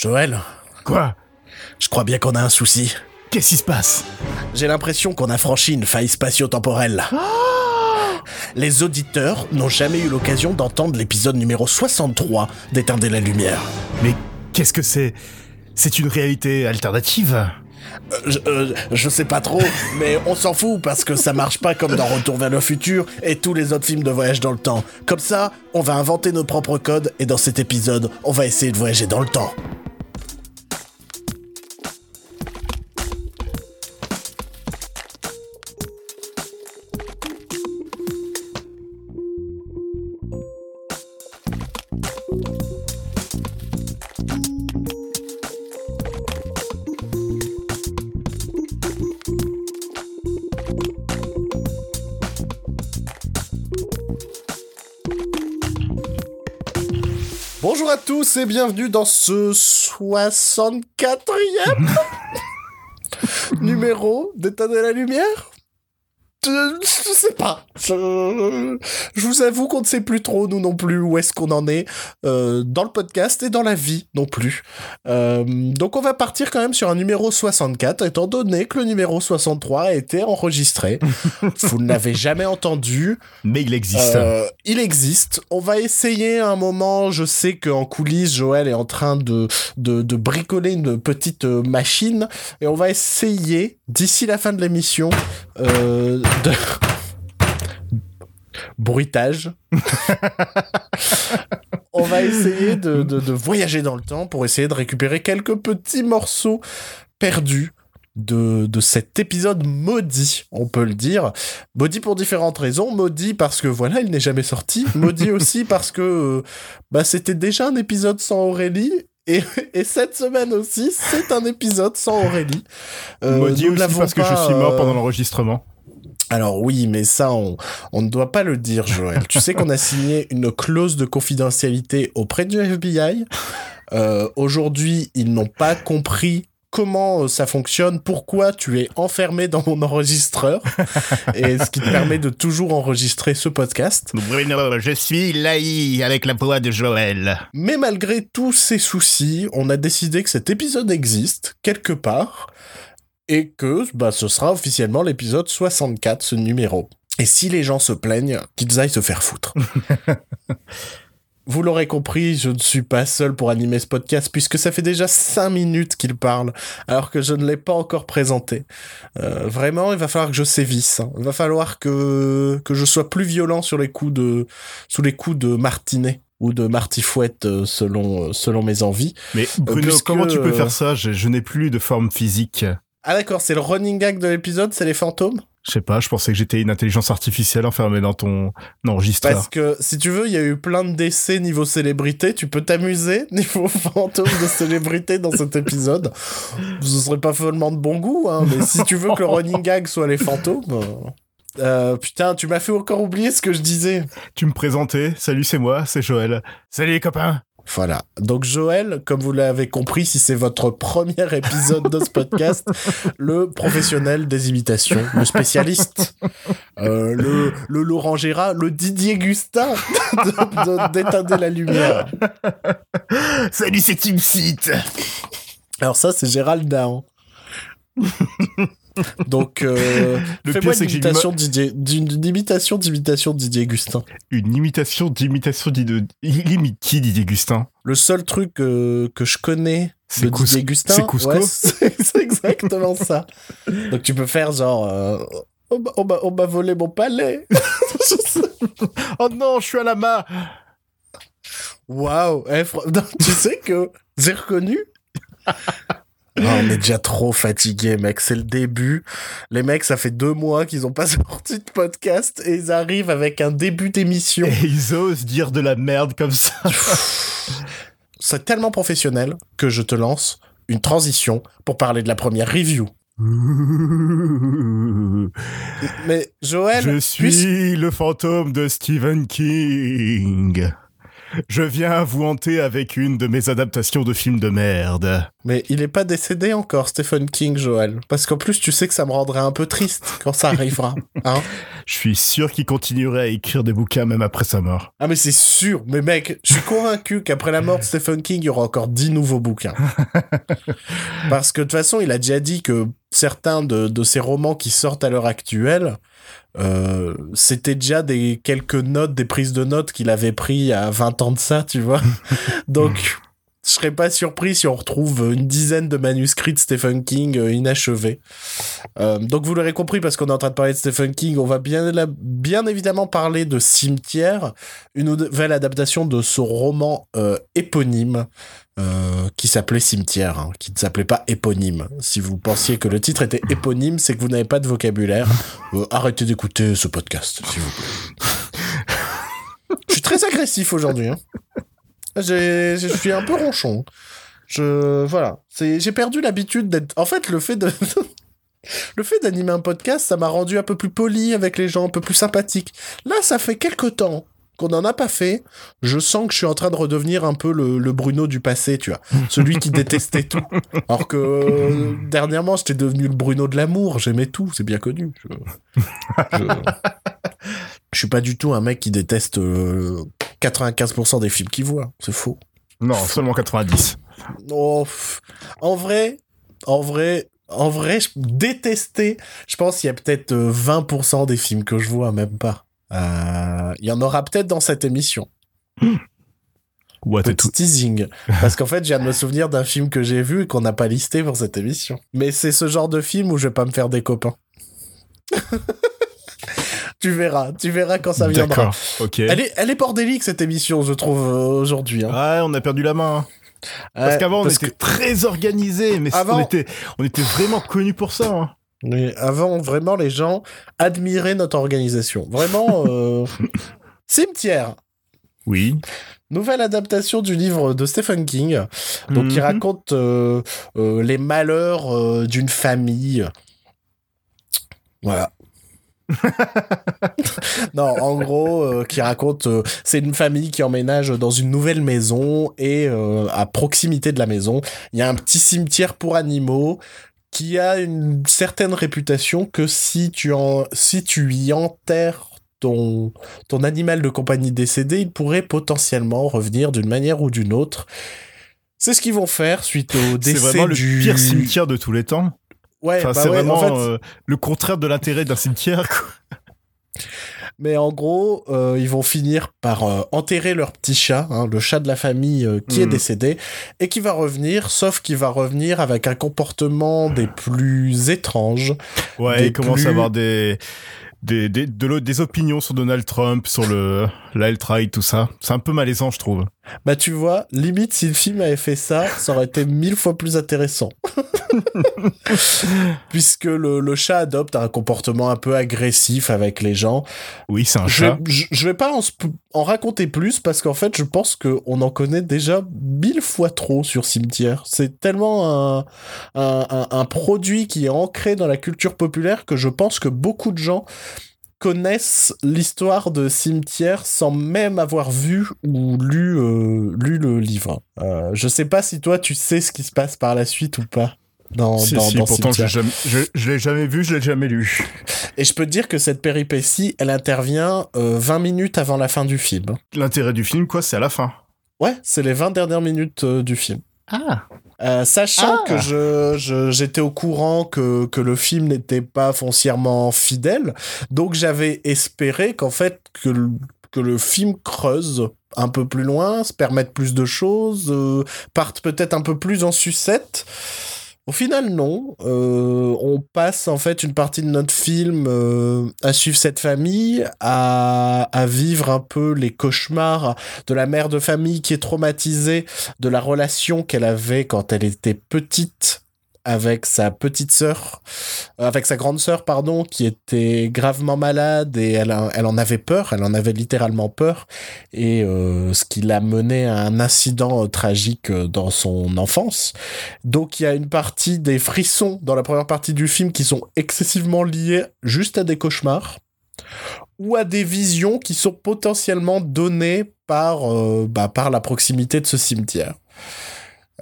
Joël, Quoi? Je crois bien qu'on a un souci. Qu'est-ce qui se passe? J'ai l'impression qu'on a franchi une faille spatio-temporelle. Les auditeurs n'ont jamais eu l'occasion d'entendre l'épisode numéro 63 d'Éteindre la lumière. Mais qu'est-ce que c'est? C'est une réalité alternative? Euh, je, euh, je sais pas trop, mais on s'en fout parce que ça marche pas comme dans Retour vers le futur et tous les autres films de voyage dans le temps. Comme ça, on va inventer nos propres codes et dans cet épisode, on va essayer de voyager dans le temps. Tous et bienvenue dans ce 64e numéro d'État de la lumière. Je, je sais pas. Je, je vous avoue qu'on ne sait plus trop, nous non plus, où est-ce qu'on en est euh, dans le podcast et dans la vie non plus. Euh, donc on va partir quand même sur un numéro 64, étant donné que le numéro 63 a été enregistré. vous ne l'avez jamais entendu. Mais il existe. Euh, il existe. On va essayer un moment. Je sais qu'en coulisses, Joël est en train de, de, de bricoler une petite machine. Et on va essayer, d'ici la fin de l'émission, euh, de... Bruitage. on va essayer de, de, de voyager dans le temps pour essayer de récupérer quelques petits morceaux perdus de, de cet épisode maudit, on peut le dire. Maudit pour différentes raisons. Maudit parce que voilà, il n'est jamais sorti. Maudit aussi parce que euh, bah, c'était déjà un épisode sans Aurélie. Et, et cette semaine aussi, c'est un épisode sans Aurélie. Euh, Maudit aussi parce que je suis mort euh, pendant l'enregistrement. Alors oui, mais ça, on, on ne doit pas le dire, Joël. tu sais qu'on a signé une clause de confidentialité auprès du FBI. Euh, Aujourd'hui, ils n'ont pas compris comment euh, ça fonctionne, pourquoi tu es enfermé dans mon enregistreur, et ce qui te permet de toujours enregistrer ce podcast. Bruno, je suis Laï avec la voix de Joël. Mais malgré tous ces soucis, on a décidé que cet épisode existe quelque part et que bah, ce sera officiellement l'épisode 64, ce numéro. Et si les gens se plaignent, qu'ils aillent se faire foutre. Vous l'aurez compris, je ne suis pas seul pour animer ce podcast puisque ça fait déjà 5 minutes qu'il parle alors que je ne l'ai pas encore présenté. Euh, vraiment, il va falloir que je sévisse. hein. Il va falloir que, que je sois plus violent sur les coups de, sous les coups de Martinet ou de Martifouette euh, selon, euh, selon mes envies. Mais Bruno, puisque, comment tu peux faire ça? Je, je n'ai plus de forme physique. Ah d'accord, c'est le running gag de l'épisode, c'est les fantômes? Je sais pas, je pensais que j'étais une intelligence artificielle enfermée dans ton enregistreur. Parce que si tu veux, il y a eu plein de décès niveau célébrité, tu peux t'amuser niveau fantôme de célébrité dans cet épisode. Ce serait pas follement de bon goût, hein, mais si tu veux que le running gag soit les fantômes... euh, euh, putain, tu m'as fait encore oublier ce que je disais. Tu me présentais, salut c'est moi, c'est Joël. Salut les copains Voilà. Donc Joël, comme vous l'avez compris, si c'est votre premier épisode de ce podcast, le professionnel des imitations, le spécialiste, euh, le, le Laurent Gérard, le Didier Gustin d'éteindre la lumière. Salut c'est Team Seat Alors ça, c'est Gérald Dahan. Donc, euh, Le fais-moi une imitation, Didier, d'une une imitation d'imitation de Didier Gustin. Une imitation d'imitation d'Idier... Il imite qui Didier Gustin Le seul truc euh, que je connais de Cous- Didier Gustin, c'est Cusco? ouais, c'est exactement ça. Donc tu peux faire genre, euh, on m'a- on volé mon palais. Oh non, je suis à la main Waouh, eh, fr- non, tu sais que j'ai reconnu. Oh, on est déjà trop fatigué, mec. C'est le début. Les mecs, ça fait deux mois qu'ils ont pas sorti de podcast et ils arrivent avec un début d'émission. Et ils osent dire de la merde comme ça. C'est tellement professionnel que je te lance une transition pour parler de la première review. Mais Joël, Je puisque- suis le fantôme de Stephen King. Je viens vous hanter avec une de mes adaptations de films de merde. Mais il est pas décédé encore, Stephen King, Joël. Parce qu'en plus, tu sais que ça me rendrait un peu triste quand ça arrivera. Hein Je suis sûr qu'il continuerait à écrire des bouquins même après sa mort. ah mais c'est sûr. Mais mec, je suis convaincu qu'après la mort de Stephen King, il y aura encore dix nouveaux bouquins. Parce que de toute façon, il a déjà dit que certains de, de ses romans qui sortent à l'heure actuelle, euh, c'était déjà des quelques notes, des prises de notes qu'il avait pris à 20 ans de ça, tu vois. Donc, je serais pas surpris si on retrouve une dizaine de manuscrits de Stephen King euh, inachevés. Euh, donc, vous l'aurez compris, parce qu'on est en train de parler de Stephen King, on va bien, bien évidemment parler de Cimetière, une nouvelle adaptation de son roman euh, éponyme. qui s'appelait Cimetière, hein, qui ne s'appelait pas éponyme. Si vous pensiez que le titre était éponyme, c'est que vous n'avez pas de vocabulaire. Arrêtez d'écouter ce podcast, s'il vous plaît. Je suis très agressif aujourd'hui. Hein. J'ai- Je suis un peu ronchon. Je voilà, j'ai perdu l'habitude d'être. En fait, le fait de le fait d'animer un podcast, ça m'a rendu un peu plus poli avec les gens, un peu plus sympathique. Là, ça fait quelque temps qu'on n'en a pas fait. Je sens que je suis en train de redevenir un peu le, le Bruno du passé, tu vois, celui qui détestait tout. Alors que euh, dernièrement, j'étais devenu le Bruno de l'amour. J'aimais tout, c'est bien connu. Je... je suis pas du tout un mec qui déteste euh, 95% des films qu'il voit. C'est faux. Non, seulement 90. Oh, en vrai, en vrai, en vrai, je détestais. Je pense qu'il y a peut-être euh, 20% des films que je vois, même pas. Euh, Il y en aura peut-être dans cette émission. What Petit tout. teasing. Parce qu'en fait, je viens de me souvenir d'un film que j'ai vu et qu'on n'a pas listé pour cette émission. Mais c'est ce genre de film où je vais pas me faire des copains. tu verras, tu verras quand ça viendra. D'accord, ok. Elle est, elle est bordélique cette émission, je trouve, euh, aujourd'hui. hein. Ouais, on a perdu la main. hein. Parce Ouais, qu'avant, on parce était très organisé, mais Avant- on, était, on était vraiment connus pour ça. hein. Mais avant, vraiment, les gens admiraient notre organisation. Vraiment, euh... Cimetière. Oui. Nouvelle adaptation du livre de Stephen King, donc qui Mhm. raconte euh, euh, les malheurs euh, d'une famille. Voilà. non, en gros, euh, qui raconte, euh, c'est une famille qui emménage dans une nouvelle maison et euh, à proximité de la maison, il y a un petit cimetière pour animaux qui a une certaine réputation que si tu en, si tu y enterres ton, ton animal de compagnie décédé, il pourrait potentiellement revenir d'une manière ou d'une autre. C'est ce qu'ils vont faire suite au C'est décès vraiment le du... pire cimetière de tous les temps. Ouais, Enfin, bah c'est ouais, vraiment en fait, euh, le contraire de l'intérêt d'un cimetière. quoi. Mais en gros, euh, ils vont finir par euh, enterrer leur petit chat, hein, le chat de la famille euh, qui est Mm. décédé, et qui va revenir, sauf qu'il va revenir avec un comportement des plus étranges. Ouais, il commence plus- à avoir des, des, des, de des opinions sur Donald Trump, sur le l'alt-right, tout ça. C'est un peu malaisant, je trouve. Bah tu vois, limite si le film avait fait ça, ça aurait été mille fois plus intéressant. Puisque le, le chat adopte un comportement un peu agressif avec les gens. Oui, c'est un Je, chat. je, je vais pas en, raconter plus parce qu'en fait, je pense qu'on en connaît déjà mille fois trop sur Cimetière. C'est tellement un, un, un, un produit qui est ancré dans la culture populaire que je pense que beaucoup de gens connaissent l'histoire de Cimetière sans même avoir vu ou lu, euh, lu le livre. Euh, je sais pas si toi tu sais ce qui se passe par la suite ou pas. Dans, si, dans, si, dans pourtant, je Cimetière. l'ai jamais, je, je l'ai jamais vu, je l'ai jamais lu. Et je peux te dire que cette péripétie, elle intervient euh, 20 minutes avant la fin du film. L'intérêt du film, quoi, c'est à la fin. Ouais, c'est les 20 dernières minutes euh, du film. Ah Euh, sachant Ah. que je, je- j'étais au courant que, que le film n'était pas foncièrement fidèle, donc j'avais espéré qu'en fait que le, que le film creuse un peu plus loin, se permette plus de choses, euh, parte peut-être un peu plus en sucette. Au final, non. Euh, on passe en fait une partie de notre film euh, à suivre cette famille, à, à vivre un peu les cauchemars de la mère de famille qui est traumatisée de la relation qu'elle avait quand elle était petite avec sa petite sœur, euh, avec sa grande sœur, pardon, qui était gravement malade et elle, elle en avait peur, elle en avait littéralement peur, et euh, ce qui l'a mené à un incident euh, tragique dans son enfance. Donc il y a une partie des frissons dans la première partie du film qui sont excessivement liés juste à des cauchemars. ou à des visions qui sont potentiellement données par, bah, par la proximité de ce cimetière.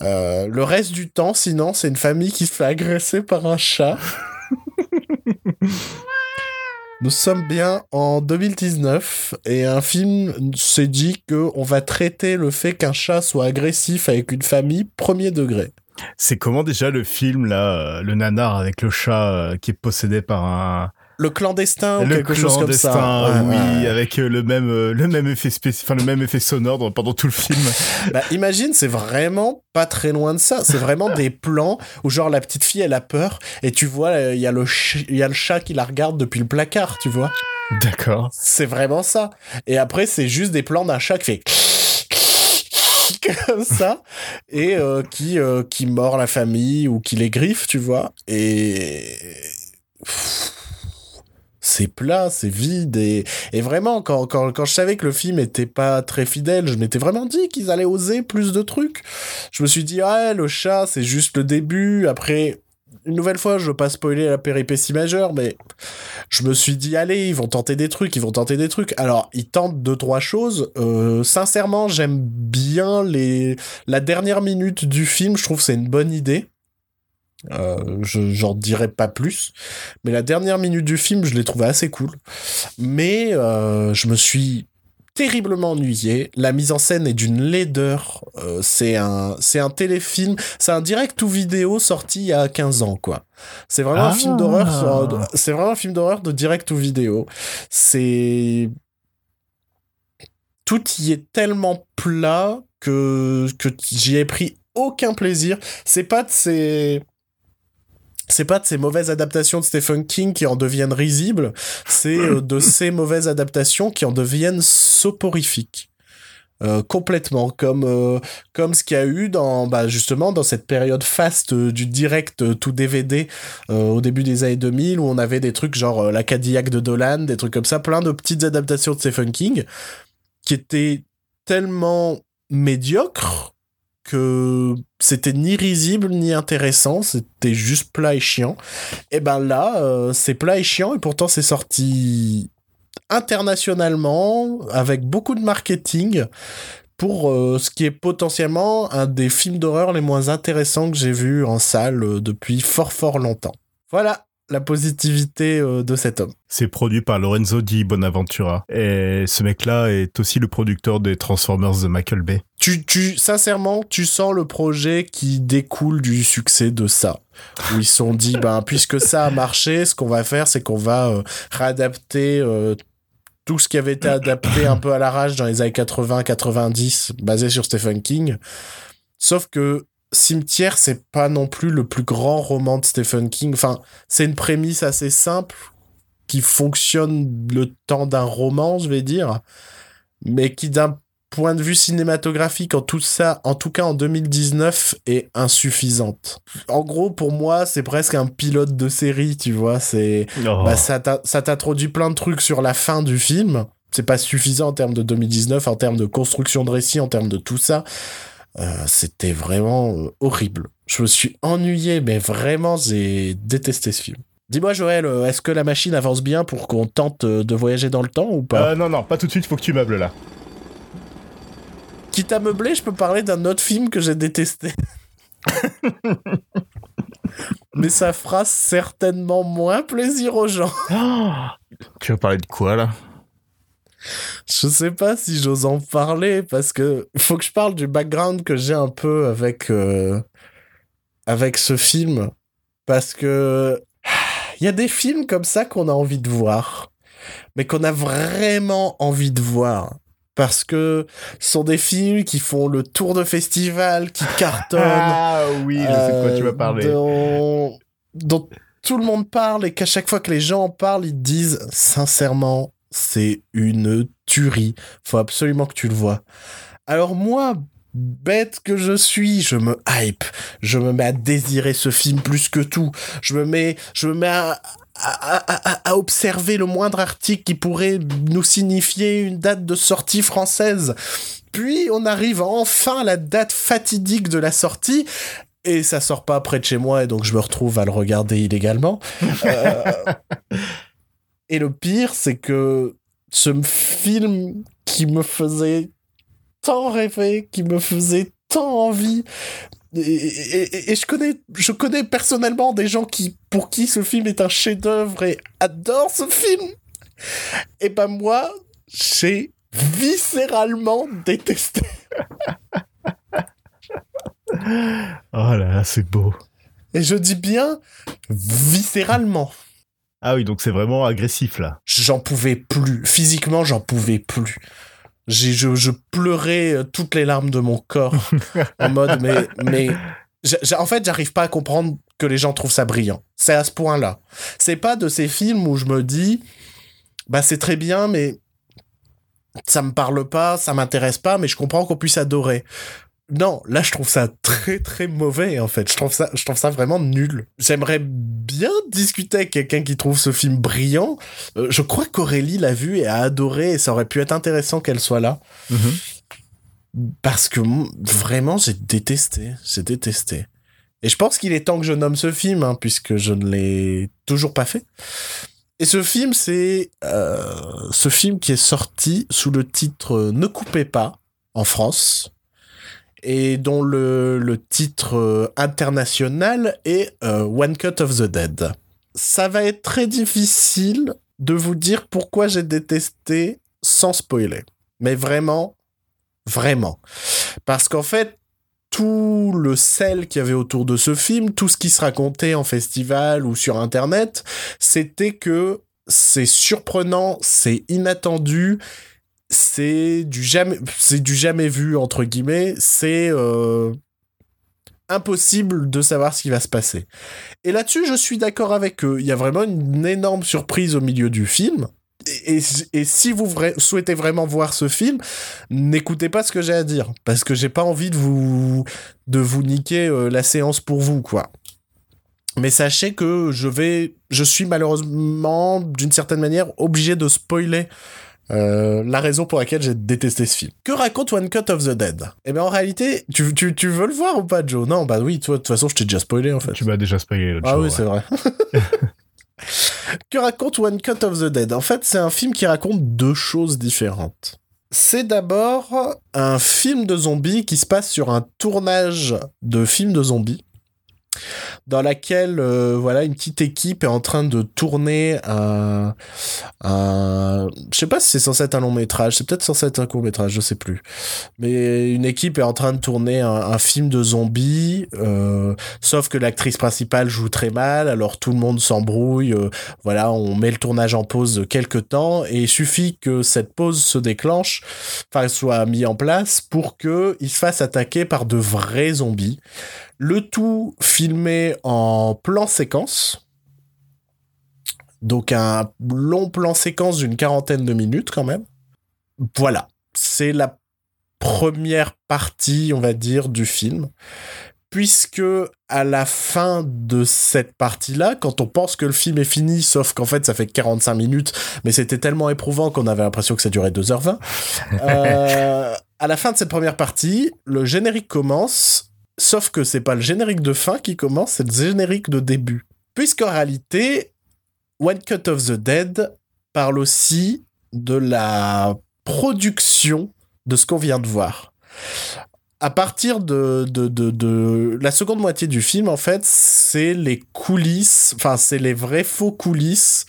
Euh, le reste du temps, sinon, c'est une famille qui se fait agresser par un chat. Nous sommes bien en 2019 et un film s'est dit que on va traiter le fait qu'un chat soit agressif avec une famille premier degré. C'est comment déjà le film là, euh, le nanar avec le chat euh, qui est possédé par un le clandestin ou le quelque chose comme ça. clandestin, Ouais, oui, ouais. avec euh, le même euh, le même effet enfin le même effet sonore pendant tout le film. Bah, imagine, c'est vraiment pas très loin de ça. C'est vraiment des plans où genre la petite fille elle a peur et tu vois euh, il y a le il y a le chat qui la regarde depuis le placard, tu vois. D'accord. C'est vraiment ça. Et après c'est juste des plans d'un chat qui fait comme ça et euh, qui euh, qui mord la famille ou qui les griffe, tu vois. Et c'est plat, c'est vide et, et vraiment quand, quand, quand je savais que le film était pas très fidèle, je m'étais vraiment dit qu'ils allaient oser plus de trucs. Je me suis dit ah le chat c'est juste le début. Après une nouvelle fois je veux pas spoiler la péripétie majeure mais je me suis dit allez ils vont tenter des trucs, ils vont tenter des trucs. Alors ils tentent deux trois choses. Euh, sincèrement j'aime bien les la dernière minute du film. Je trouve que c'est une bonne idée. Euh, je j'en dirai pas plus, mais la dernière minute du film, je l'ai trouvé assez cool. Mais euh, je me suis terriblement ennuyé. La mise en scène est d'une laideur. Euh, c'est un c'est un téléfilm, c'est un direct ou vidéo sorti il y a 15 ans quoi. C'est vraiment un Ah. film d'horreur. euh, de- C'est vraiment un film d'horreur de direct ou vidéo. C'est tout y est tellement plat que que j'y ai pris aucun plaisir. C'est pas de ces c'est pas de ces mauvaises adaptations de Stephen King qui en deviennent risibles, c'est euh, de ces mauvaises adaptations qui en deviennent soporifiques. Euh, complètement comme euh, comme ce qu'il y a eu dans bah, justement dans cette période faste euh, du direct euh, tout DVD au début des années 2000 où on avait des trucs genre la Cadillac de Dolan des trucs comme ça plein de petites adaptations de Stephen King qui étaient tellement médiocres que c'était ni risible ni intéressant, c'était juste plat et chiant. Et ben là, euh, c'est plat et chiant et pourtant c'est sorti internationalement avec beaucoup de marketing pour euh, ce qui est potentiellement un des films d'horreur les moins intéressants que j'ai vu en salle euh, depuis fort fort longtemps. Voilà la positivité euh, de cet homme. C'est produit par Lorenzo Di Bonaventura et ce mec-là est aussi le producteur des Transformers de Michael Bay. Tu, tu, sincèrement, tu sens le projet qui découle du succès de ça. Où ils se sont dit, ben, puisque ça a marché, ce qu'on va faire, c'est qu'on va euh, réadapter euh, tout ce qui avait été adapté un peu à l'arrache dans les années 80-90, basé sur Stephen King. Sauf que Cimetière, c'est pas non plus le plus grand roman de Stephen King. Enfin, c'est une prémisse assez simple qui fonctionne le temps d'un roman, je vais dire, mais qui d'un point de vue cinématographique, en tout ça, en tout cas en 2019, est insuffisante. En gros, pour moi, c'est presque un pilote de série, tu vois. C'est Oh. bah, ça t'introduit plein de trucs sur la fin du film. C'est pas suffisant en termes de 2019, en termes de construction de récit, en termes de tout ça. Euh, C'était vraiment euh, horrible. Je me suis ennuyé, mais vraiment, j'ai détesté ce film. Dis-moi, Joël, euh, est-ce que la machine avance bien pour qu'on tente de voyager dans le temps ou pas? Euh, non, non, pas tout de suite, faut que tu meubles là. Quitte à meubler, je peux parler d'un autre film que j'ai détesté. Mais ça fera certainement moins plaisir aux gens. Tu vas parler de quoi là? Je sais pas si j'ose en parler parce que faut que je parle du background que j'ai un peu avec euh, avec ce film parce que il y a des films comme ça qu'on a envie de voir mais qu'on a vraiment envie de voir parce que ce sont des films qui font le tour de festival, qui cartonnent, Ah oui, je sais de quoi tu vas euh, parler. Dont, dont tout le monde parle et qu'à chaque fois que les gens en parlent, ils disent sincèrement, c'est une tuerie. Faut absolument que tu le vois. Alors moi, bête que je suis, je me hype. Je me mets à désirer ce film plus que tout. Je me mets, je me mets à, à, à- à observer le moindre article qui pourrait nous signifier une date de sortie française. Puis on arrive enfin à la date fatidique de la sortie et ça sort pas près de chez moi et donc je me retrouve à le regarder illégalement. Euh, et le pire, c'est que ce film qui me faisait tant rêver, qui me faisait tant envie. Et, je connais, je connais personnellement des gens qui, pour qui ce film est un chef-d'œuvre et adorent ce film. Et ben moi, j'ai viscéralement détesté. oh là là, c'est beau. Et je dis bien viscéralement. Ah oui, donc c'est vraiment agressif là. J'en pouvais plus. Physiquement, j'en pouvais plus. Je, je, pleurais euh, toutes les larmes de mon corps en mode mais mais en fait j'arrive pas à comprendre que les gens trouvent ça brillant c'est à ce point là c'est pas de ces films où je me dis bah c'est très bien mais ça me parle pas ça m'intéresse pas mais je comprends qu'on puisse adorer non, là je trouve ça très très mauvais en fait. Je trouve ça, je trouve ça vraiment nul. J'aimerais bien discuter avec quelqu'un qui trouve ce film brillant. Euh, je crois qu'Aurélie l'a vu et a adoré et ça aurait pu être intéressant qu'elle soit là. Mhm. Parce que vraiment j'ai détesté, j'ai détesté. Et je pense qu'il est temps que je nomme ce film hein, puisque je ne l'ai toujours pas fait. Et ce film, c'est euh, ce film qui est sorti sous le titre Ne coupez pas en France et dont le, titre euh, international est euh, One Cut of the Dead. Ça va être très difficile de vous dire pourquoi j'ai détesté sans spoiler. Mais vraiment, vraiment. Parce qu'en fait, tout le sel qu'il y avait autour de ce film, tout ce qui se racontait en festival ou sur Internet, c'était que c'est surprenant, c'est inattendu, c'est du jamais c'est du jamais vu entre guillemets c'est euh, impossible de savoir ce qui va se passer. Et là-dessus je suis d'accord avec eux. Il y a vraiment une énorme surprise au milieu du film. Et, si vous souhaitez vraiment voir ce film, n'écoutez pas ce que j'ai à dire. Parce que j'ai pas envie de vous de vous niquer euh, la séance pour vous quoi. Mais sachez que je vais, je suis malheureusement d'une certaine manière obligé de spoiler euh, la raison pour laquelle j'ai détesté ce film. Que raconte One Cut of the Dead? Eh bien, en réalité, tu, tu, tu, veux le voir ou pas, Joe? Non, bah oui, toi, de toute façon, je t'ai déjà spoilé, en fait. Tu m'as déjà spoilé. Ah oui, c'est vrai. que raconte One Cut of the Dead? En fait, c'est un film qui raconte deux choses différentes. C'est d'abord un film de zombies qui se passe sur un tournage de film de zombies dans laquelle euh, voilà une petite équipe est en train de tourner un, un je sais pas si c'est censé être un long métrage, c'est peut-être censé être un court métrage, je sais plus. Mais une équipe est en train de tourner un, film de zombies, euh, sauf que l'actrice principale joue très mal, alors tout le monde s'embrouille. Euh, voilà, on met le tournage en pause quelques temps et il suffit que cette pause se déclenche, enfin soit mis en place pour que il se fasse attaquer par de vrais zombies. Le tout filmé en plan séquence. Donc un long plan séquence d'une quarantaine de minutes quand même. Voilà, c'est la première partie, on va dire, du film. Puisque à la fin de cette partie-là, quand on pense que le film est fini, sauf qu'en fait ça fait 45 minutes, mais c'était tellement éprouvant qu'on avait l'impression que ça durait 2h20. Euh, à la fin de cette première partie, le générique commence Sauf que c'est pas le générique de fin qui commence, c'est le générique de début. Puisqu'en réalité, One Cut of the Dead parle aussi de la production de ce qu'on vient de voir. À partir de, de, de, la seconde moitié du film, en fait, c'est les coulisses, enfin, c'est les vrais faux coulisses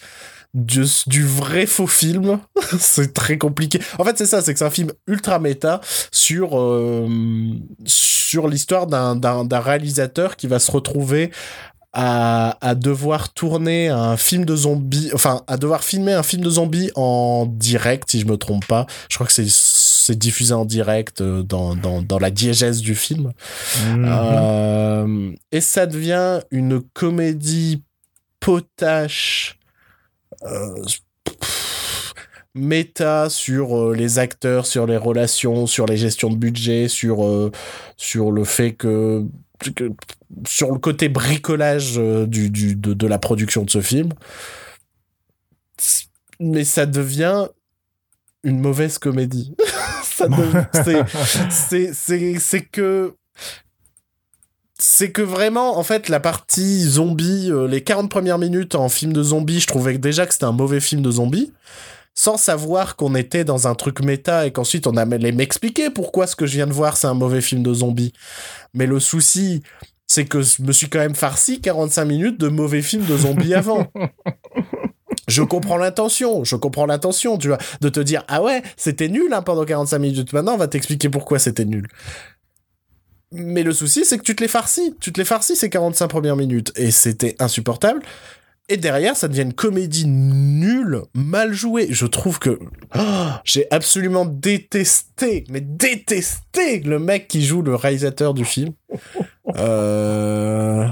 du, du vrai faux film. c'est très compliqué. En fait, c'est ça, c'est que c'est un film ultra méta sur, euh, sur l'histoire d'un réalisateur qui va se retrouver à, à, devoir tourner un film de zombies, enfin, à devoir filmer un film de zombies en direct, si je me trompe pas. Je crois que c'est diffusé en direct euh, dans, dans, dans la diégèse du film. Mhm. Euh, et ça devient une comédie potache. Euh, méta sur euh, les acteurs, sur les relations, sur les gestions de budget, sur, euh, sur le fait que, sur le côté bricolage de, de, la production de ce film. Mais ça devient une mauvaise comédie. c'est que c'est que vraiment, en fait, la partie zombie, les 40 premières minutes en film de zombie, je trouvais déjà que c'était un mauvais film de zombie. sans savoir qu'on était dans un truc méta et qu'ensuite on allait m'expliquer pourquoi ce que je viens de voir c'est un mauvais film de zombies. Mais le souci, c'est que je me suis quand même farci 45 minutes de mauvais films de zombies avant. je comprends l'intention, je comprends l'intention, tu vois, de te dire ah ouais, c'était nul hein, pendant 45 minutes. Maintenant, on va t'expliquer pourquoi c'était nul. Mais le souci, c'est que tu te les farcis. Tu te les farcis ces 45 premières minutes. Et c'était insupportable. Et derrière, ça devient une comédie nulle, mal jouée. Je trouve que oh, j'ai absolument détesté, mais détesté le mec qui joue le réalisateur du film. Euh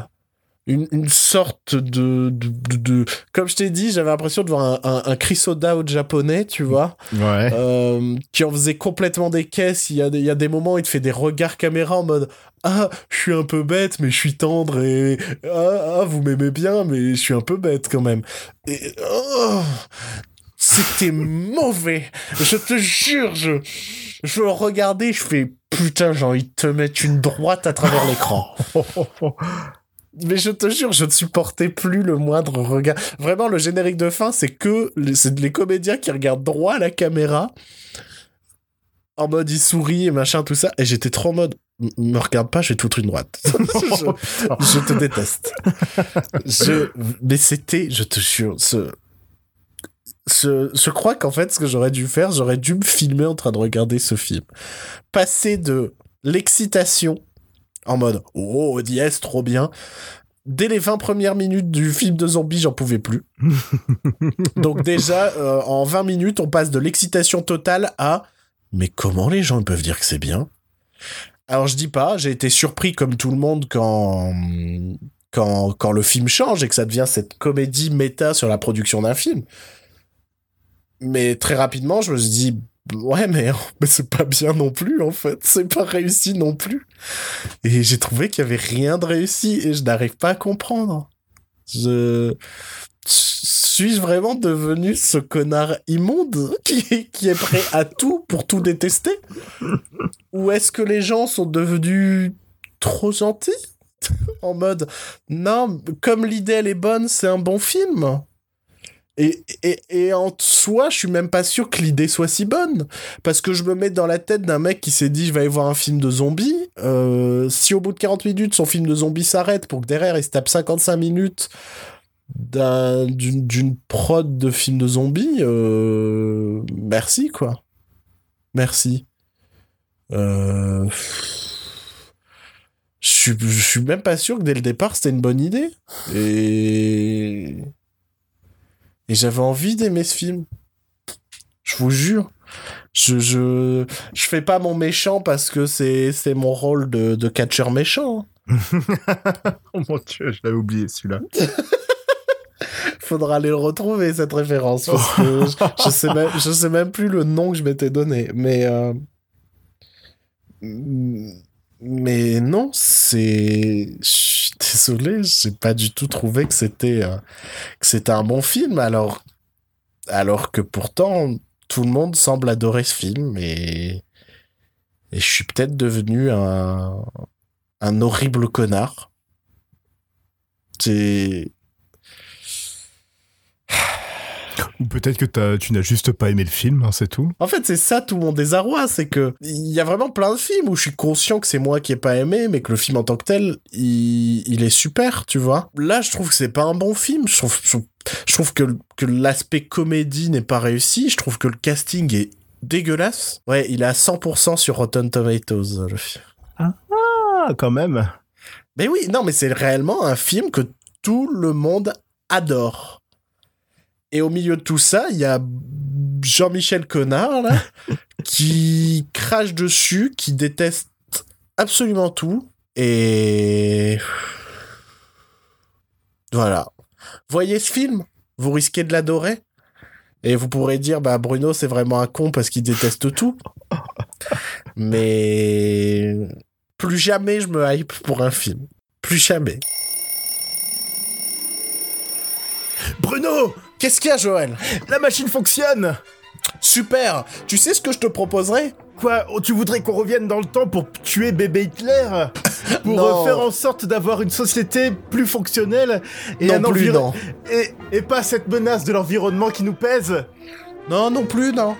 une, une sorte de, de, de, comme je t'ai dit j'avais l'impression de voir un, un, un Chris O'Dowd japonais tu vois. Ouais. euh, qui en faisait complètement des caisses. Il y a des, il y a des moments où il te fait des regards caméra en mode ah je suis un peu bête mais je suis tendre et ah, ah vous m'aimez bien mais je suis un peu bête quand même et, oh, c'était mauvais. Je te jure je je regardais je fais putain j'ai envie de te mettre une droite à travers l'écran mais je te jure, je ne supportais plus le moindre regard. Vraiment, le générique de fin, c'est que c'est les comédiens qui regardent droit à la caméra, en mode ils sourient et machin, tout ça. Et j'étais trop en mode, me regarde pas, je vais te foutre une droite. je, te déteste. mais c'était, je te jure, ce, ce, je crois qu'en fait, ce que j'aurais dû faire, j'aurais dû me filmer en train de regarder ce film. Passer de l'excitation en mode oh yes trop bien. Dès les 20 premières minutes du film de zombies j'en pouvais plus. Donc déjà euh, en 20 minutes on passe de l'excitation totale à mais comment les gens peuvent dire que c'est bien? Alors je dis pas j'ai été surpris comme tout le monde quand quand quand le film change et que ça devient cette comédie méta sur la production d'un film. Mais très rapidement je me suis dit ouais mais, c'est pas bien non plus en fait. C'est pas réussi non plus. Et j'ai trouvé qu'il y avait rien de réussi et je n'arrive pas à comprendre. Je suis-je vraiment devenu ce connard immonde qui, qui est prêt à tout pour tout détester? Ou est-ce que les gens sont devenus trop gentils? En mode non comme l'idée elle est bonne c'est un bon film et, et, et, en soi, je suis même pas sûr que l'idée soit si bonne. Parce que je me mets dans la tête d'un mec qui s'est dit je vais aller voir un film de zombies. Euh, si au bout de 40 minutes, son film de zombies s'arrête pour que derrière il se tape 55 minutes d'une prod de film de zombies, euh, merci quoi. Merci. Euh, je je suis même pas sûr que dès le départ c'était une bonne idée. Et. Et j'avais envie d'aimer ce film. Je vous jure. Je, je, je fais pas mon méchant parce que c'est, c'est mon rôle de, de catcheur méchant. oh mon dieu, je l'avais oublié celui-là. Faudra aller le retrouver, cette référence. Parce que je, je, sais même, je sais même plus le nom que je m'étais donné. Mais. Euh... Mais non, c'est. Je suis désolé, j'ai pas du tout trouvé que c'était euh, que c'était un bon film. Alors, alors que pourtant, tout le monde semble adorer ce film et et je suis peut-être devenu un un horrible connard. C'est ou peut-être que tu n'as juste pas aimé le film, hein, c'est tout. En fait, c'est ça tout mon désarroi, c'est que il y a vraiment plein de films où je suis conscient que c'est moi qui ai pas aimé, mais que le film en tant que tel, il, il est super, tu vois. Là, je trouve que c'est pas un bon film. Je trouve, je, je trouve que, que l'aspect comédie n'est pas réussi. Je trouve que le casting est dégueulasse. Ouais, il est à 100% sur Rotten Tomatoes, le film. Ah, quand même. Mais oui, non, mais c'est réellement un film que tout le monde adore. Et au milieu de tout ça, il y a Jean-Michel Connard, là, qui crache dessus, qui déteste absolument tout. Et. Voilà. Voyez ce film, vous risquez de l'adorer? Et vous pourrez dire, bah, Bruno, c'est vraiment un con parce qu'il déteste tout. Mais. Plus jamais je me hype pour un film. Plus jamais. Bruno Qu'est-ce qu'il y a, Joël? La machine fonctionne Super Tu sais ce que je te proposerais? Quoi oh, Tu voudrais qu'on revienne dans le temps pour tuer bébé Hitler? Pour Non. faire en sorte d'avoir une société plus fonctionnelle et Non un plus, environ- non. Et, et pas cette menace de l'environnement qui nous pèse? Non, non plus, non.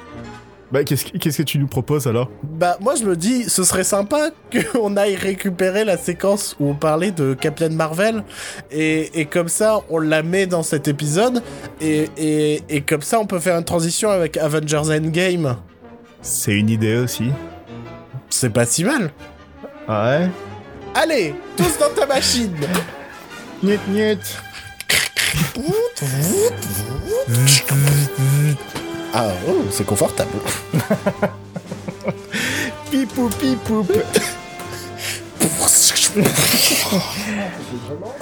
Bah, qu'est-ce que, qu'est-ce que tu nous proposes alors? Bah, moi, je me dis, ce serait sympa qu'on aille récupérer la séquence où on parlait de Captain Marvel, et, et comme ça, on la met dans cet épisode, et, et, et comme ça, on peut faire une transition avec Avengers Endgame. C'est une idée aussi. C'est pas si mal. Ah ouais? Allez, tous dans ta machine Niet, niet. Ah, oh, c'est confortable. Pipou, pipou.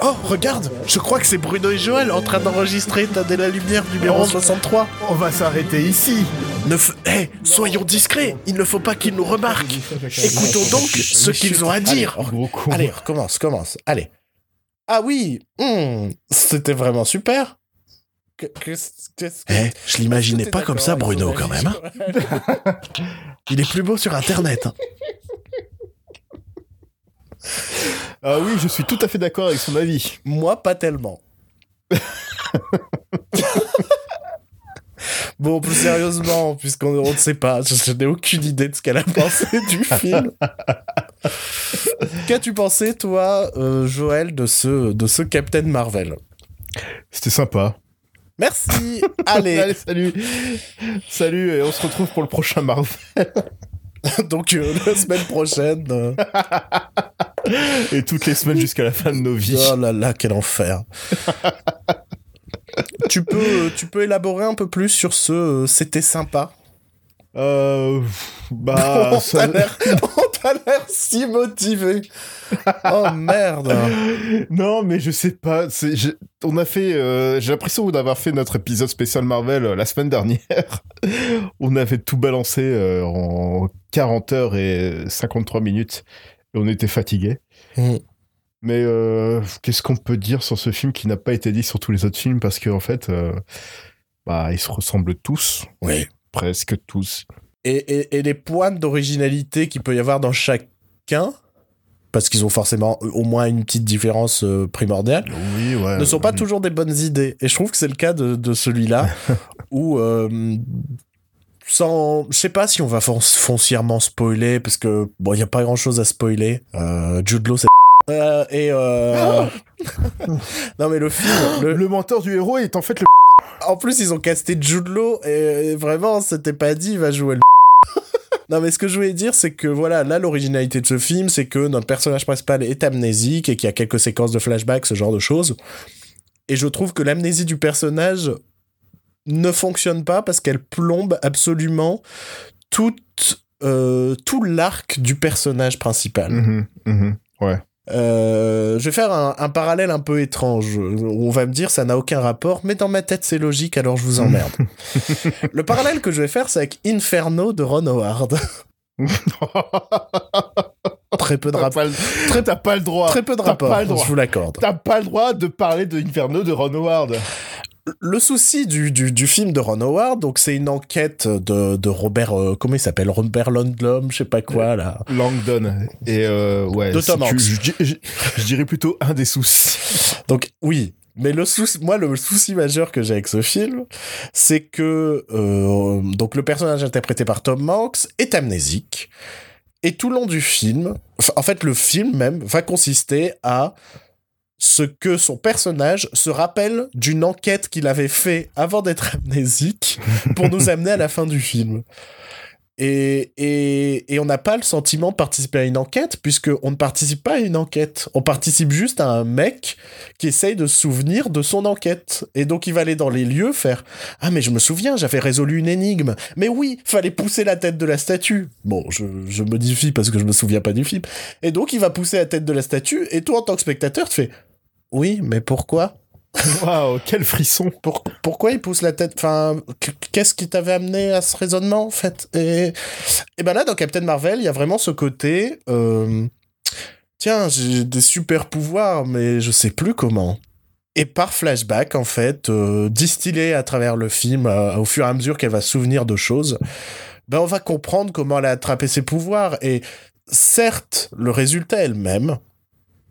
Oh, regarde Je crois que c'est Bruno et Joël en train d'enregistrer T'as de la lumière numéro Oh. 63. On va s'arrêter ici. Ne f- Eh, soyons discrets Il ne faut pas qu'ils nous remarquent Écoutons donc ce qu'ils ont à dire. Allez, recommence, commence, allez. Ah oui, hmm, c'était vraiment super. Que- Eh, je l'imaginais pas comme ça, Bruno, quand même. hein. Il est plus beau sur Internet. hein. Ah oui, je suis tout à fait d'accord avec son avis. Moi, pas tellement. bon, plus sérieusement, puisqu'on on ne sait pas, je, je n'ai aucune idée de ce qu'elle a pensé du film. Qu'as-tu pensé, toi, euh, Joël, de ce, de ce Captain Marvel? C'était sympa. Merci Allez, Allez, salut. Salut, et on se retrouve pour le prochain Marvel. donc euh, la semaine prochaine... euh, Et toutes les semaines jusqu'à la fin de nos vies. Oh là là, quel enfer. tu, peux, tu peux élaborer un peu plus sur ce euh, c'était sympa Euh. Bah. On ça- t'a l'air- si motivé. Oh merde. Non, mais je sais pas. On a fait. euh, J'ai l'impression d'avoir fait notre épisode spécial Marvel euh, la semaine dernière. on avait tout balancé euh, en 40 heures et 53 minutes. Et on était fatigués. Mm. Mais qu'est-ce qu'on peut dire sur ce film qui n'a pas été dit sur tous les autres films? Parce qu'en fait, euh, bah, ils se ressemblent tous. Oui. Presque tous. Et, et, et les points d'originalité qu'il peut y avoir dans chacun, parce qu'ils ont forcément au moins une petite différence euh, primordiale, Oui, ouais. ne sont pas toujours des bonnes idées. Et je trouve que c'est le cas de, de celui-là, où, euh, sans, je sais pas si on va fon- foncièrement spoiler, parce que bon, il y a pas grand-chose à spoiler. Euh, Jude Law, c'est Euh, et euh... non mais le film, le- Le mentor du héros est en fait le. En plus ils ont casté Jude Law et vraiment c'était pas dit il va jouer le Non mais ce que je voulais dire c'est que voilà là l'originalité de ce film c'est que notre personnage principal est amnésique et qu'il y a quelques séquences de flashback ce genre de choses et je trouve que l'amnésie du personnage ne fonctionne pas parce qu'elle plombe absolument toute euh, tout l'arc du personnage principal. Mhm, mhm, ouais. Euh, je vais faire un, un parallèle un peu étrange. où On va me dire ça n'a aucun rapport, mais dans ma tête c'est logique, alors je vous emmerde. le parallèle que je vais faire, c'est avec Inferno de Ron Howard. très peu de rapport. t'as pas le droit. Très peu de rapport. Je vous l'accorde. T'as pas le droit de parler de Inferno de Ron Howard. Le souci du, du, du film de Ron Howard, donc c'est une enquête de, de Robert, euh, comment il s'appelle, Robert Lundblom, je sais pas quoi là. Langdon. Et euh, ouais. De Tom Hanks. je, je- je dirais plutôt un des soucis. Donc oui, mais le souci, moi le souci majeur que j'ai avec ce film, c'est que euh, donc le personnage interprété par Tom Hanks est amnésique et tout le long du film, en fait le film même va consister à ce que son personnage se rappelle d'une enquête qu'il avait fait avant d'être amnésique pour nous amener à la fin du film. Et, et, et on n'a pas le sentiment de participer à une enquête, puisque on ne participe pas à une enquête. On participe juste à un mec qui essaye de se souvenir de son enquête. Et donc il va aller dans les lieux faire Ah mais je me souviens, j'avais résolu une énigme. Mais oui, fallait pousser la tête de la statue. Bon, je, je modifie parce que je me souviens pas du film. Et donc il va pousser la tête de la statue, et toi en tant que spectateur, tu fais Oui, mais pourquoi? Waouh, quel frisson. pour- pourquoi il pousse la tête? Enfin, qu- qu'est-ce qui t'avait amené à ce raisonnement, en fait? Et, et ben là, dans Captain Marvel, il y a vraiment ce côté... euh, Tiens, j'ai des super pouvoirs, mais je sais plus comment. Et par flashback, en fait, euh, distillé à travers le film, euh, au fur et à mesure qu'elle va se souvenir de choses, ben on va comprendre comment elle a attrapé ses pouvoirs. Et certes, le résultat est le même,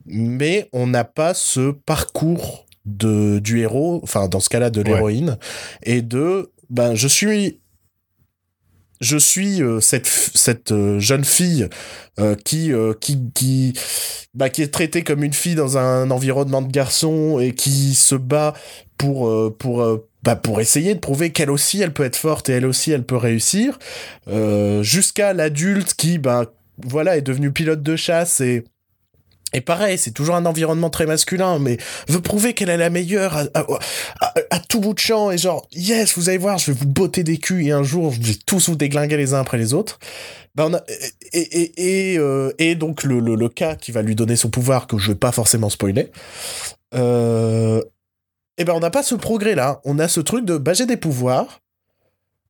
mais on n'a pas ce parcours de, du héros, enfin dans ce cas-là de Ouais. l'héroïne, et de ben je suis je suis euh, cette cette euh, jeune fille euh, qui qui qui bah, qui est traitée comme une fille dans un environnement de garçon et qui se bat pour pour bah, pour essayer de prouver qu'elle aussi elle peut être forte et elle aussi elle peut réussir jusqu'à l'adulte qui bah voilà est devenu pilote de chasse et et pareil, c'est toujours un environnement très masculin, mais veut prouver qu'elle est la meilleure à, tout bout de champ et genre, yes, vous allez voir, je vais vous botter des culs et un jour, je vais tous vous déglinguer les uns après les autres. Ben euh, et donc le, le, le, cas qui va lui donner son pouvoir, que je vais pas forcément spoiler, euh, et ben on n'a pas ce progrès là. On a ce truc de, bah j'ai des pouvoirs,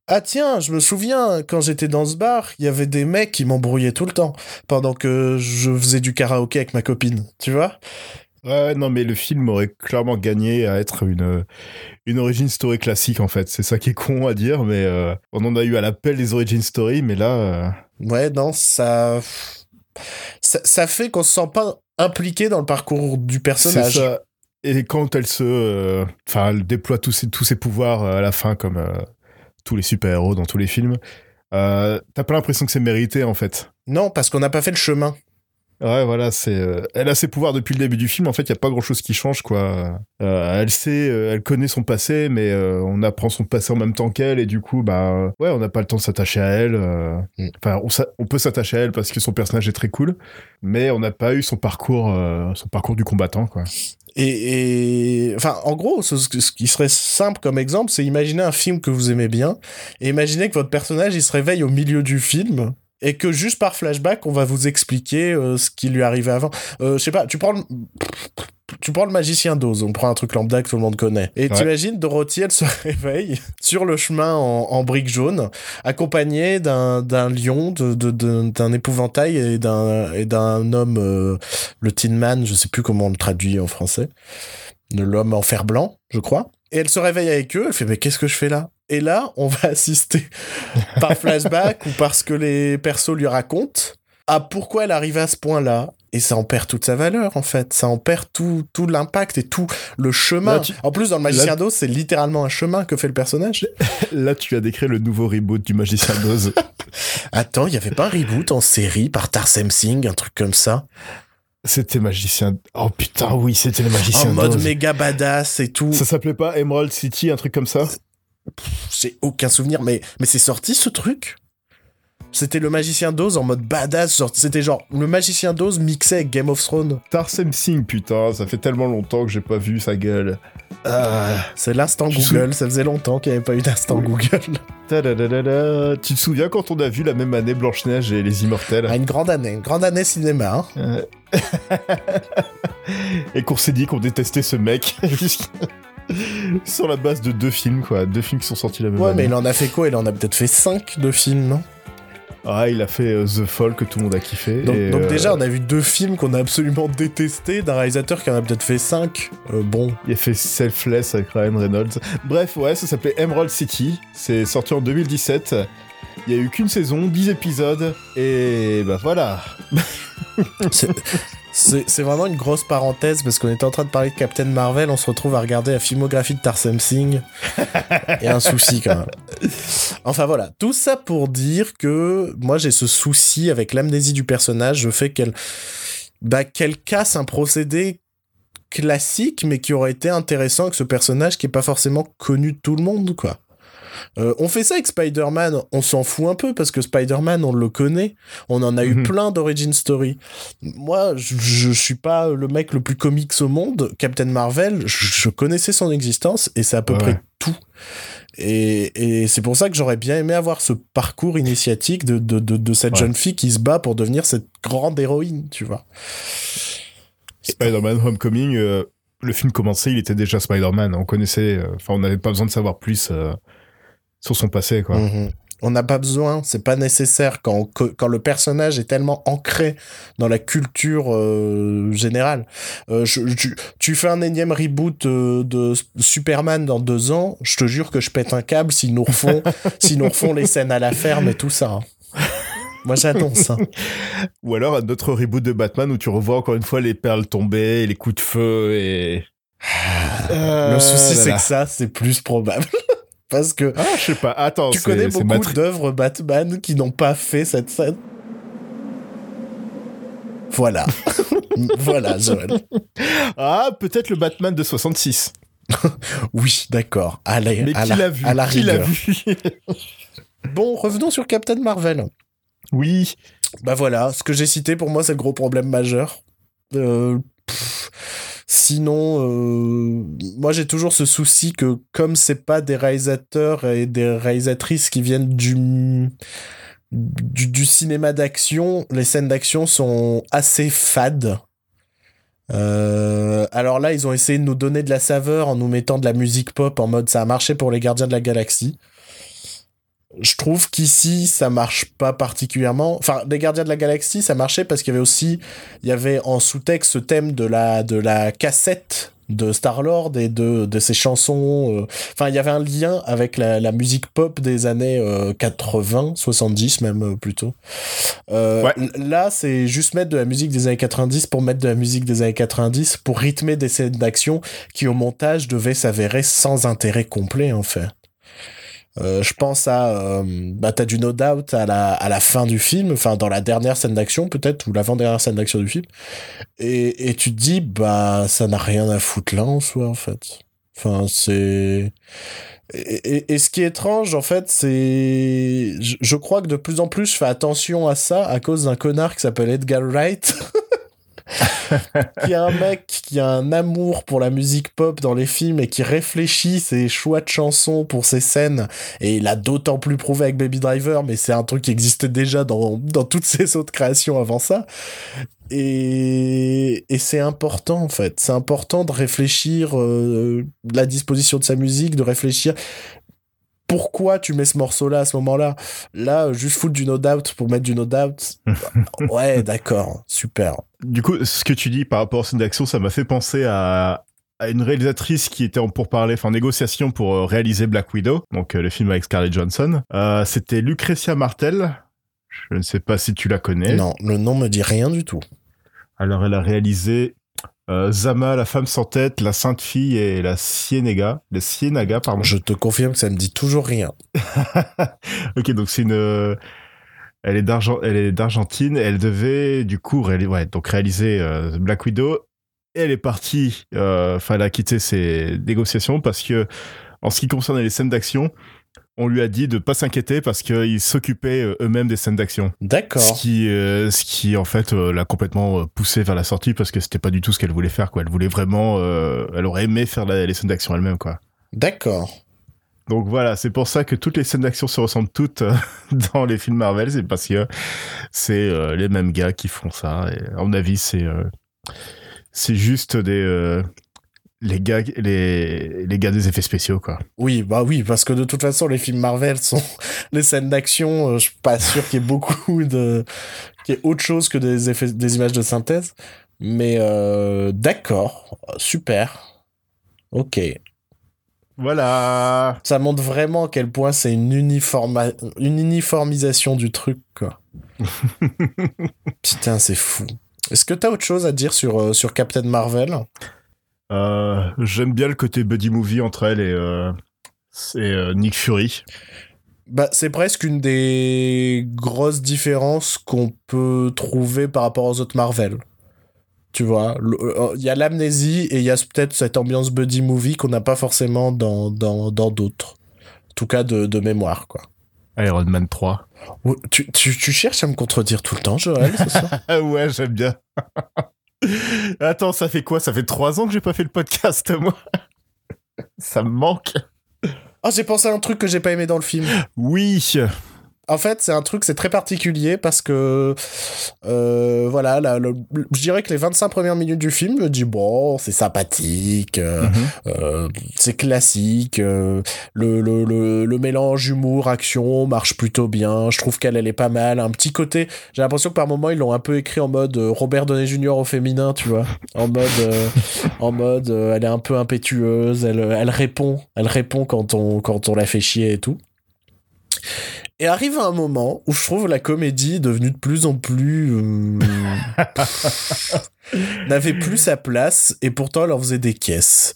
ah tiens, je me souviens, quand j'étais dans ce bar, il y avait des mecs qui m'embrouillaient tout le temps, pendant que je faisais du karaoké avec ma copine, tu vois Ouais, non, mais le film aurait clairement gagné à être une, une origin story classique, en fait. C'est ça qui est con à dire, mais euh, on en a eu à l'appel des origin story, mais là... Euh, ouais, non, ça... ça... fait qu'on se sent pas impliqué dans le parcours du personnage. Ça. Et quand elle se... Euh, enfin, elle déploie tous ses, tous ses pouvoirs à la fin, comme tous les super-héros dans tous les films. Euh, T'as pas l'impression que c'est mérité en fait. Non, parce qu'on n'a pas fait le chemin. Ouais, voilà, c'est. Euh, elle a ses pouvoirs depuis le début du film. En fait, il y a pas grand-chose qui change, quoi. Euh, elle sait, euh, elle connaît son passé, mais on apprend son passé en même temps qu'elle, et du coup, bah, ouais, on n'a pas le temps de s'attacher à elle. Mm. Enfin, on, on, peut s'attacher à elle parce que son personnage est très cool, mais on n'a pas eu son parcours, son parcours du combattant, quoi. Et, et, enfin, en gros, ce, qui serait simple comme exemple, c'est imaginer un film que vous aimez bien et imaginer que votre personnage il se réveille au milieu du film et que juste par flashback, on va vous expliquer euh, ce qui lui arrivait avant. Euh, je sais pas, tu prends le tu prends le magicien d'Oz, on prend un truc lambda que tout le monde connaît. Et tu t'imagines, Dorothy, elle se réveille sur le chemin en, en briques jaunes, accompagnée d'un, d'un lion, de, de, d'un épouvantail et d'un, et d'un homme, euh, le Tin Man, je sais plus comment on le traduit en français, de l'homme en fer blanc, je crois. Et elle se réveille avec eux, elle fait, mais qu'est-ce que je fais là? Et là, on va assister par flashback ou parce que les persos lui racontent à pourquoi elle arrive à ce point-là. Et ça en perd toute sa valeur, en fait. Ça en perd tout, tout l'impact et tout le chemin. En plus, dans le Magicien d'Oz, c'est littéralement un chemin que fait le personnage. Là, tu as décrit le nouveau reboot du Magicien d'Oz. Attends, il y avait pas un reboot en série par Tarsem Singh, un truc comme ça? C'était magicien. Oh putain, oui, c'était le magicien. En mode méga badass et tout. Ça s'appelait pas Emerald City, un truc comme ça? J'ai aucun souvenir, mais, mais c'est sorti ce truc? C'était le magicien d'Oz en mode badass. c'était genre le magicien d'Oz mixé avec Game of Thrones. Tarsem Singh, putain, ça fait tellement longtemps que j'ai pas vu sa gueule. Ah, c'est l'instant Google, ça faisait longtemps qu'il n'y avait pas eu d'instant Google. Tu te souviens quand on a vu la même année Blanche-Neige et les Immortels? Ah, Une grande année, une grande année cinéma. Hein. et qu'on s'est dit qu'on détestait ce mec. Sur la base de deux films, quoi. Deux films qui sont sortis la même année. Ouais, mais il en a fait quoi? Il en a peut-être fait cinq de films, non? Ah, il a fait euh, The Fall que tout le monde a kiffé. Donc, euh, déjà, on a vu deux films qu'on a absolument détestés d'un réalisateur qui en a peut-être fait cinq. Euh, bon. Il a fait Selfless avec Ryan Reynolds. Bref, ouais, ça s'appelait Emerald City. C'est sorti en 2017. Il y a eu qu'une saison, 10 épisodes, et bah voilà. C'est vraiment une grosse parenthèse parce qu'on était en train de parler de Captain Marvel, on se retrouve à regarder la filmographie de Tarsem Singh. et un souci quand même. Enfin voilà, tout ça pour dire que moi j'ai ce souci avec l'amnésie du personnage, je fais qu'elle bah, qu'elle casse un procédé classique mais qui aurait été intéressant avec ce personnage qui est pas forcément connu de tout le monde quoi. Euh, on fait ça avec Spider-Man, on s'en fout un peu parce que Spider-Man, on le connaît. On en a eu mhm. plein d'origin story. Moi, je, suis pas le mec le plus comics au monde. Captain Marvel, je, connaissais son existence et c'est à peu près tout. Et, c'est pour ça que j'aurais bien aimé avoir ce parcours initiatique de, cette jeune fille qui se bat pour devenir cette grande héroïne, tu vois. Spider-Man Homecoming, euh, le film commençait, il était déjà Spider-Man. On connaissait, euh, enfin, on n'avait pas besoin de savoir plus sur son passé, quoi. Mhm. On n'a pas besoin, c'est pas nécessaire quand, quand le personnage est tellement ancré dans la culture euh, générale. Euh, tu, fais un énième reboot euh, de Superman dans deux ans, je te jure que je pète un câble s'ils nous refont, s'ils nous refont les scènes à la ferme et tout ça. Hein. Moi, j'attends ça. Ou alors un autre reboot de Batman où tu revois encore une fois les perles tomber, les coups de feu et. le souci, c'est que ça, c'est plus probable. Parce que Ah, je sais pas. Attends, tu connais beaucoup d'œuvres Batman qui n'ont pas fait cette scène? Voilà. voilà, Joël. Ah, peut-être le Batman de 66. Oui, d'accord. Allez, Mais à qui la, vu à la Qui rigueur. vu? Bon, revenons sur Captain Marvel. Oui. Bah voilà, ce que j'ai cité pour moi, c'est le gros problème majeur. Euh, pff, sinon, euh, moi j'ai toujours ce souci que comme c'est pas des réalisateurs et des réalisatrices qui viennent du cinéma d'action, les scènes d'action sont assez fades. Euh, alors là, ils ont essayé de nous donner de la saveur en nous mettant de la musique pop en mode ça a marché pour les Gardiens de la Galaxie. Je trouve qu'ici, ça marche pas particulièrement. Enfin, les Gardiens de la Galaxie, ça marchait parce qu'il y avait aussi, il y avait en sous-texte ce thème de la, de la cassette de Star-Lord et de, de ses chansons. euh. Enfin, il y avait un lien avec la, la musique pop des années euh, 80, 70 même euh, plutôt. Euh, Ouais. Là, c'est juste mettre de la musique des années 90 pour mettre de la musique des années 90 pour rythmer des scènes d'action qui au montage devaient s'avérer sans intérêt complet en fait. Euh, je pense à euh, bah t'as du No Doubt à la à la fin du film, enfin dans la dernière scène d'action peut-être ou l'avant-dernière scène d'action du film, et et tu te dis bah ça n'a rien à foutre là en soi en fait. Enfin c'est et, et- et ce qui est étrange en fait c'est je, je crois que de plus en plus je fais attention à ça à cause d'un connard qui s'appelle Edgar Wright. qui est un mec qui a un amour pour la musique pop dans les films et qui réfléchit ses choix de chansons pour ses scènes. Et il a d'autant plus prouvé avec Baby Driver mais c'est un truc qui existait déjà dans, dans toutes ses autres créations avant ça. Et, et c'est important en fait. C'est important de réfléchir euh, la disposition de sa musique de réfléchir pourquoi tu mets ce morceau là à ce moment là là juste foutre du no doubt pour mettre du no doubt ouais d'accord super Du coup, ce que tu dis par rapport aux scènes d'action, ça m'a fait penser à, à une réalisatrice qui était en pourparlers, enfin en négociation pour euh, réaliser Black Widow, donc euh, le film avec Scarlett Johansson. Euh, C'était Lucretia Martel. Je ne sais pas si tu la connais. Non, le nom me dit rien du tout. Alors, elle a réalisé euh, Zama, la femme sans tête, la sainte fille et la Ciénaga. La Ciénaga, pardon. Je te confirme que ça me dit toujours rien. ok, donc c'est une. euh, Elle est d'Argent- elle est d'Argentine. Elle devait du coup réali- ouais, donc réaliser euh, Black Widow. Et elle est partie. euh, Enfin, elle a quitté ses négociations parce que, en ce qui concerne les scènes d'action, on lui a dit de pas s'inquiéter parce qu'ils s'occupaient euh, eux-mêmes des scènes d'action. Ce D'accord. qui, euh, ce qui en fait euh, l'a complètement euh, poussé vers la sortie parce que c'était pas du tout ce qu'elle voulait faire. Quoi. Elle voulait vraiment, euh, elle aurait aimé faire la- les scènes d'action elle-même. Quoi. D'accord. Donc voilà, c'est pour ça que toutes les scènes d'action se ressemblent toutes dans les films Marvel, c'est parce que c'est les mêmes gars qui font ça. Et à mon avis, c'est c'est juste des les gars les les gars des effets spéciaux quoi. Oui, bah oui, parce que de toute façon, les films Marvel sont les scènes d'action. euh, je suis pas sûr qu'il y ait beaucoup de, qu'il y ait autre chose que des effets, des images de synthèse. Mais euh, d'accord, super. Ok. Voilà. Ça montre vraiment à quel point c'est une, uniforma... une uniformisation du truc, quoi. Putain, c'est fou. Est-ce que t'as autre chose à dire sur, euh, sur Captain Marvel? Euh, J'aime bien le côté buddy movie entre elle et euh, c'est euh, Nick Fury. Bah, c'est presque une des grosses différences qu'on peut trouver par rapport aux autres Marvel. Tu vois, euh, il y a l'amnésie et il y a peut-être cette ambiance buddy movie qu'on n'a pas forcément dans dans dans d'autres. En tout cas, de, de mémoire, quoi. Iron Man 3. Oh, Tu, tu, tu cherches à me contredire tout le temps, Joël, c'est ça ouais, j'aime bien. Attends, ça fait quoi? Ça fait trois ans que j'ai pas fait le podcast, moi. ça me manque. Ah, j'ai pensé à un truc que j'ai pas aimé dans le film. Oui. En fait, c'est un truc, c'est très particulier parce que, euh, voilà, là, le- je dirais que les 25 premières minutes du film, je dis, bon, c'est sympathique, euh, Mhm. euh, c'est classique, le, le, le, le mélange humour-action marche plutôt bien, je trouve qu'elle, elle est pas mal. Un petit côté, j'ai l'impression que par moment, ils l'ont un peu écrit en mode Robert Downey Jr. au féminin, tu vois, en mode, en mode, elle est un peu impétueuse, elle, elle répond, elle répond quand on, quand on la fait chier et tout. Et arrive un moment où je trouve la comédie devenue de plus en plus euh, n'avait plus sa place et pourtant elle en faisait des caisses.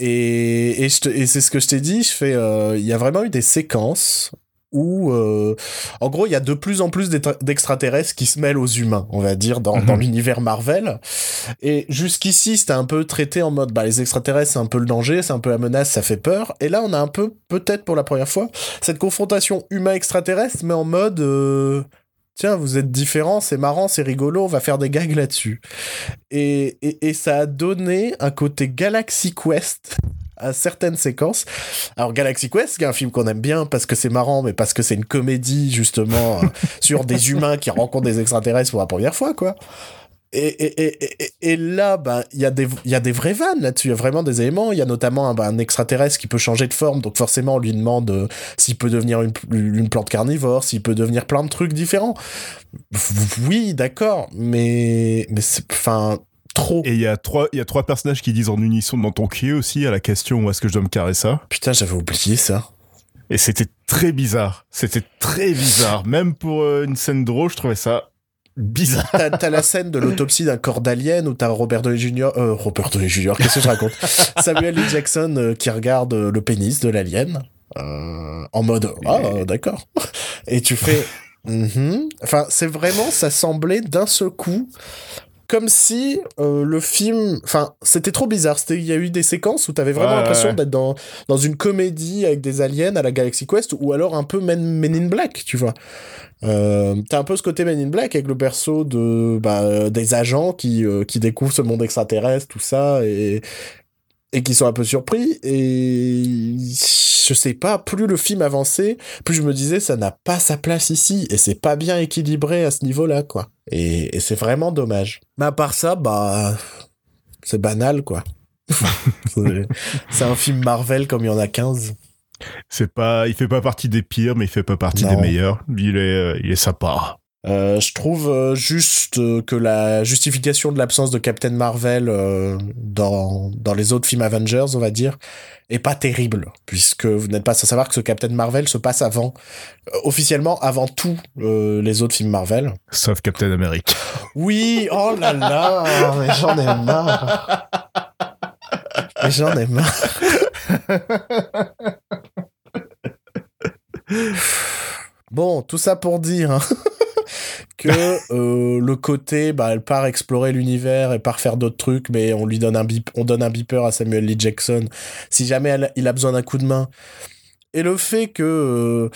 Et, et, et c'est ce que je t'ai dit, je fais, il y a vraiment eu des séquences où, euh, en gros, il y a de plus en plus d'extraterrestres qui se mêlent aux humains, on va dire, dans, dans mhm. l'univers Marvel. Et jusqu'ici, c'était un peu traité en mode, bah, les extraterrestres, c'est un peu le danger, c'est un peu la menace, ça fait peur. Et là, on a un peu, peut-être pour la première fois, cette confrontation humain-extraterrestre, mais en mode, euh, tiens, vous êtes différents, c'est marrant, c'est rigolo, on va faire des gags là-dessus. Et, et, et ça a donné un côté Galaxy Quest à certaines séquences. Alors Galaxy Quest, qui est un film qu'on aime bien parce que c'est marrant, mais parce que c'est une comédie justement euh, sur des humains qui rencontrent des extraterrestres pour la première fois, quoi. Et, et, et, et, là, bah, il y, a des, y a des vraies vannes là-dessus, il y a vraiment des éléments. Il y a notamment un, bah, un, extraterrestre qui peut changer de forme, donc forcément on lui demande euh, s'il peut devenir une, une, plante carnivore, s'il peut devenir plein de trucs différents. Oui, d'accord, mais, mais enfin, et il y a trois, il y a trois personnages qui disent en unisson dans ton cul aussi à la question où est-ce que je dois me carrer ça? Putain, j'avais oublié ça. Et c'était très bizarre. C'était très bizarre. Même pour euh, une scène drôle, je trouvais ça bizarre. T'as, la scène de l'autopsie d'un corps d'alien où t'as Robert Downey Jr. Euh, Robert Downey Jr. Qu'est-ce que je raconte? Samuel L. Jackson euh, qui regarde euh, le pénis de l'alien en mode ah d'accord. Et tu fais mm-hmm. Enfin, c'est vraiment, ça semblait d'un seul coup comme si euh, le film, enfin, c'était trop bizarre. C'était, il y a eu des séquences où t'avais vraiment l'impression d'être dans dans une comédie avec des aliens à la Galaxy Quest ou alors un peu Men, Men in Black, tu vois. Euh, t'as un peu ce côté Men in Black avec le berceau de bah, des agents qui euh, qui découvrent ce monde extraterrestre, tout ça et et qui sont un peu surpris et je sais pas plus le film avançait plus je me disais ça n'a pas sa place ici et c'est pas bien équilibré à ce niveau là quoi. Et, c'est vraiment dommage. Mais à part ça bah c'est banal quoi. C'est un film Marvel comme il y en a 15 c'est pas il fait pas partie des pires mais il fait pas partie des meilleurs. Il est euh, il est sympa euh, je trouve euh, juste euh, que la justification de l'absence de Captain Marvel dans, dans les autres films Avengers, on va dire, est pas terrible, puisque vous n'êtes pas sans savoir que ce Captain Marvel se passe avant, officiellement avant tous les autres films Marvel. Sauf Captain America. Oui, oh là là, mais j'en ai marre. Mais j'en ai marre. Bon, tout ça pour dire hein, que euh, le côté, bah, elle part explorer l'univers et part faire d'autres trucs, mais on lui donne un bip, on donne un beeper à Samuel Lee Jackson si jamais il a besoin d'un coup de main. Et le fait que euh,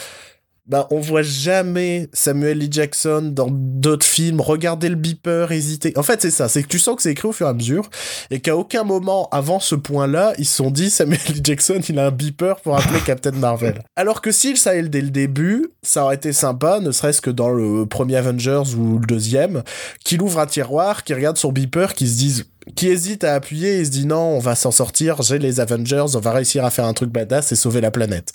bah, on voit jamais Samuel L. Jackson dans d'autres films regarder le beeper, hésiter. En fait, c'est ça, c'est que tu sens que c'est écrit au fur et à mesure et qu'à aucun moment avant ce point-là, ils se sont dit Samuel L. Jackson, il a un beeper pour appeler Captain Marvel. Alors que s'il savait dès le début, ça aurait été sympa, ne serait-ce que dans le premier Avengers ou le deuxième, qu'il ouvre un tiroir, qu'il regarde son beeper, qu'il se dise qui hésite à appuyer et se dit non, on va s'en sortir, j'ai les Avengers, on va réussir à faire un truc badass et sauver la planète.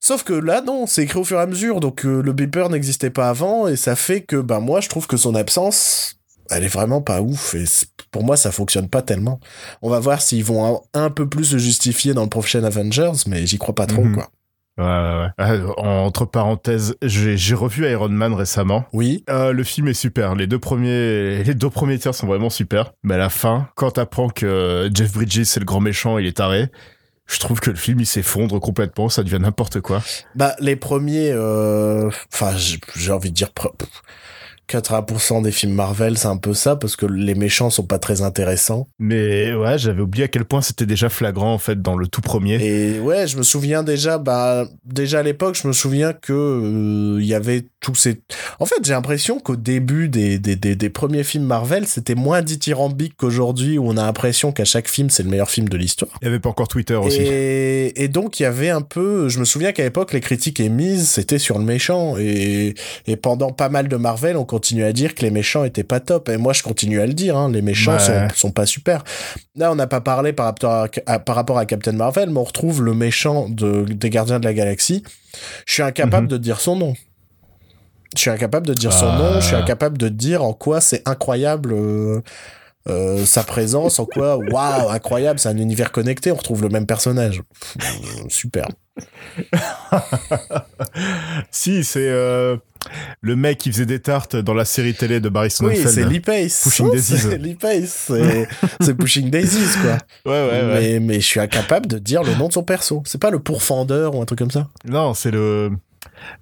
Sauf que là, non, c'est écrit au fur et à mesure, donc euh, le beeper n'existait pas avant, et ça fait que, ben moi, je trouve que son absence, elle est vraiment pas ouf, et pour moi, ça fonctionne pas tellement. On va voir s'ils vont un, peu plus se justifier dans le prochain Avengers, mais j'y crois pas trop, mhm. quoi. Ouais, ouais, ouais. Euh, entre parenthèses, j'ai revu Iron Man récemment. Oui. Euh, le film est super. Les deux premiers, les deux premiers tiers sont vraiment super. Mais à la fin, quand t'apprends que Jeff Bridges c'est le grand méchant, il est taré je trouve que le film il s'effondre complètement, ça devient n'importe quoi. Bah les premiers, euh, enfin j'ai envie de dire 80% des films Marvel, c'est un peu ça, parce que les méchants sont pas très intéressants. Mais ouais, j'avais oublié à quel point c'était déjà flagrant, en fait, dans le tout premier. Et ouais, je me souviens déjà, bah, déjà à l'époque, je me souviens que euh, il y avait tous ces... En fait, j'ai l'impression qu'au début des, des, des, des, premiers films Marvel, c'était moins dithyrambique qu'aujourd'hui, où on a l'impression qu'à chaque film, c'est le meilleur film de l'histoire. Il y avait pas encore Twitter aussi. Et, et donc, il y avait un peu... Je me souviens qu'à l'époque, les critiques émises, c'était sur le méchant. Et, et pendant pas mal de Marvel, on continue à dire que les méchants étaient pas top. Et moi, je continue à le dire, hein, les méchants sont, sont pas super. Là, on n'a pas parlé par rapport, à, par rapport à Captain Marvel, mais on retrouve le méchant de, des Gardiens de la Galaxie. Je suis incapable mhm. de dire son nom. Je suis incapable de dire son nom, je suis ah. incapable de dire en quoi c'est incroyable euh, euh, sa présence, en quoi, waouh, incroyable, c'est un univers connecté, on retrouve le même personnage. super. si, c'est. Euh, Le mec qui faisait des tartes dans la série télé de Barry Oui, Sonnenfeld. c'est Lee Pace. Pushing Daisies. C'est Lee Pace. C'est Pushing Daisies, quoi. Ouais, ouais, ouais. Mais, mais je suis incapable de dire le nom de son perso. C'est pas le pourfendeur ou un truc comme ça Non, c'est le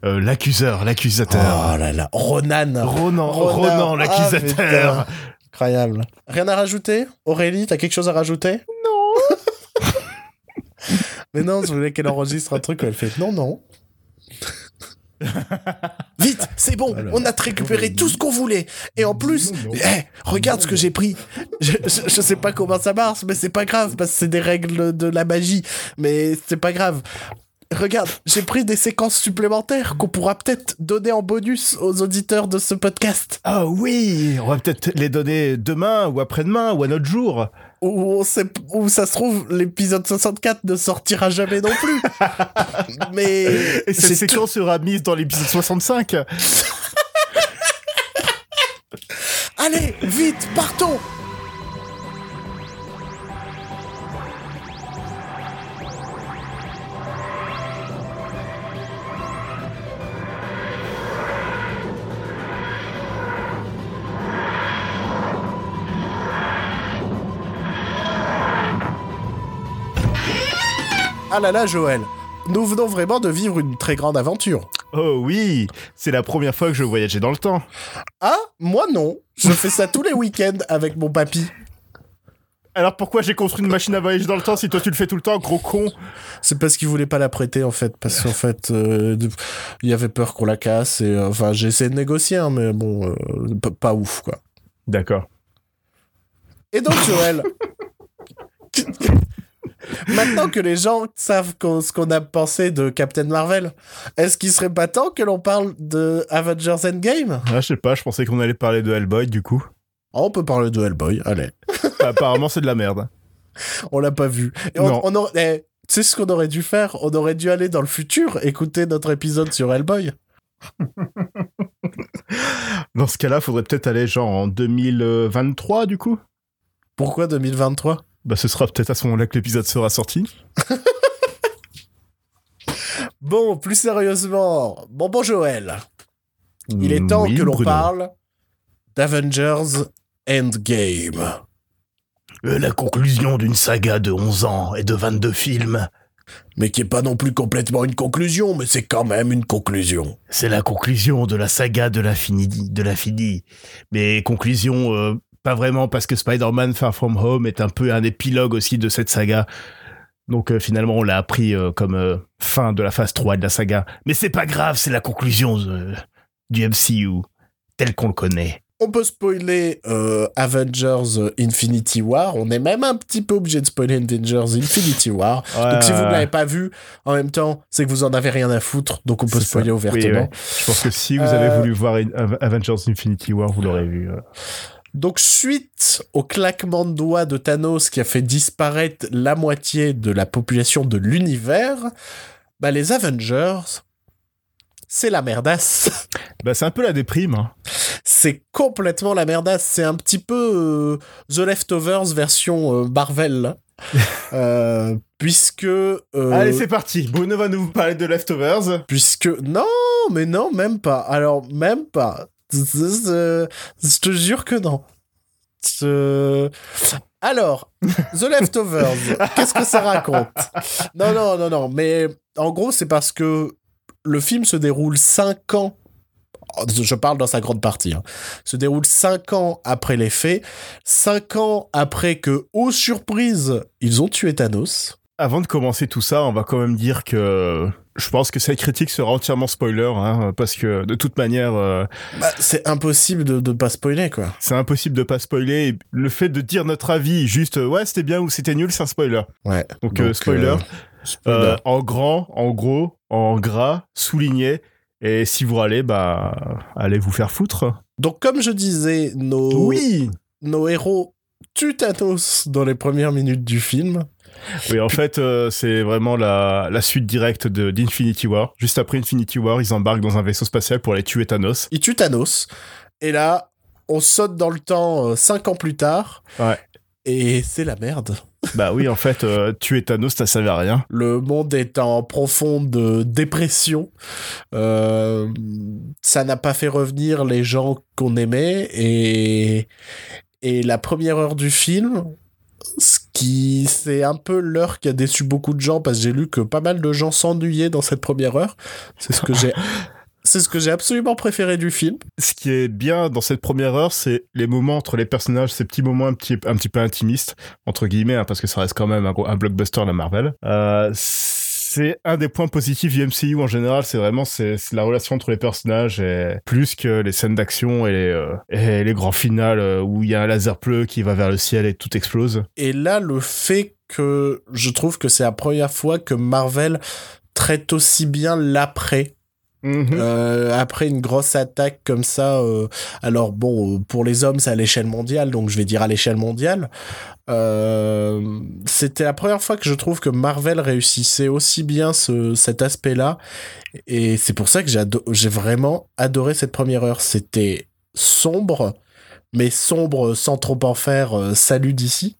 euh, l'accuseur, l'accusateur. Oh là là. Ronan. Ronan, Ronan. Ronan, l'accusateur. Ah. Incroyable. Rien à rajouter? Aurélie, t'as quelque chose à rajouter? Non. Mais non, je voulais qu'elle enregistre un truc où elle fait non, non. Vite, c'est bon, Alors, on a récupéré tout ce qu'on voulait. Et en plus, Non, non. eh, regarde ce que j'ai pris. Je, je, je sais pas comment ça marche, mais c'est pas grave, parce que c'est des règles de la magie. Mais c'est pas grave. Regarde, j'ai pris des séquences supplémentaires qu'on pourra peut-être donner en bonus aux auditeurs de ce podcast. Ah oui, on va peut-être les donner demain ou après-demain ou un autre jour. Où, on sait, où ça se trouve, l'épisode 64 ne sortira jamais non plus. Mais Et cette séquence sera mise dans l'épisode 65. tout- Allez, vite, partons Ah là là, Joël, nous venons vraiment de vivre une très grande aventure. Oh oui, c'est la première fois que je voyageais dans le temps. Ah, moi non. Je fais ça tous les week-ends avec mon papy. Alors pourquoi j'ai construit une machine à voyager dans le temps si toi tu le fais tout le temps, gros con? C'est parce qu'il voulait pas la prêter en fait, parce qu'en fait, euh, il avait peur qu'on la casse et euh, enfin j'ai essayé de négocier, hein, mais bon, euh, pas ouf quoi. D'accord. Et donc Joël, maintenant que les gens savent ce qu'on a pensé de Captain Marvel, est-ce qu'il serait pas temps que l'on parle de Avengers Endgame? Ah, je sais pas, je pensais qu'on allait parler de Hellboy du coup. Ah, On peut parler de Hellboy, allez. Bah, apparemment c'est de la merde. On l'a pas vu. Et on, Non. on aurait, eh, tu sais ce qu'on aurait dû faire? On aurait dû aller dans le futur, écouter notre épisode sur Hellboy. Dans ce cas-là, faudrait peut-être aller genre en 2023 du coup? Pourquoi 2023 Bah ce sera peut-être à ce moment-là que l'épisode sera sorti. Bon, plus sérieusement, bon bon Joël, il est temps Oui, que l'on parle d'Avengers Endgame. Euh, La conclusion d'une saga de 11 ans et de 22 films, Mais qui est pas non plus complètement une conclusion, mais c'est quand même une conclusion. c'est la conclusion de la saga de l'infini, de l'infini. Mais conclusion, euh, Pas vraiment parce que Spider-Man Far From Home est un peu un épilogue aussi de cette saga. Donc euh, finalement on l'a appris euh, comme euh, fin de la phase 3 de la saga. mais c'est pas grave, c'est la conclusion du MCU, tel qu'on le connaît. On peut spoiler Avengers Infinity War, on est même un petit peu obligé de spoiler Avengers Infinity War. Donc si vous ne l'avez pas vu, en même temps, c'est que vous en avez rien à foutre, donc on peut ça. spoiler Oui, ouvertement. ouais. Je pense que si vous avez voulu voir Avengers Infinity War, vous l'aurez vu. Donc, suite au claquement de doigts de Thanos qui a fait disparaître la moitié de la population de l'univers, bah, les Avengers, c'est la merdasse. Bah c'est un peu la déprime. hein. c'est complètement la merdasse. C'est un petit peu euh, The Leftovers version euh, Marvel. là. Euh, puisque. euh, Allez c'est parti. Bruno va nous parler de Leftovers. puisque. Non, mais non, même pas. Alors, même pas. Je je te jure que non. Je- Alors, The Leftovers, qu'est-ce que ça raconte? Non, non, non, non, mais en gros, c'est parce que le film se déroule 5 ans. Je parle dans sa grande partie. hein, se déroule 5 ans après les faits, 5 ans après que, aux surprises, ils ont tué Thanos. Avant de commencer tout ça, on va quand même dire que je pense que cette critique sera entièrement spoiler, hein, parce que de toute manière, euh, Bah, c'est impossible de ne pas spoiler, quoi. c'est impossible de pas spoiler. Et le fait de dire notre avis, juste euh, ouais c'était bien ou c'était nul, c'est un spoiler. Ouais. Donc, euh, spoiler, euh, spoiler. Euh, en grand, en gros, en gras, souligné. Et si vous râlez, bah allez vous faire foutre. Donc, comme je disais, nos, Oui. nos héros tuent Thanos dans les premières minutes du film. Oui, en fait, euh, c'est vraiment la, la suite directe de d'Infinity War. Juste après Infinity War, ils embarquent dans un vaisseau spatial pour aller tuer Thanos. Ils tuent Thanos. Et là, on saute dans le temps euh, cinq ans plus tard. Ouais. Et c'est la merde. Bah oui, en fait, euh, tuer Thanos, ça servait à rien. Le monde est en profonde dépression. Euh, ça n'a pas fait revenir les gens qu'on aimait et et la première heure du film, ce qui c'est un peu l'heure qui a déçu beaucoup de gens parce que j'ai lu que pas mal de gens s'ennuyaient dans cette première heure. C'est ce que j'ai c'est ce que j'ai absolument préféré du film. Ce qui est bien dans cette première heure, c'est les moments entre les personnages, ces petits moments un petit, un petit peu intimistes, entre guillemets, hein, parce que ça reste quand même un, blockbuster, la Marvel. Euh, c'est un des points positifs du MCU en général, c'est vraiment c'est la relation entre les personnages, et plus que les scènes d'action et, les, euh, et les grands finales euh, où il y a un laser bleu qui va vers le ciel et tout explose. Et là, le fait que je trouve que c'est la première fois que Marvel traite aussi bien l'après Mhm. Euh, après une grosse attaque comme ça, euh, alors bon, pour les hommes, c'est à l'échelle mondiale, donc je vais dire à l'échelle mondiale. Euh, C'était la première fois que je trouve que Marvel réussissait aussi bien ce, cet aspect-là, et c'est pour ça que j'ai vraiment adoré cette première heure. C'était sombre, mais sombre sans trop en faire. salut d'ici.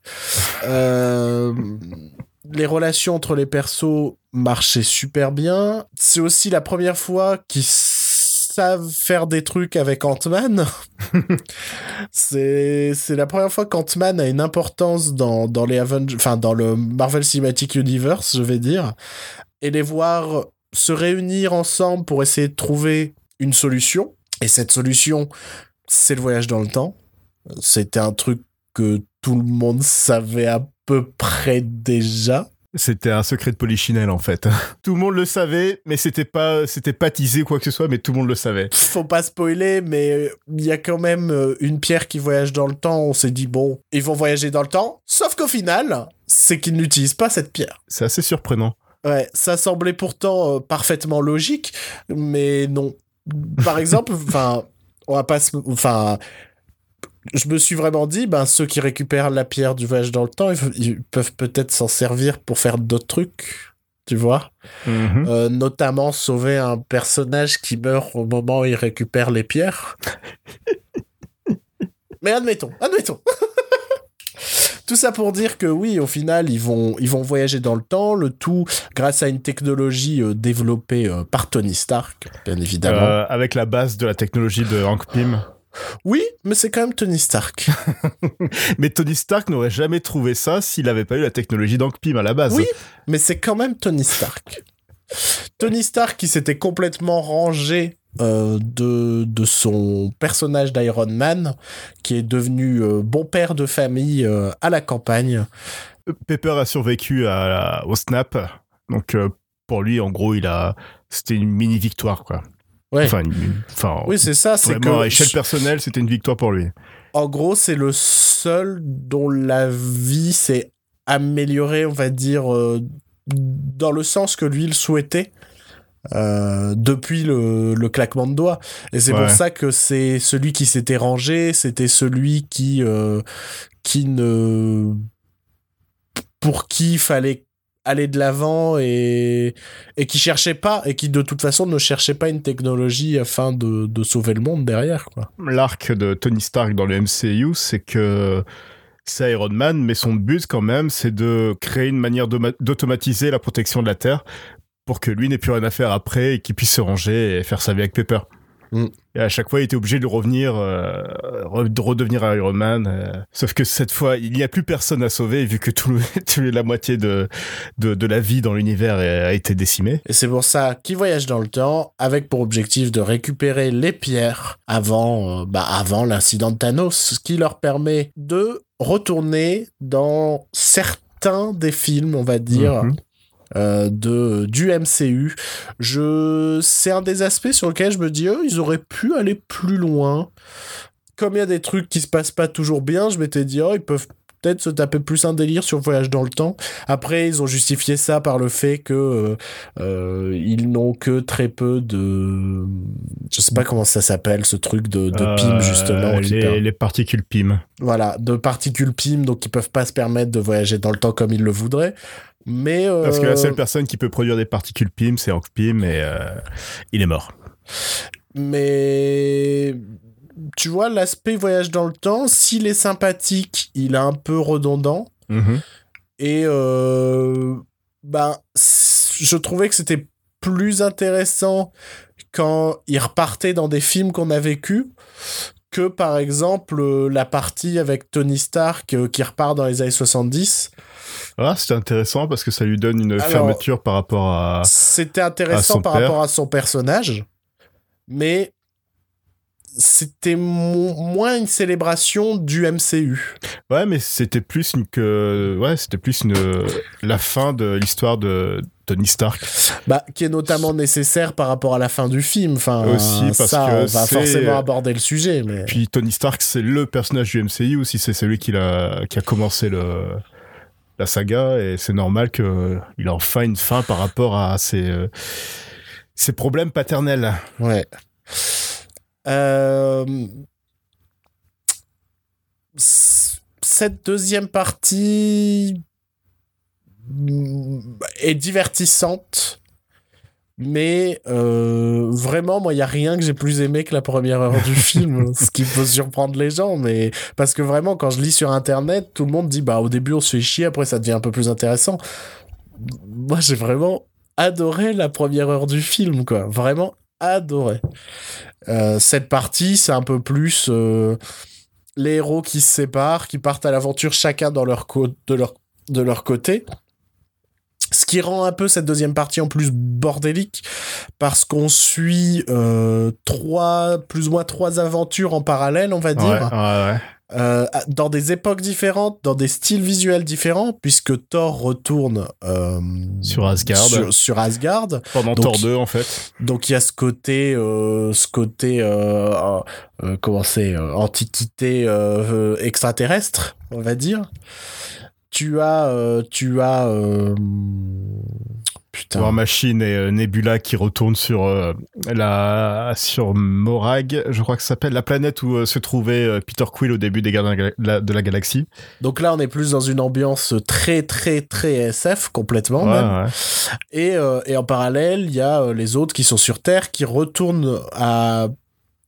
Les relations entre les persos marchaient super bien. C'est aussi la première fois qu'ils savent faire des trucs avec Ant-Man. c'est c'est la première fois qu'Ant-Man a une importance dans, dans les Avengers, enfin dans le Marvel Cinematic Universe, je vais dire. Et les voir se réunir ensemble pour essayer de trouver une solution. Et cette solution, c'est le voyage dans le temps. C'était un truc que tout le monde savait à peu près déjà. C'était un secret de Polichinelle en fait. tout le monde le savait, mais c'était pas c'était pas teasé quoi que ce soit, mais tout le monde le savait. Faut pas spoiler, mais il y a quand même euh, une pierre qui voyage dans le temps. On s'est dit, bon, ils vont voyager dans le temps. Sauf qu'au final, c'est qu'ils n'utilisent pas cette pierre. C'est assez surprenant. Ouais, ça semblait pourtant euh, parfaitement logique, mais non. Par exemple, enfin, on va pas se... Je me suis vraiment dit, ben, ceux qui récupèrent la pierre du voyage dans le temps, ils, peuvent peut-être s'en servir pour faire d'autres trucs, tu vois Mhm. Euh, Notamment sauver un personnage qui meurt au moment où il récupère les pierres. Mais admettons, admettons. Tout ça pour dire que oui, au final, ils vont, ils vont voyager dans le temps, le tout grâce à une technologie euh, développée euh, par Tony Stark, bien évidemment. Euh, avec la base de la technologie de Hank Pym. Oui, mais c'est quand même Tony Stark. Mais Tony Stark n'aurait jamais trouvé ça s'il n'avait pas eu la technologie d'Hank Pym à la base. Oui. mais c'est quand même Tony Stark. Tony Stark qui s'était complètement rangé euh, de, de son personnage d'Iron Man, qui est devenu euh, bon père de famille euh, à la campagne. Pepper a survécu à la- au snap. Donc pour lui, en gros, il a c'était une mini victoire quoi. Ouais. Enfin, oui, c'est ça. C'est que à échelle personnelle, c'était une victoire pour lui. en gros, c'est le seul dont la vie s'est améliorée, on va dire, euh, dans le sens que lui il souhaitait. euh, depuis le, le claquement de doigts. Et c'est Ouais. pour ça que c'est celui qui s'était rangé, c'était celui qui, euh, qui ne. pour qui il fallait aller de l'avant et, et qui cherchait pas, et qui de toute façon ne cherchait pas une technologie afin de, sauver le monde derrière. L'arc de Tony Stark dans le MCU, c'est que c'est Iron Man, mais son but quand même, c'est de créer une manière d'automatiser la protection de la Terre pour que lui n'ait plus rien à faire après et qu'il puisse se ranger et faire sa vie avec Pepper. Mm. Et à chaque fois, il était obligé de revenir, euh, de redevenir Iron Man. euh. Sauf que cette fois, il n'y a plus personne à sauver vu que tout, le- tout le- la moitié de, de, de la vie dans l'univers a été décimée. Et c'est pour ça qu'il voyage dans le temps avec pour objectif de récupérer les pierres avant, euh, bah, avant l'incident de Thanos, ce qui leur permet de retourner dans certains des films, on va dire, Mhm. Euh, de, du MCU. Je, c'est un des aspects sur lequel je me dis, eux, ils auraient pu aller plus loin. Comme il y a des trucs qui se passent pas toujours bien, je m'étais dit, oh, ils peuvent peut-être se taper plus un délire sur Voyage dans le temps. Après, ils ont justifié ça par le fait que euh, euh, ils n'ont que très peu de, je sais pas comment ça s'appelle, ce truc de, de Euh, PIM justement. les, les particules PIM. Voilà, de particules PIM, donc ils peuvent pas se permettre de voyager dans le temps comme ils le voudraient. Mais euh, Parce que la seule personne qui peut produire des particules PIM, c'est Hank Pym et euh, il est mort. mais tu vois, l'aspect voyage dans le temps, s'il est sympathique, il est un peu redondant. Mhm. Et euh, ben, je trouvais que c'était plus intéressant quand il repartait dans des films qu'on a vécu que par exemple euh, la partie avec Tony Stark euh, qui repart dans les années 70. Ah, c'était intéressant parce que ça lui donne une fermeture par rapport à. C'était intéressant par rapport à son personnage, mais c'était moins une célébration du MCU. Ouais, mais c'était plus une que ouais, c'était plus une la fin de l'histoire de Tony Stark. Bah, qui est notamment nécessaire par rapport à la fin du film. Enfin, aussi parce ça, que on va forcément aborder le sujet. Mais... Puis Tony Stark, c'est le personnage du MCU aussi, c'est celui qui a qui a commencé le la saga et c'est normal que il a enfin une fin par rapport à ses ses problèmes paternels. Ouais. Euh, cette deuxième partie est divertissante, mais euh, vraiment, moi, il n'y a rien que j'ai plus aimé que la première heure du film, ce qui peut surprendre les gens, mais parce que vraiment, quand je lis sur Internet, tout le monde dit, bah, au début, on se fait chier, après, ça devient un peu plus intéressant. Moi, j'ai vraiment adoré la première heure du film, quoi. Vraiment adoré. Euh, cette partie, c'est un peu plus euh, les héros qui se séparent, qui partent à l'aventure chacun de, leur, côté. Ce qui rend un peu cette deuxième partie en plus bordélique, parce qu'on suit euh, trois, plus ou moins trois aventures en parallèle, on va dire. Euh, dans des époques différentes, dans des styles visuels différents, puisque Thor retourne euh, sur Asgard. Sur, Asgard. Pendant Thor 2, en fait. Donc il y a ce côté, euh, ce côté, comment c'est, antiquité extraterrestre, on va dire. Tu as, tu as Putain. Machine et euh, Nebula qui retournent sur euh, la sur Morag, je crois que ça s'appelle la planète où euh, se trouvait Peter Quill au début des Gardiens de la Galaxie. Donc là, on est plus dans une ambiance très très très SF complètement même. Et, et en parallèle, il y a les autres qui sont sur Terre qui retournent à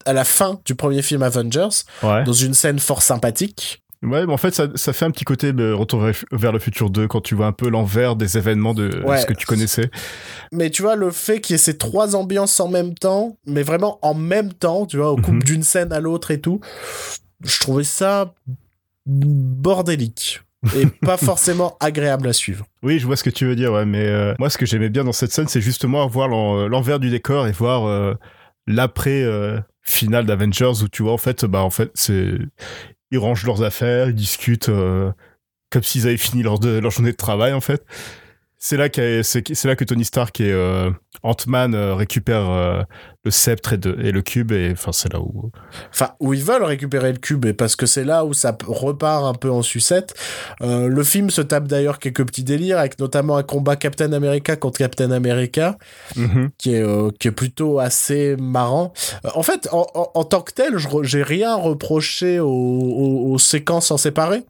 à la fin du premier film Avengers dans une scène fort sympathique Ouais, mais en fait, ça, ça fait un petit côté de Retour vers le futur 2 quand tu vois un peu l'envers des événements de ce que tu connaissais. Mais tu vois, le fait qu'il y ait ces trois ambiances en même temps, mais vraiment en même temps, tu vois, au coupe mhm. d'une scène à l'autre et tout, je trouvais ça bordélique et pas forcément agréable à suivre. Oui, je vois ce que tu veux dire, ouais, mais euh, moi, ce que j'aimais bien dans cette scène, c'est justement voir l'envers du décor et voir euh, l'après. Euh, finale d'Avengers où tu vois en fait bah en fait c'est ils rangent leurs affaires, ils discutent euh, comme s'ils avaient fini leur, leur journée de travail en fait. C'est là, c'est là que Tony Stark et euh, Ant-Man euh, récupèrent le sceptre et, et, le cube et enfin c'est là où enfin où ils veulent récupérer le cube et parce que c'est là où ça repart un peu en sucette. Le film se tape d'ailleurs quelques petits délires avec notamment un combat Captain America contre Captain America mm-hmm. qui est qui est plutôt assez marrant. En fait en, en, tant que tel j'ai rien reproché aux, aux séquences en séparé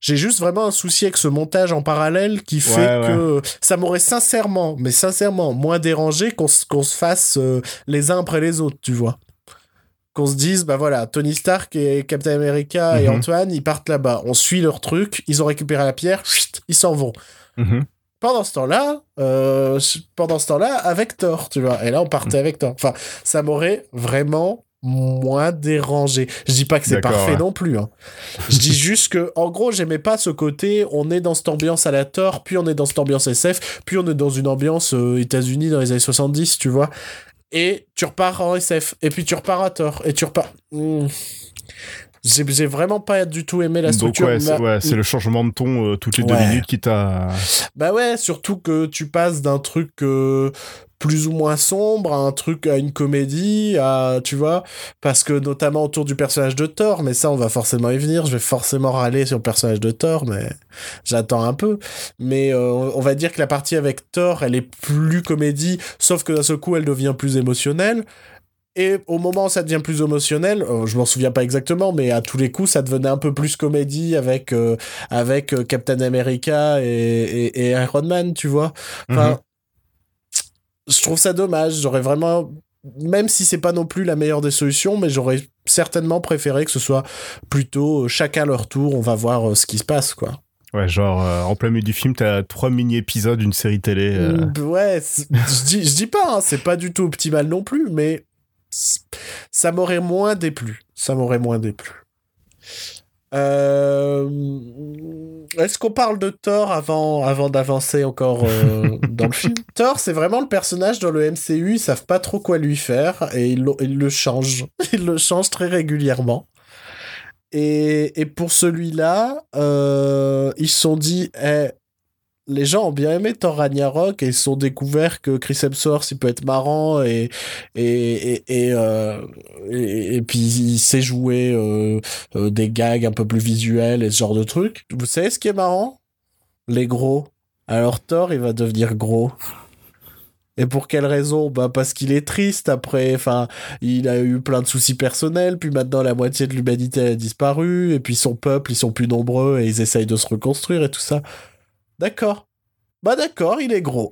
j'ai juste vraiment un souci avec ce montage en parallèle qui fait que ça m'aurait sincèrement, mais sincèrement, moins dérangé qu'on se fasse euh, les uns après les autres, tu vois. Qu'on se dise, bah voilà, Tony Stark et Captain America et mhm. Antoine, ils partent là-bas. On suit leur truc, ils ont récupéré la pierre, ils s'en vont. Mhm. Pendant ce temps-là, euh, pendant ce temps-là, avec Thor, tu vois. Et là, on partait mhm. avec Thor. Enfin, ça m'aurait vraiment moins dérangé. Je dis pas que c'est parfait non plus. Hein. Je dis juste que, en gros, j'aimais pas ce côté. On est dans cette ambiance à la Thor, puis on est dans cette ambiance SF, puis on est dans une ambiance euh, États-Unis dans les années 70, tu vois. Et tu repars en SF, et puis tu repars à Thor, et tu repars. Hmm. J'ai vraiment pas du tout aimé la structure. Donc ouais, c'est le changement de ton euh, toutes les deux minutes qui t'a. Bah ouais, surtout que tu passes d'un truc euh, plus ou moins sombre, un truc à une comédie, à, tu vois, parce que notamment autour du personnage de Thor, mais ça on va forcément y venir, je vais forcément râler sur le personnage de Thor, mais j'attends un peu. Mais euh, on va dire que la partie avec Thor, elle est plus comédie, sauf que d'un seul coup elle devient plus émotionnelle. Et au moment où ça devient plus émotionnel, euh, je m'en souviens pas exactement, mais à tous les coups, ça devenait un peu plus comédie avec euh, avec Captain America et, Iron Man, tu vois. Mhm je trouve ça dommage. J'aurais vraiment, même si c'est pas non plus la meilleure des solutions, mais j'aurais certainement préféré que ce soit plutôt euh, chacun leur tour, on va voir euh, ce qui se passe, quoi. Ouais, genre, euh, en plein milieu du film, t'as trois mini-épisodes d'une série télé. euh. Mm, Ouais, je dis, je dis pas, hein, c'est pas du tout optimal non plus, mais ça m'aurait moins déplu. Ça m'aurait moins déplu. Euh, Est-ce qu'on parle de Thor avant, avant d'avancer encore euh, dans le film? Thor, c'est vraiment le personnage dans le MCU, ils savent pas trop quoi lui faire et ils, le- ils le changent. Ils le changent très régulièrement. Et, et pour celui-là, euh, ils se sont dit, eh, les gens ont bien aimé Thor Ragnarok et ils se sont découverts que Chris Hemsworth il peut être marrant et et et et, euh, et, puis il sait jouer euh, euh, des gags un peu plus visuels et ce genre de trucs. Vous savez ce qui est marrant? Les gros. Alors Thor il va devenir gros. Et pour quelle raison? Bah parce qu'il est triste après. Enfin, il a eu plein de soucis personnels. Puis maintenant la moitié de l'humanité a disparu. Et puis son peuple ils sont plus nombreux et ils essayent de se reconstruire et tout ça. D'accord. Bah d'accord, il est gros.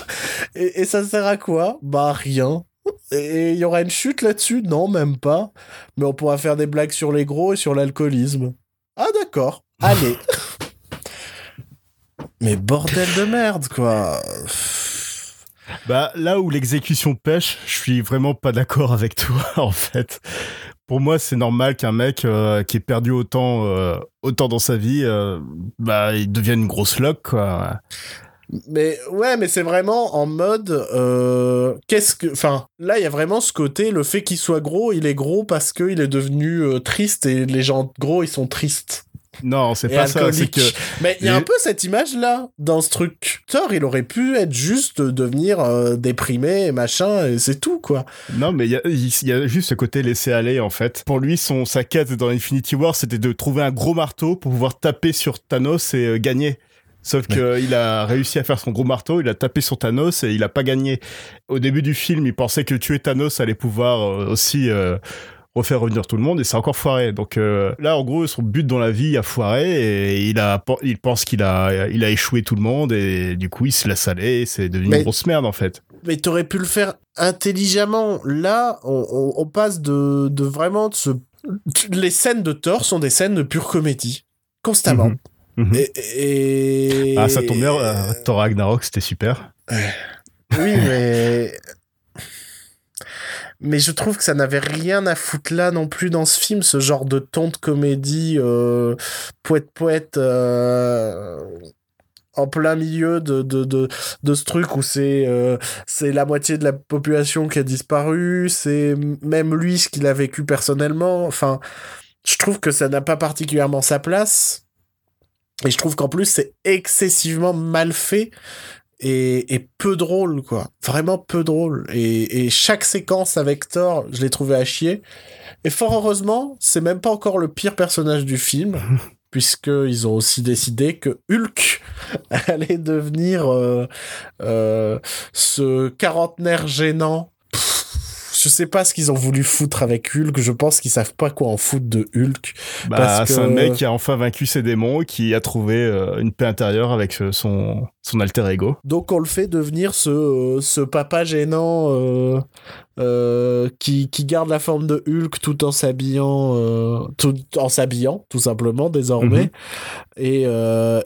et, et ça sert à quoi? Bah rien. Et il y aura une chute là-dessus? Non, même pas. Mais on pourra faire des blagues sur les gros et sur l'alcoolisme. Ah d'accord. Allez. Mais bordel de merde, quoi. Bah, là où l'exécution pêche, je suis vraiment pas d'accord avec toi, en fait. Pour moi, c'est normal qu'un mec euh, qui est perdu autant, euh, autant dans sa vie, euh, bah, il devienne une grosse loque, quoi. Mais ouais, mais c'est vraiment en mode qu'est-ce que enfin là il y a vraiment ce côté le fait qu'il soit gros, il est gros parce que il est devenu triste et les gens gros ils sont tristes Non, c'est pas ça, que... Mais il y a un peu cette image là dans ce truc. Thor, il aurait pu être juste euh, devenir euh, déprimé et machin et c'est tout quoi. Non, mais il y a, il y a juste ce côté laisser aller, en fait. Pour lui, son, sa quête dans Infinity War, c'était de trouver un gros marteau pour pouvoir taper sur Thanos et euh, gagner. Sauf qu'il a réussi à faire son gros marteau, il a tapé sur Thanos et il a pas gagné. Au début du film, il pensait que tuer Thanos allait pouvoir aussi euh, refaire revenir tout le monde et c'est encore foiré. Donc euh, là, en gros, son but dans la vie a foiré et il, a, il pense qu'il a, il a échoué tout le monde et du coup, il se laisse aller et c'est devenu Mais- une grosse merde, en fait. Mais t'aurais pu le faire intelligemment. Là, on, on- on passe de, de vraiment de ce... Les scènes de Thor sont des scènes de pure comédie. Constamment. Mhm. Mhm. Et, et- Ah, ça tombe bien, euh, Thor Ragnarok, c'était super. Oui, mais... Mais je trouve que ça n'avait rien à foutre là non plus dans ce film, ce genre de ton de comédie euh, poète-poète euh, en plein milieu de, de, de, de ce truc où c'est euh, c'est la moitié de la population qui a disparu, c'est même lui ce qu'il a vécu personnellement. Enfin, je trouve que ça n'a pas particulièrement sa place. Et je trouve qu'en plus, c'est excessivement mal fait et, et peu drôle, quoi. Vraiment peu drôle. Et, et chaque séquence avec Thor, je l'ai trouvé à chier. Et fort heureusement, c'est même pas encore le pire personnage du film, puisqu'ils ont aussi décidé que Hulk allait devenir euh, euh, ce quarantenaire gênant. Pff, Je sais pas ce qu'ils ont voulu foutre avec Hulk. Je pense qu'ils savent pas quoi en foutre de Hulk. Bah, c'est un mec qui a enfin vaincu ses démons, qui a trouvé euh, une paix intérieure avec son, son alter ego. Donc on le fait devenir ce, euh, ce papa gênant euh, euh, qui, qui garde la forme de Hulk tout en s'habillant, euh, tout en s'habillant tout simplement désormais, Mhm. et,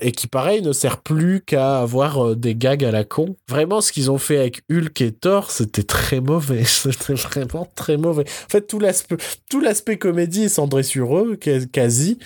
et qui pareil ne sert plus qu'à avoir des gags à la con. Vraiment ce qu'ils ont fait avec Hulk et Thor, c'était très mauvais, c'était vraiment très mauvais. En fait tout l'aspect tout l'aspect comédie est cendré sur eux quas- quasi,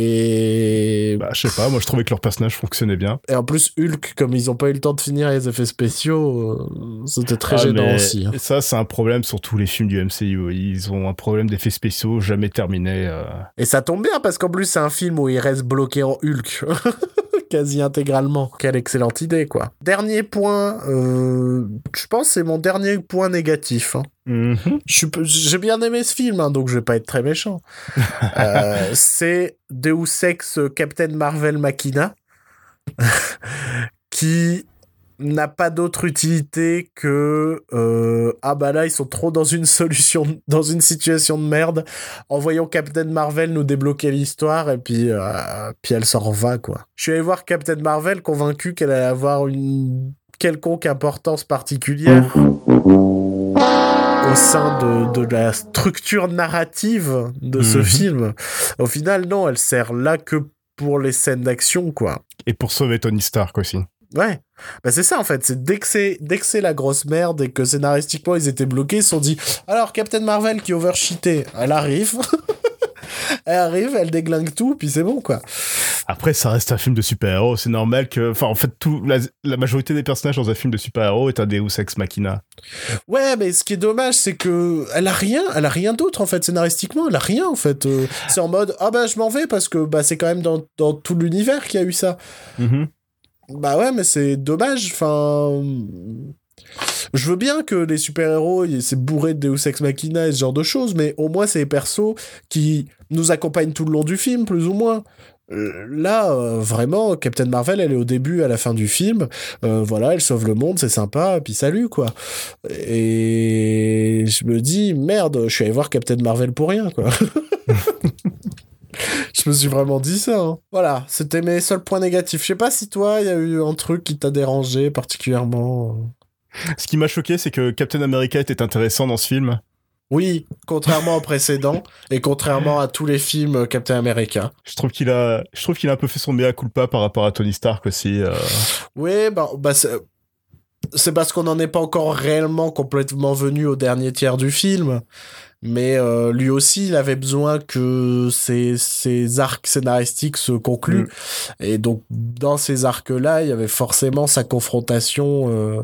et Bah, je sais pas, moi je trouvais que leur personnage fonctionnait bien. et en plus, Hulk, comme ils ont pas eu le temps de finir les effets spéciaux, euh, c'était très Ah, gênant aussi. hein. Ça, c'est un problème sur tous les films du MCU. Ils ont un problème d'effets spéciaux jamais terminé. euh. Et ça tombe bien parce qu'en plus, c'est un film où il reste bloqué en Hulk. Quasi intégralement. Quelle excellente idée, quoi. Dernier point, euh, je pense c'est mon dernier point négatif. hein. Mhm. Peu- J'ai bien aimé ce film, hein, donc je vais pas être très méchant. Euh, c'est Deus Ex Captain Marvel Machina, qui n'a pas d'autre utilité que euh, ah bah là ils sont trop dans une solution dans une situation de merde envoyons Captain Marvel nous débloquer l'histoire et puis euh, puis elle s'en va quoi je suis allé voir Captain Marvel convaincu qu'elle allait avoir une quelconque importance particulière au sein de, de la structure narrative de ce Mhm. film. Au final, non, elle sert là que pour les scènes d'action, quoi. Et pour sauver Tony Stark aussi. Ouais. Bah c'est ça en fait, c'est dès que c'est dès que c'est la grosse merde et que scénaristiquement ils étaient bloqués, ils se sont dit alors Captain Marvel qui overcheaté, elle arrive. elle arrive, elle déglingue tout puis c'est bon quoi. Après ça reste un film de super-héros, c'est normal que enfin en fait tout la, la majorité des personnages dans un film de super-héros est un Deus ex machina. Ouais, mais ce qui est dommage c'est que elle a rien, elle a rien d'autre en fait scénaristiquement, elle a rien en fait. Euh, c'est en mode ah bah je m'en vais parce que bah c'est quand même dans, dans tout l'univers qu'il y a eu ça. Mhm. Bah ouais, mais c'est dommage. Enfin, je veux bien que les super-héros, c'est bourré de Deus Ex Machina et ce genre de choses, mais au moins c'est les persos qui nous accompagnent tout le long du film, plus ou moins. Euh, Là, euh, vraiment, Captain Marvel, elle est au début, à la fin du film. Euh, voilà, elle sauve le monde, c'est sympa, puis salut, quoi. Et je me dis, merde, je suis allé voir Captain Marvel pour rien, quoi. Je me suis vraiment dit ça. hein. Voilà, c'était mes seuls points négatifs. Je sais pas si toi, il y a eu un truc qui t'a dérangé particulièrement. Ce qui m'a choqué, c'est que Captain America était intéressant dans ce film. Oui, contrairement au précédent et contrairement à tous les films Captain America. Je trouve qu'il a, je trouve qu'il a un peu fait son mea culpa par rapport à Tony Stark aussi. euh. Oui, bah, bah c'est... c'est parce qu'on n'en est pas encore réellement complètement venu au dernier tiers du film. Mais euh, lui aussi, il avait besoin que ses, ses arcs scénaristiques se concluent. Mm. Et donc, dans ces arcs-là, il y avait forcément sa confrontation euh,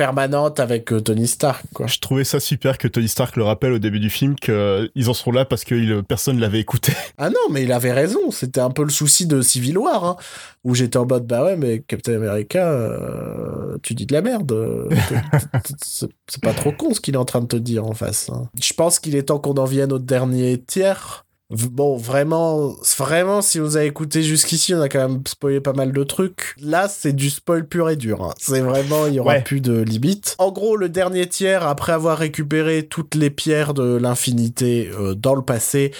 permanente avec euh, Tony Stark. Quoi. Je trouvais ça super que Tony Stark le rappelle au début du film qu'ils en sont là parce que il- personne l'avait écouté. Ah non, mais il avait raison. C'était un peu le souci de Civil War, hein, où j'étais en mode, bah ouais, mais Captain America, euh, tu dis de la merde. euh, c'est c'est pas trop con ce qu'il est en train de te dire en face. hein. Je pense qu'il est temps qu'on en vienne au dernier tiers. Bon, vraiment, vraiment, si vous avez écouté jusqu'ici, on a quand même spoilé pas mal de trucs. Là, c'est du spoil pur et dur. hein. C'est vraiment, il y aura Ouais. plus de limite. En gros, le dernier tiers, après avoir récupéré toutes les pierres de l'infinité euh, dans le passé,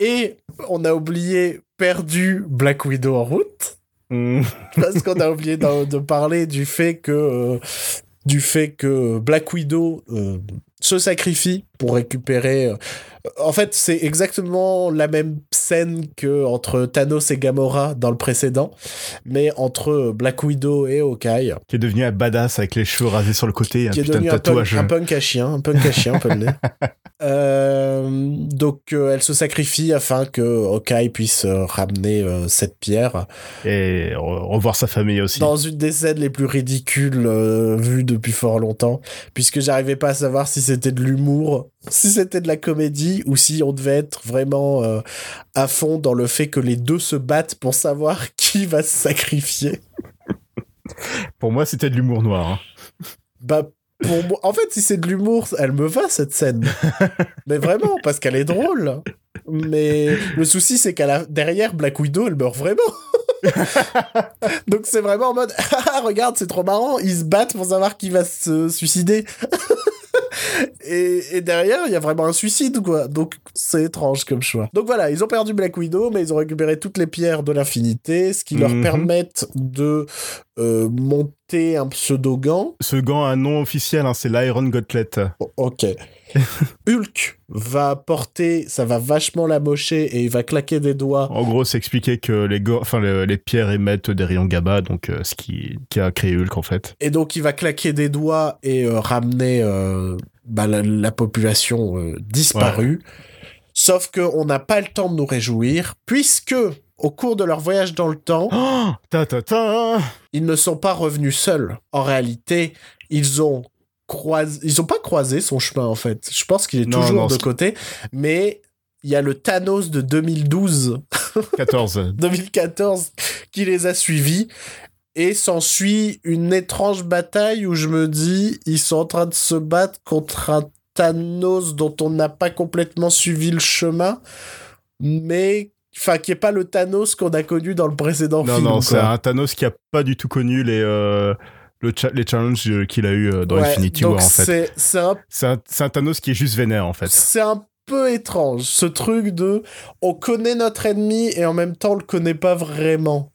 et on a oublié perdu Black Widow en route Hmm. parce qu'on a oublié de, de parler du fait que euh, du fait que Black Widow euh, se sacrifie pour récupérer. euh, en fait, c'est exactement la même scène que entre Thanos et Gamora dans le précédent, mais entre Black Widow et Hawkeye, qui est devenu un badass avec les cheveux rasés sur le côté et un qui est putain de devenu un punk, tatouage. un punk à chien, un punk à chien, on peut le dire. Euh, donc, euh, elle se sacrifie afin que Hawkeye puisse euh, ramener cette pierre Et re- revoir sa famille aussi. dans une des scènes les plus ridicules vues depuis fort longtemps, puisque j'arrivais pas à savoir si c'était de l'humour, si c'était de la comédie, ou si on devait être vraiment à fond dans le fait que les deux se battent pour savoir qui va se sacrifier. Pour moi, c'était de l'humour noir. hein. Bah, pour moi, en fait, si c'est de l'humour, elle me va cette scène. Mais vraiment, parce qu'elle est drôle. Mais le souci, c'est qu'à la... derrière Black Widow, elle meurt vraiment. Donc c'est vraiment en mode, ah, regarde, c'est trop marrant, ils se battent pour savoir qui va se suicider. Et, et derrière, il y a vraiment un suicide, quoi. Donc c'est étrange comme choix. Donc voilà, ils ont perdu Black Widow, mais ils ont récupéré toutes les pierres de l'infinité, ce qui leur Mhm. permettent de euh, monter un pseudo-gant. Ce gant a un nom officiel, hein, c'est l'Iron Gauntlet. Ok. Hulk va porter, ça va vachement l'amocher et il va claquer des doigts. En gros, c'est expliqué que les, enfin, le- les pierres émettent des rayons gamma, donc euh, ce qui, qui a créé Hulk en fait. Et donc il va claquer des doigts et euh, ramener euh, bah, la, la population disparue. Sauf que on n'a pas le temps de nous réjouir, puisque au cours de leur voyage dans le temps, Oh ta ta ta ils ne sont pas revenus seuls. En réalité, ils ont croisé, ils ont pas croisé son chemin en fait. Je pense qu'il est Non, toujours non, de c'est- côté, mais il y a le Thanos de 2012 14. 2014 qui les a suivis. Et s'ensuit une étrange bataille où je me dis, ils sont en train de se battre contre un Thanos dont on n'a pas complètement suivi le chemin, mais enfin qui est pas le Thanos qu'on a connu dans le précédent non, film. non, c'est quoi. un Thanos qui a pas du tout connu les, euh, le cha- les challenges qu'il a eu euh, dans Ouais, Infinity War en fait. c'est un C'est un, c'est un Thanos qui est juste vénère en fait. c'est un peu étrange, ce truc de on connaît notre ennemi et en même temps on le connaît pas vraiment.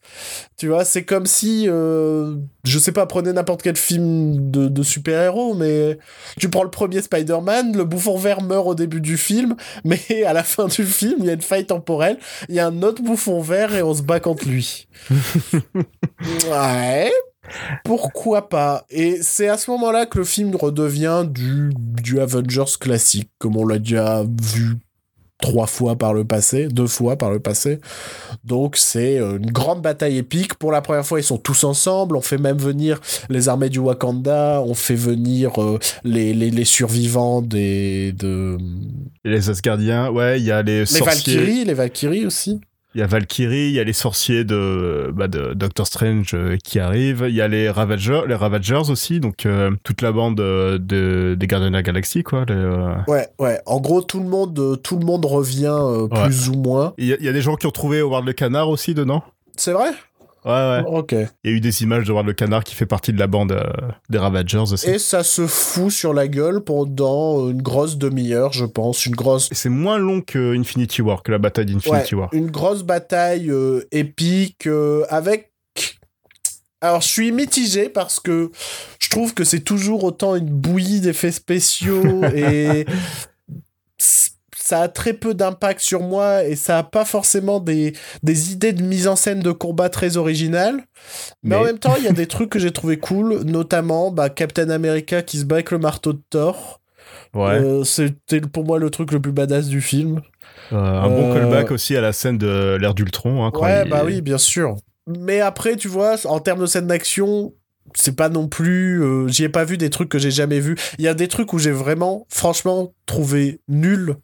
Tu vois, c'est comme si, euh, je sais pas, prenez n'importe quel film de, de super-héros, mais tu prends le premier Spider-Man, le bouffon vert meurt au début du film, mais à la fin du film, il y a une faille temporelle, il y a un autre bouffon vert et on se bat contre lui. ouais, pourquoi pas? Et c'est à ce moment-là que le film redevient du, du Avengers classique, comme on l'a déjà vu trois fois par le passé, deux fois par le passé. Donc c'est euh, une grande bataille épique. Pour la première fois, ils sont tous ensemble. On fait même venir les armées du Wakanda. On fait venir euh, les, les, les, survivants des de les Asgardiens. Ouais, il y a les, les sorciers. Valkyries, les Valkyries aussi. Il y a Valkyrie, il y a les sorciers de, bah, de Doctor Strange euh, qui arrivent, il y a les Ravagers, les Ravagers aussi, donc euh, toute la bande euh, de, des Gardiens de la Galaxie, quoi. Les, euh. Ouais, ouais. En gros, tout le monde, tout le monde revient euh, plus ou moins. Il y, y a des gens qui ont trouvé Howard le Canard aussi dedans? C'est vrai? Ouais, ouais. Ok. Il y a eu des images de Howard le Canard qui fait partie de la bande euh, des Ravagers aussi. Et ça se fout sur la gueule pendant une grosse demi-heure, je pense. Une grosse c'est moins long que Infinity War, que la bataille d'Infinity Ouais, War. une grosse bataille euh, épique euh, avec. Alors, je suis mitigé parce que je trouve que c'est toujours autant une bouillie d'effets spéciaux et ça a très peu d'impact sur moi et ça a pas forcément des, des idées de mise en scène de combat très originales. Mais, en même temps, il y a des trucs que j'ai trouvé cool, notamment bah, Captain America qui se bat avec le marteau de Thor. Ouais. Euh, C'était pour moi le truc le plus badass du film. Euh, un bon euh, callback aussi à la scène de l'ère d'Ultron. Hein, Ouais, bah oui, bien sûr. Mais après, tu vois, en termes de scène d'action, c'est pas non plus. euh, J'y ai pas vu des trucs que j'ai jamais vus. Il y a des trucs où j'ai vraiment, franchement, trouvé nul.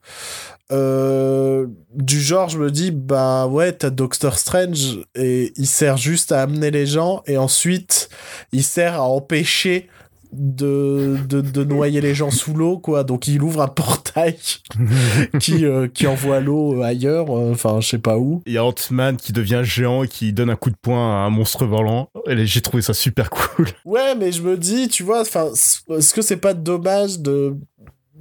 Euh, du genre, je me dis, bah ouais, t'as Doctor Strange et il sert juste à amener les gens et ensuite il sert à empêcher de, de, de noyer les gens sous l'eau, quoi. Donc il ouvre un portail qui, euh, qui envoie l'eau ailleurs, euh, enfin, je sais pas où. Il y a Ant-Man qui devient géant et qui donne un coup de poing à un monstre volant. J'ai trouvé ça super cool. Ouais, mais je me dis, tu vois, enfin, est-ce que c'est pas dommage de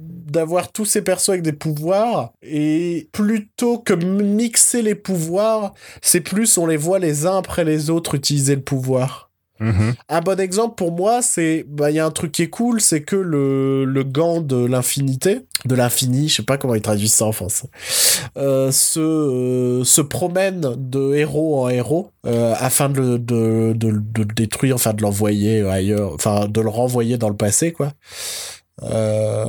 d'avoir tous ces persos avec des pouvoirs? Et plutôt que mixer les pouvoirs, c'est plus on les voit les uns après les autres utiliser le pouvoir. Un bon exemple pour moi, c'est bah il y a un truc qui est cool, c'est que le, le gant de l'infinité, de l'infini, je sais pas comment ils traduisent ça en français, euh, se euh, se promène de héros en héros euh, afin de, de, de, de le détruire, enfin de l'envoyer ailleurs, enfin de le renvoyer dans le passé quoi. Euh,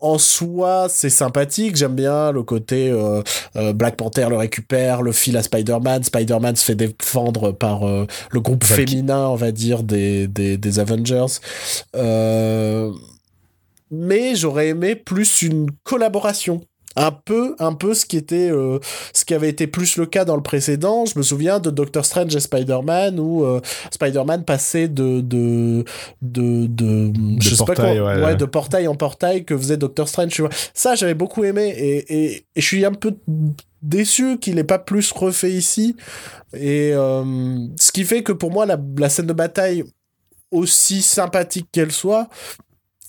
en soi, c'est sympathique. J'aime bien le côté euh, euh, Black Panther le récupère, le file à Spider-Man. Spider-Man se fait défendre par euh, le groupe féminin, on va dire, des, des, des Avengers. Mais j'aurais aimé plus une collaboration. Un peu, un peu ce qui était, euh, ce qui avait été plus le cas dans le précédent. Je me souviens de Doctor Strange et Spider-Man où euh, Spider-Man passait de, de, de, de, je sais pas portail, quoi, ouais, ouais. de portail en portail que faisait Doctor Strange. Tu vois. Ça, j'avais beaucoup aimé et, et, et je suis un peu déçu qu'il n'ait pas plus refait ici. Et euh, ce qui fait que pour moi, la, la scène de bataille, aussi sympathique qu'elle soit,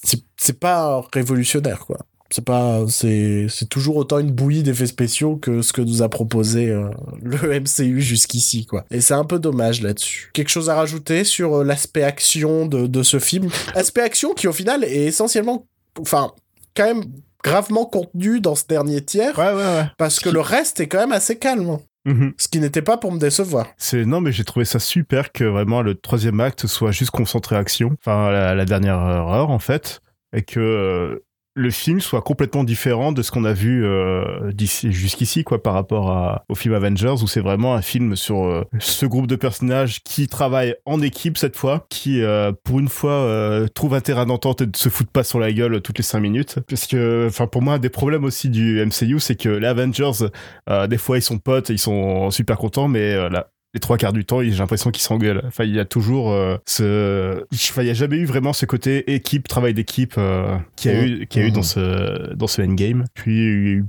c'est- c'est pas révolutionnaire, quoi. C'est pas, c'est, c'est toujours autant une bouillie d'effets spéciaux que ce que nous a proposé euh, le MCU jusqu'ici, quoi. Et c'est un peu dommage là-dessus. Quelque chose à rajouter sur euh, l'aspect action de, de ce film? Aspect action qui, au final, est essentiellement, enfin, quand même gravement contenu dans ce dernier tiers, Ouais, ouais, ouais. parce que le reste est quand même assez calme. Mhm. Ce qui n'était pas pour me décevoir. C'est non, mais j'ai trouvé ça super que vraiment le troisième acte soit juste concentré action, enfin la, la dernière heure en fait, et que euh, le film soit complètement différent de ce qu'on a vu euh, jusqu'ici quoi par rapport à, au film Avengers où c'est vraiment un film sur euh, ce groupe de personnages qui travaillent en équipe cette fois, qui euh, pour une fois euh, trouve un terrain d'entente et ne se foutent pas sur la gueule toutes les cinq minutes. Parce que enfin pour moi un des problèmes aussi du MCU c'est que les Avengers euh, des fois ils sont potes ils sont super contents mais euh, là les trois quarts du temps, j'ai l'impression qu'ils s'engueulent. Enfin, il y a toujours euh, ce, enfin, il y a jamais eu vraiment ce côté équipe, travail d'équipe euh, qui a Mhm. eu, qui a eu Mhm. dans ce, dans ce endgame. Puis il y a eu-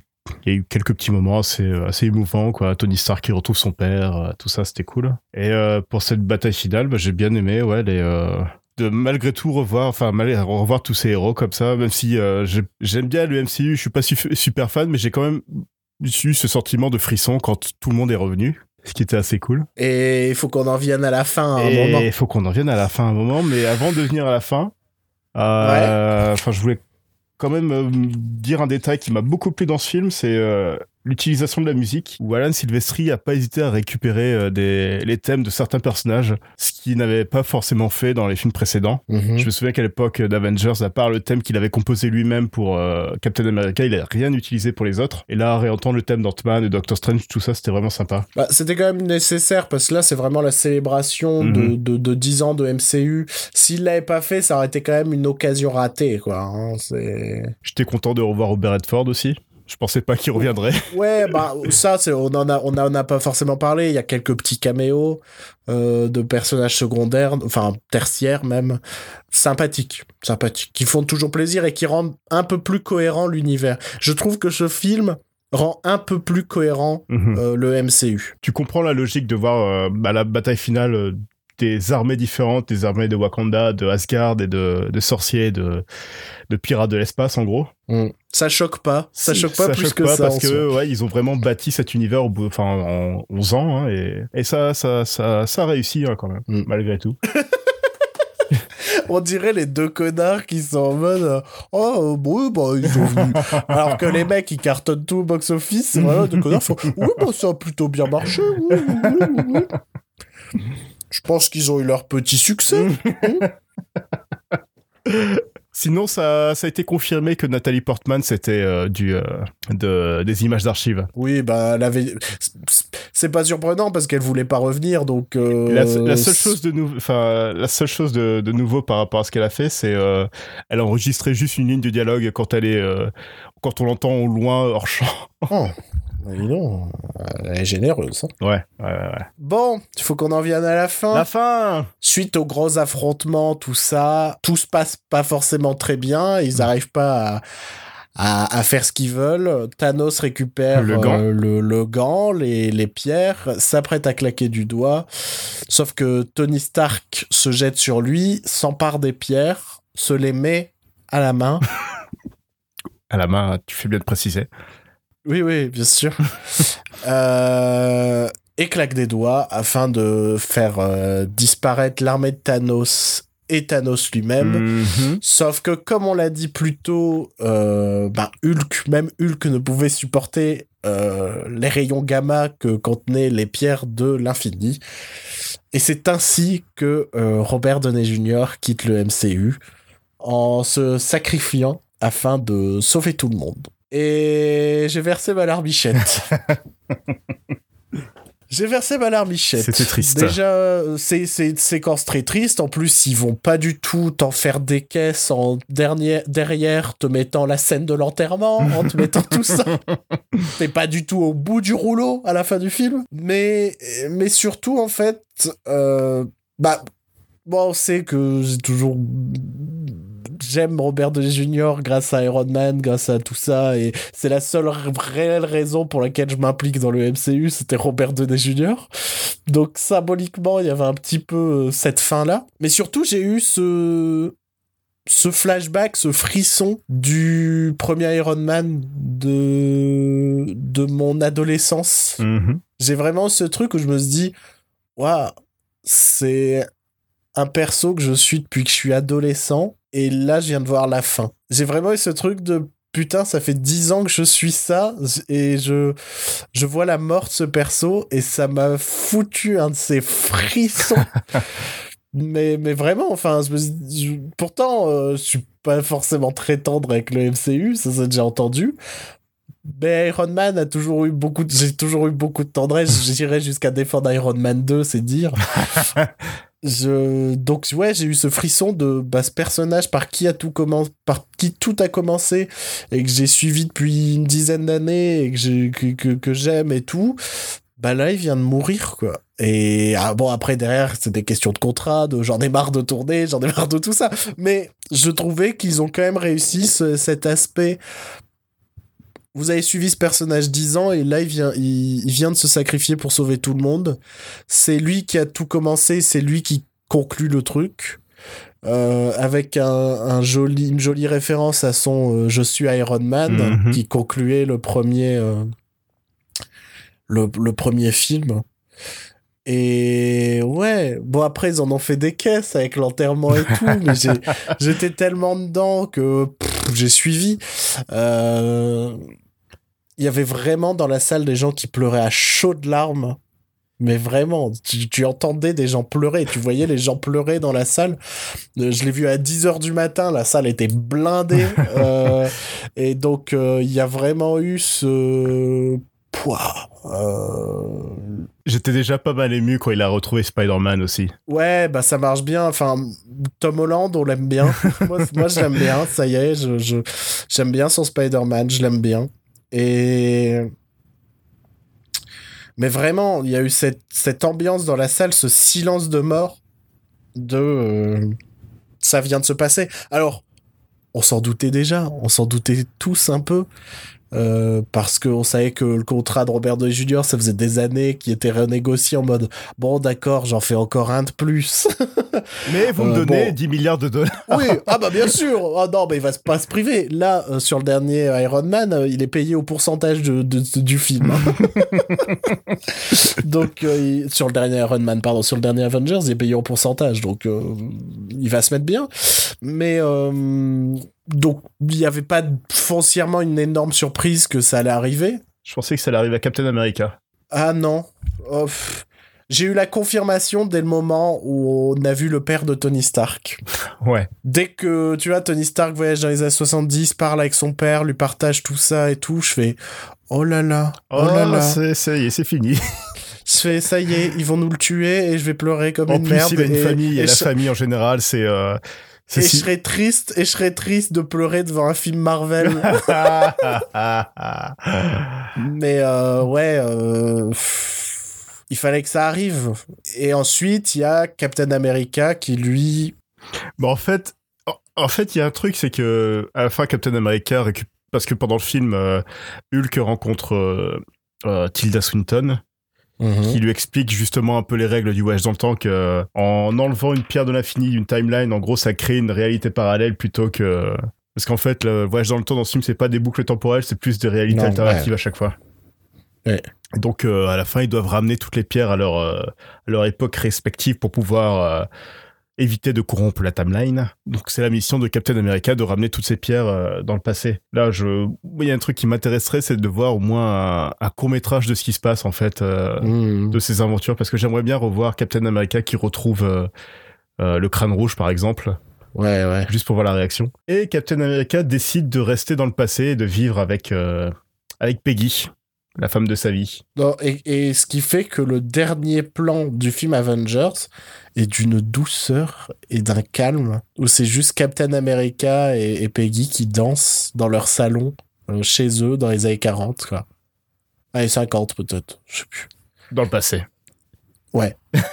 il y a eu quelques petits moments assez, assez émouvants, quoi. Tony Stark qui retrouve son père, euh, tout ça, c'était cool. Et euh, pour cette bataille finale, bah, j'ai bien aimé, ouais, les, de malgré tout revoir, enfin revoir tous ces héros comme ça, même si j'aime bien le MCU, je suis pas super fan, mais j'ai quand même eu ce sentiment de frisson quand tout le monde est revenu ce qui était assez cool. Et il faut qu'on en vienne à la fin à un moment. Il faut qu'on en vienne à la fin à un moment, mais avant de venir à la fin, euh, enfin, je voulais quand même euh, dire un détail qui m'a beaucoup plu dans ce film, c'est euh, l'utilisation de la musique, où Alan Silvestri a pas hésité à récupérer euh, des, les thèmes de certains personnages, ce qu'il n'avait pas forcément fait dans les films précédents. Mhm. Je me souviens qu'à l'époque d'Avengers, à part le thème qu'il avait composé lui-même pour euh, Captain America, il a rien utilisé pour les autres. Et là, réentendre le thème d'Ant-Man, de Doctor Strange, tout ça, c'était vraiment sympa. Bah, c'était quand même nécessaire, parce que là, c'est vraiment la célébration de, mhm. de, de, 10 ans de MCU. S'il l'avait pas fait, ça aurait été quand même une occasion ratée, quoi. Hein. J'étais content de revoir Robert Redford aussi. Je pensais pas qu'il reviendrait. Ouais, bah ça, c'est, on en a, on en a pas forcément parlé. Il y a quelques petits caméos euh, de personnages secondaires, enfin tertiaires même, sympathiques, sympathiques, qui font toujours plaisir et qui rendent un peu plus cohérent l'univers. Je trouve que ce film rend un peu plus cohérent mhm. euh, le MCU. Tu comprends la logique de voir euh, bah, la bataille finale des armées différentes, des armées de Wakanda, de Asgard et de, de sorciers, de, de pirates de l'espace en gros. Mm. Ça choque pas, ça choque pas plus que ça. Parce que ouais, ils ont vraiment bâti cet univers enfin, en 11 ans hein, et, et ça, ça, ça, ça réussit hein, quand même, mm. malgré tout. on dirait les deux connards qui sont en mode euh, oh bon bah ils ont venu alors que les mecs ils cartonnent tout au box office vraiment deux connards font oui bah ça a plutôt bien marché oui, je pense qu'ils ont eu leur petit succès. Sinon, ça, ça a été confirmé que Nathalie Portman, c'était euh, du euh, de, des images d'archives. Oui, bah, elle avait... c'est pas surprenant parce qu'elle voulait pas revenir, donc. Euh, la, seule chose de nouveau, enfin, la seule chose de, de, nouveau par rapport à ce qu'elle a fait, c'est elle a enregistré juste une ligne de dialogue quand elle est, quand on l'entend au loin hors champ. Oh. Non, elle est généreuse. Hein. Ouais, ouais, ouais. Bon, il faut qu'on en vienne à la fin. La fin Suite aux gros affrontements, tout ça, tout se passe pas forcément très bien. Ils n'arrivent pas à, à, faire ce qu'ils veulent. Thanos récupère le gant, euh, le, gant les, les, pierres, s'apprête à claquer du doigt. Sauf que Tony Stark se jette sur lui, s'empare des pierres, se les met à la main. à la main, tu fais bien de préciser. Oui, oui, bien sûr. euh, et claque des doigts afin de faire euh, disparaître l'armée de Thanos et Thanos lui-même. Mhm. Sauf que, comme on l'a dit plus tôt, euh, bah, Hulk, même Hulk ne pouvait supporter euh, les rayons gamma que contenaient les pierres de l'infini. Et c'est ainsi que Robert Downey Jr. quitte le MCU en se sacrifiant afin de sauver tout le monde. Et j'ai versé ma larmichette. J'ai versé ma larmichette. C'était triste. Déjà, c'est, une séquence très triste. En plus, ils vont pas du tout t'en faire des caisses en dernier, derrière, te mettant la scène de l'enterrement, en te mettant tout ça. T'es pas du tout au bout du rouleau à la fin du film. Mais, mais surtout, en fait, euh, bah, bon, on sait que j'ai toujours j'aime Robert Downey Jr. grâce à Iron Man, grâce à tout ça, et c'est la seule réelle raison pour laquelle je m'implique dans le MCU, c'était Robert Downey Jr. Donc symboliquement, il y avait un petit peu euh, cette fin-là. Mais surtout, j'ai eu ce ce flashback, ce frisson du premier Iron Man de, de mon adolescence. Mm-hmm. J'ai vraiment ce truc où je me suis dit, waouh, c'est un perso que je suis depuis que je suis adolescent et là, je viens de voir la fin. J'ai vraiment eu ce truc de putain, ça fait dix ans que je suis ça et je, je vois la mort de ce perso et ça m'a foutu un de ces frissons. mais, mais vraiment, enfin, pourtant, euh, je suis pas forcément très tendre avec le MCU, ça s'est déjà entendu. Mais Iron Man a toujours eu beaucoup j'ai toujours eu beaucoup de tendresse. J'irais jusqu'à défendre Iron Man 2, c'est dire. je donc ouais j'ai eu ce frisson de bah, ce personnage par qui a tout commencé par qui tout a commencé et que j'ai suivi depuis une dizaine d'années et que que, que, j'aime et tout. Bah là il vient de mourir quoi. Et ah, bon après derrière c'est des questions de contrat de j'en ai marre de tourner j'en ai marre de tout ça. Mais je trouvais qu'ils ont quand même réussi cet aspect vous avez suivi ce personnage 10 ans et là il vient, il, vient de se sacrifier pour sauver tout le monde. C'est lui qui a tout commencé, c'est lui qui conclut le truc. euh, avec un, joli, une jolie référence à son Je suis Iron Man, Mhm. qui concluait le premier, le, le premier film. Et ouais, bon après ils en ont fait des caisses avec l'enterrement et tout, mais j'étais tellement dedans que j'ai suivi. Euh, Il y avait vraiment dans la salle des gens qui pleuraient à chaudes larmes. Mais vraiment, tu, tu entendais des gens pleurer, tu voyais les gens pleurer dans la salle. Euh, Je l'ai vu à 10h du matin, la salle était blindée. euh, et donc, euh, il y a vraiment eu ce... Euh, J'étais déjà pas mal ému quand il a retrouvé Spider-Man aussi. Ouais, bah ça marche bien. Enfin, Tom Holland, on l'aime bien. moi, moi, je l'aime bien. Ça y est, je, je- j'aime bien son Spider-Man. Je l'aime bien. Et. Mais vraiment, il y a eu cette, ambiance dans la salle, ce silence de mort de. euh, ça vient de se passer. Alors, on s'en doutait déjà. On s'en doutait tous un peu. Euh, parce qu'on savait que le contrat de Robert Downey Jr., ça faisait des années qu'il était renégocié en mode bon, d'accord, j'en fais encore un de plus. Mais vous me Euh, donnez bon. 10 milliards de dollars. oui, ah bah bien sûr. Ah non, mais il va pas se priver. Là, euh, sur le dernier Iron Man, il est payé au pourcentage de, de- de- du film. donc, il- sur le dernier Iron Man, pardon, sur le dernier Avengers, il est payé au pourcentage. Donc, il va se mettre bien. Mais, euh, donc, il n'y avait pas foncièrement une énorme surprise que ça allait arriver. Je pensais que ça allait arriver à Captain America. Ah non. Oh. J'ai eu la confirmation dès le moment où on a vu le père de Tony Stark. Ouais. Dès que, tu vois, Tony Stark voyage dans les années 70, parle avec son père, lui partage tout ça et tout, je fais oh là là, oh, Oh, là là. ça y est, c'est fini. Je fais ça y est, ils vont nous le tuer et je vais pleurer comme En une plus, merde. il a une et, famille, et, et la je, famille en général, c'est. euh, et je serais triste, et je serais triste de pleurer devant un film Marvel. Mais euh, ouais, euh, pff, il fallait que ça arrive. Et ensuite, il y a Captain America qui lui. Bon, en fait, en, fait, il y a un truc, c'est que à la fin, Captain America récupère parce que pendant le film, euh, Hulk rencontre Tilda Swinton, qui lui explique justement un peu les règles du voyage dans le temps, que euh, en enlevant une pierre de l'infini d'une timeline, en gros, ça crée une réalité parallèle plutôt que parce qu'en fait, le voyage dans le temps dans ce film, c'est pas des boucles temporelles, c'est plus des réalités Non, alternatives à chaque fois. Ouais. Donc euh, à la fin, ils doivent ramener toutes les pierres à leur, euh, à leur époque respective pour pouvoir euh, éviter de corrompre la timeline. Donc c'est la mission de Captain America de ramener toutes ces pierres euh, dans le passé. Là, je, il y a un truc qui m'intéresserait, c'est de voir au moins un, un court métrage de ce qui se passe en fait euh, Mhm. de ces aventures, parce que j'aimerais bien revoir Captain America qui retrouve euh, le crâne rouge par exemple, Ouais, ouais. juste pour voir la réaction. Et Captain America décide de rester dans le passé et de vivre avec avec Peggy, la femme de sa vie. Non, et, et ce qui fait que le dernier plan du film Avengers est d'une douceur et d'un calme, où c'est juste Captain America et, et Peggy qui dansent dans leur salon, euh, chez eux, dans les années 40, quoi. Années 50 peut-être, je sais plus. Dans le passé.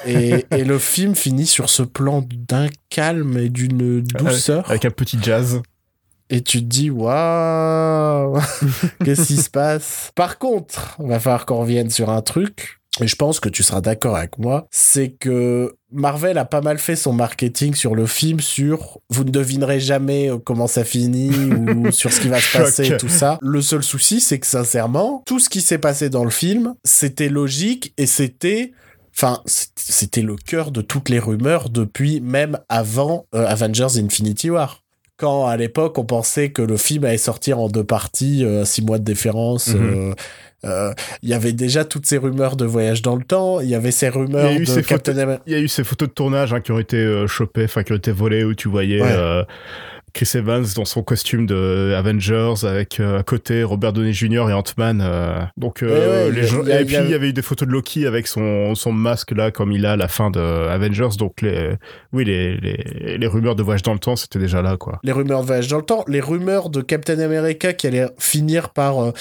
Et, et le film finit sur ce plan d'un calme et d'une douceur. Avec un petit jazz. Et tu te dis, waouh, qu'est-ce qui se passe? Par contre, il va falloir qu'on revienne sur un truc, et je pense que tu seras d'accord avec moi, c'est que Marvel a pas mal fait son marketing sur le film, sur vous ne devinerez jamais euh, comment ça finit, ou sur ce qui va se passer et tout ça. Le seul souci, c'est que sincèrement, tout ce qui s'est passé dans le film, c'était logique, et c'était... Enfin, c'était le cœur de toutes les rumeurs depuis même avant euh, Avengers Infinity War quand à l'époque on pensait que le film allait sortir en deux parties, euh, six mois de différence. Mhm. euh, euh, Il y avait déjà toutes ces rumeurs de voyage dans le temps. Il y avait ces rumeurs de ces Captain photos- America. Il y a eu ces photos de tournage hein, qui ont été chopées, enfin qui ont été volées où tu voyais Ouais. Chris Evans dans son costume de Avengers avec euh, à côté Robert Downey Jr. et Ant-Man. euh. donc euh, ouais, les gens- et il puis il y avait eu des photos de Loki avec son, son masque là comme il a à la fin de Avengers. Donc les oui les, les, les rumeurs de voyage dans le temps c'était déjà là quoi. Les rumeurs de voyage dans le temps, les rumeurs de Captain America qui allait finir par,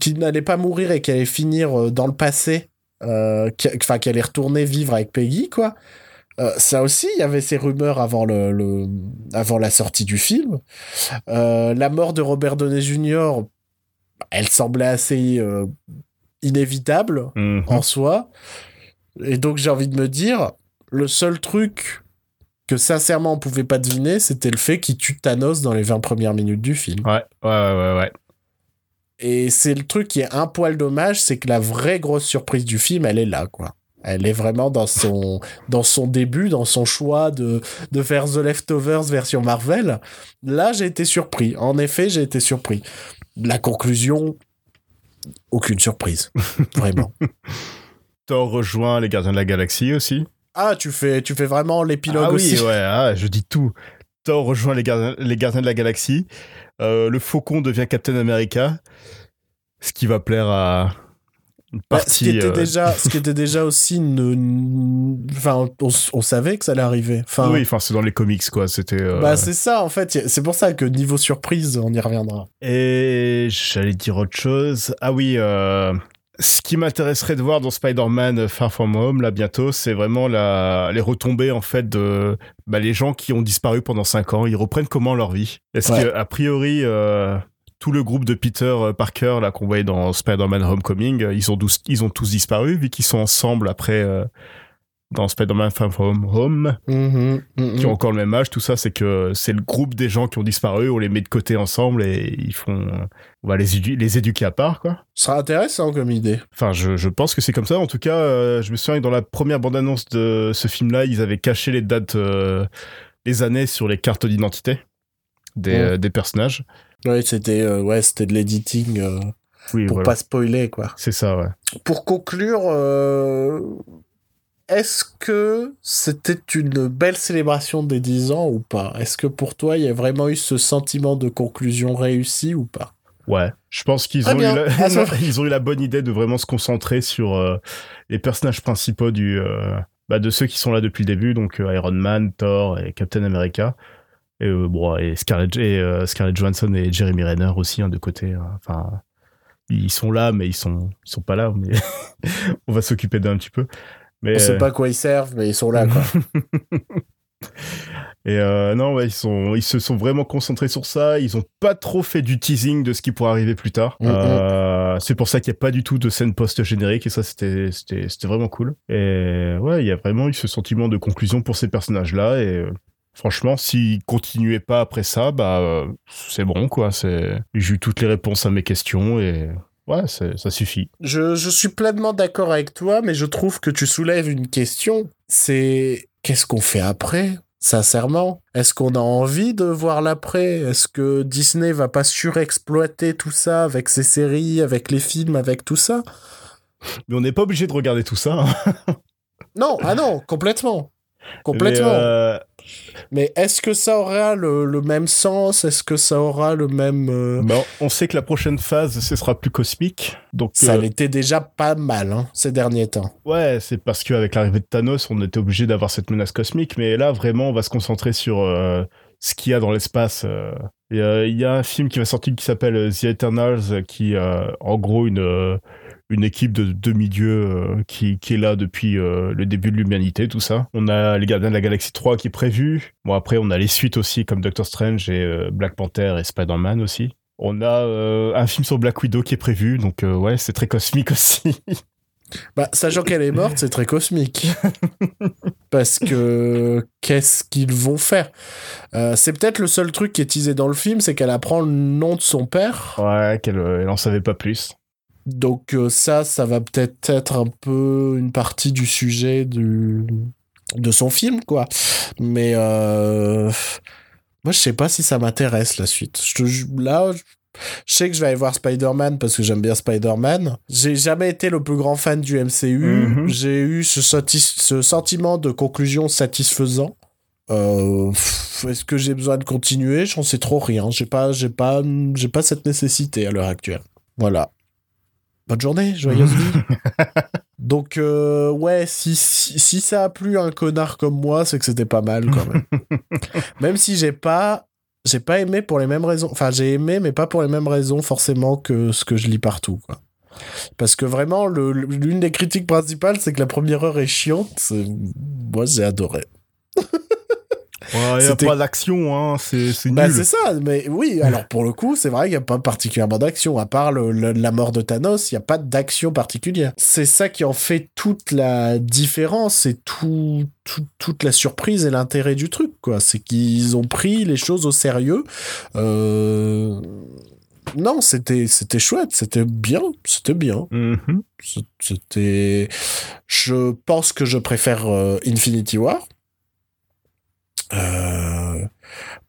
qui n'allait pas mourir et qui allait finir dans le passé, euh, qui- enfin qui allait retourner vivre avec Peggy quoi. Euh, ça aussi, il y avait ces rumeurs avant le, le- avant la sortie du film. Euh, la mort de Robert Downey Jr. Elle semblait assez euh, inévitable Mhm. en soi. Et donc j'ai envie de me dire, le seul truc que sincèrement on pouvait pas deviner, c'était le fait qu'il tue Thanos dans les 20 premières minutes du film. Ouais, ouais, ouais, ouais. Et c'est le truc qui est un poil dommage, c'est que la vraie grosse surprise du film, elle est là, quoi. Elle est vraiment dans son, dans son début, dans son choix de, de faire The Leftovers version Marvel. Là, j'ai été surpris. En effet, j'ai été surpris. La conclusion, aucune surprise. Vraiment. Thor rejoint les Gardiens de la Galaxie aussi. Ah, tu fais, tu fais vraiment l'épilogue ah, aussi. Oui, ouais, ah, je dis tout. Thor rejoint les Gardiens, les gardiens de la Galaxie. Euh, le Faucon devient Captain America. Ce qui va plaire à, bah, ce, qui était euh, déjà, ce qui était déjà aussi une, enfin on, savait que ça allait arriver. Enfin oui enfin c'est dans les comics quoi c'était euh, bah c'est ça en fait c'est pour ça que niveau surprise on y reviendra. Et j'allais dire autre chose. Ah oui euh, ce qui m'intéresserait de voir dans Spider-Man Far From Home là bientôt c'est vraiment la les retombées en fait de bah, les gens qui ont disparu pendant 5 ans ils reprennent comment leur vie? Est-ce que a priori tout le groupe de Peter euh, Parker là qu'on voyait dans Spider-Man Homecoming, euh, ils ont, tous, ils ont tous disparu vu qu'ils sont ensemble après euh, dans Spider-Man Far From Home, mm-hmm, mm-hmm. qui ont encore le même âge. Tout ça, c'est que c'est le groupe des gens qui ont disparu, on les met de côté ensemble et ils font, on va les, les éduquer à part, quoi. Ça intéressant comme idée. Enfin, je, je pense que c'est comme ça. En tout cas, je me souviens que dans la première bande-annonce de ce film-là, ils avaient caché les dates, les années sur les cartes d'identité des, des personnages. Ouais, c'était euh, ouais, c'était de l'editing euh, pour pas spoiler quoi. C'est ça, ouais. Pour conclure, euh, est-ce que c'était une belle célébration des 10 ans ou pas? Est-ce que pour toi, il y a vraiment eu ce sentiment de conclusion réussie ou pas? Ouais, je pense qu'ils ont, eu la... ils ont eu la bonne idée de vraiment se concentrer sur les personnages principaux du, bah, de ceux qui sont là depuis le début, donc Iron Man, Thor et Captain America. Et, euh, bon, et Scarlett, et, euh, Scarlett Johansson et Jeremy Renner aussi, hein, de côté. Hein. Enfin, ils sont là, mais ils sont, ils sont pas là. Mais on va s'occuper d'un petit peu. Mais, on sait euh, pas quoi ils servent, mais ils sont là, quoi. Et non, ouais, ils, sont, ils se sont vraiment concentrés sur ça. Ils ont pas trop fait du teasing de ce qui pourrait arriver plus tard. Mm, c'est pour ça qu'il n'y a pas du tout de scène post-générique. Et ça, c'était vraiment cool. Et ouais, il y a vraiment eu ce sentiment de conclusion pour ces personnages-là. Et Franchement, s'il continuait pas après ça, bah euh, c'est bon quoi. C'est j'ai eu toutes les réponses à mes questions et ouais, ça suffit. Je, je suis pleinement d'accord avec toi, mais je trouve que tu soulèves une question. C'est qu'est-ce qu'on fait après Sincèrement, est-ce qu'on a envie de voir l'après? Est-ce que Disney va pas surexploiter tout ça avec ses séries, avec les films, avec tout ça? Mais on n'est pas obligé de regarder tout ça. Hein. non, ah non, complètement. Complètement. Euh, Mais, est-ce que ça aura le, même sens? Est-ce que ça aura le même... Euh, bon, on sait que la prochaine phase, ce sera plus cosmique. Donc, ça euh, l'était déjà pas mal hein, ces derniers temps. Ouais, c'est parce qu'avec l'arrivée de Thanos, on était obligé d'avoir cette menace cosmique. Mais là, vraiment, on va se concentrer sur ce qu'il y a dans l'espace. Il y, a un film qui va sortir qui s'appelle The Eternals, qui, en gros, une une équipe de demi-dieux euh, qui, qui, est là depuis euh, le début de l'humanité, tout ça. On a les Gardiens de la Galaxie 3 qui est prévu. Bon, après, on a les suites aussi, comme Doctor Strange et euh, Black Panther et Spider-Man aussi. On a un film sur Black Widow qui est prévu, donc ouais, c'est très cosmique aussi. Bah, sachant qu'elle est morte, c'est très cosmique. Parce que qu'est-ce qu'ils vont faire? C'est peut-être le seul truc qui est teasé dans le film, c'est qu'elle apprend le nom de son père. Ouais, qu'elle elle en savait pas plus. Donc euh, ça, ça va peut-être être un peu une partie du sujet du de son film, quoi. Mais euh, moi, je sais pas si ça m'intéresse la suite. Je là, je sais que je vais aller voir Spider-Man parce que j'aime bien Spider-Man. J'ai jamais été le plus grand fan du MCU. Mhm. J'ai eu ce, ce, sentiment de conclusion satisfaisant. Euh, Est-ce que j'ai besoin de continuer? J'en sais trop rien. J'ai pas, j'ai pas, j'ai pas cette nécessité à l'heure actuelle. Voilà bonne journée, joyeuse vie. Donc, euh, ouais, si, si, ça a plu à un connard comme moi, c'est que c'était pas mal quand même. même si j'ai pas, j'ai pas aimé pour les mêmes raisons. Enfin, j'ai aimé, mais pas pour les mêmes raisons forcément que ce que je lis partout, quoi. Parce que vraiment, l'une des critiques principales, c'est que la première heure est chiante. Moi, j'ai adoré. Il n'y a pas d'action, hein, c'est bah, nul. c'est ça, mais oui, alors pour le coup, c'est vrai qu'il n'y a pas particulièrement d'action. À part le, la mort de Thanos, il n'y a pas d'action particulière. C'est ça qui en fait toute la différence et tout, tout toute la surprise et l'intérêt du truc, quoi. C'est qu'ils ont pris les choses au sérieux. Euh non, c'était c'était chouette, c'était bien, c'était bien. Mhm. C'était, je pense que je préfère euh, Infinity War. Euh,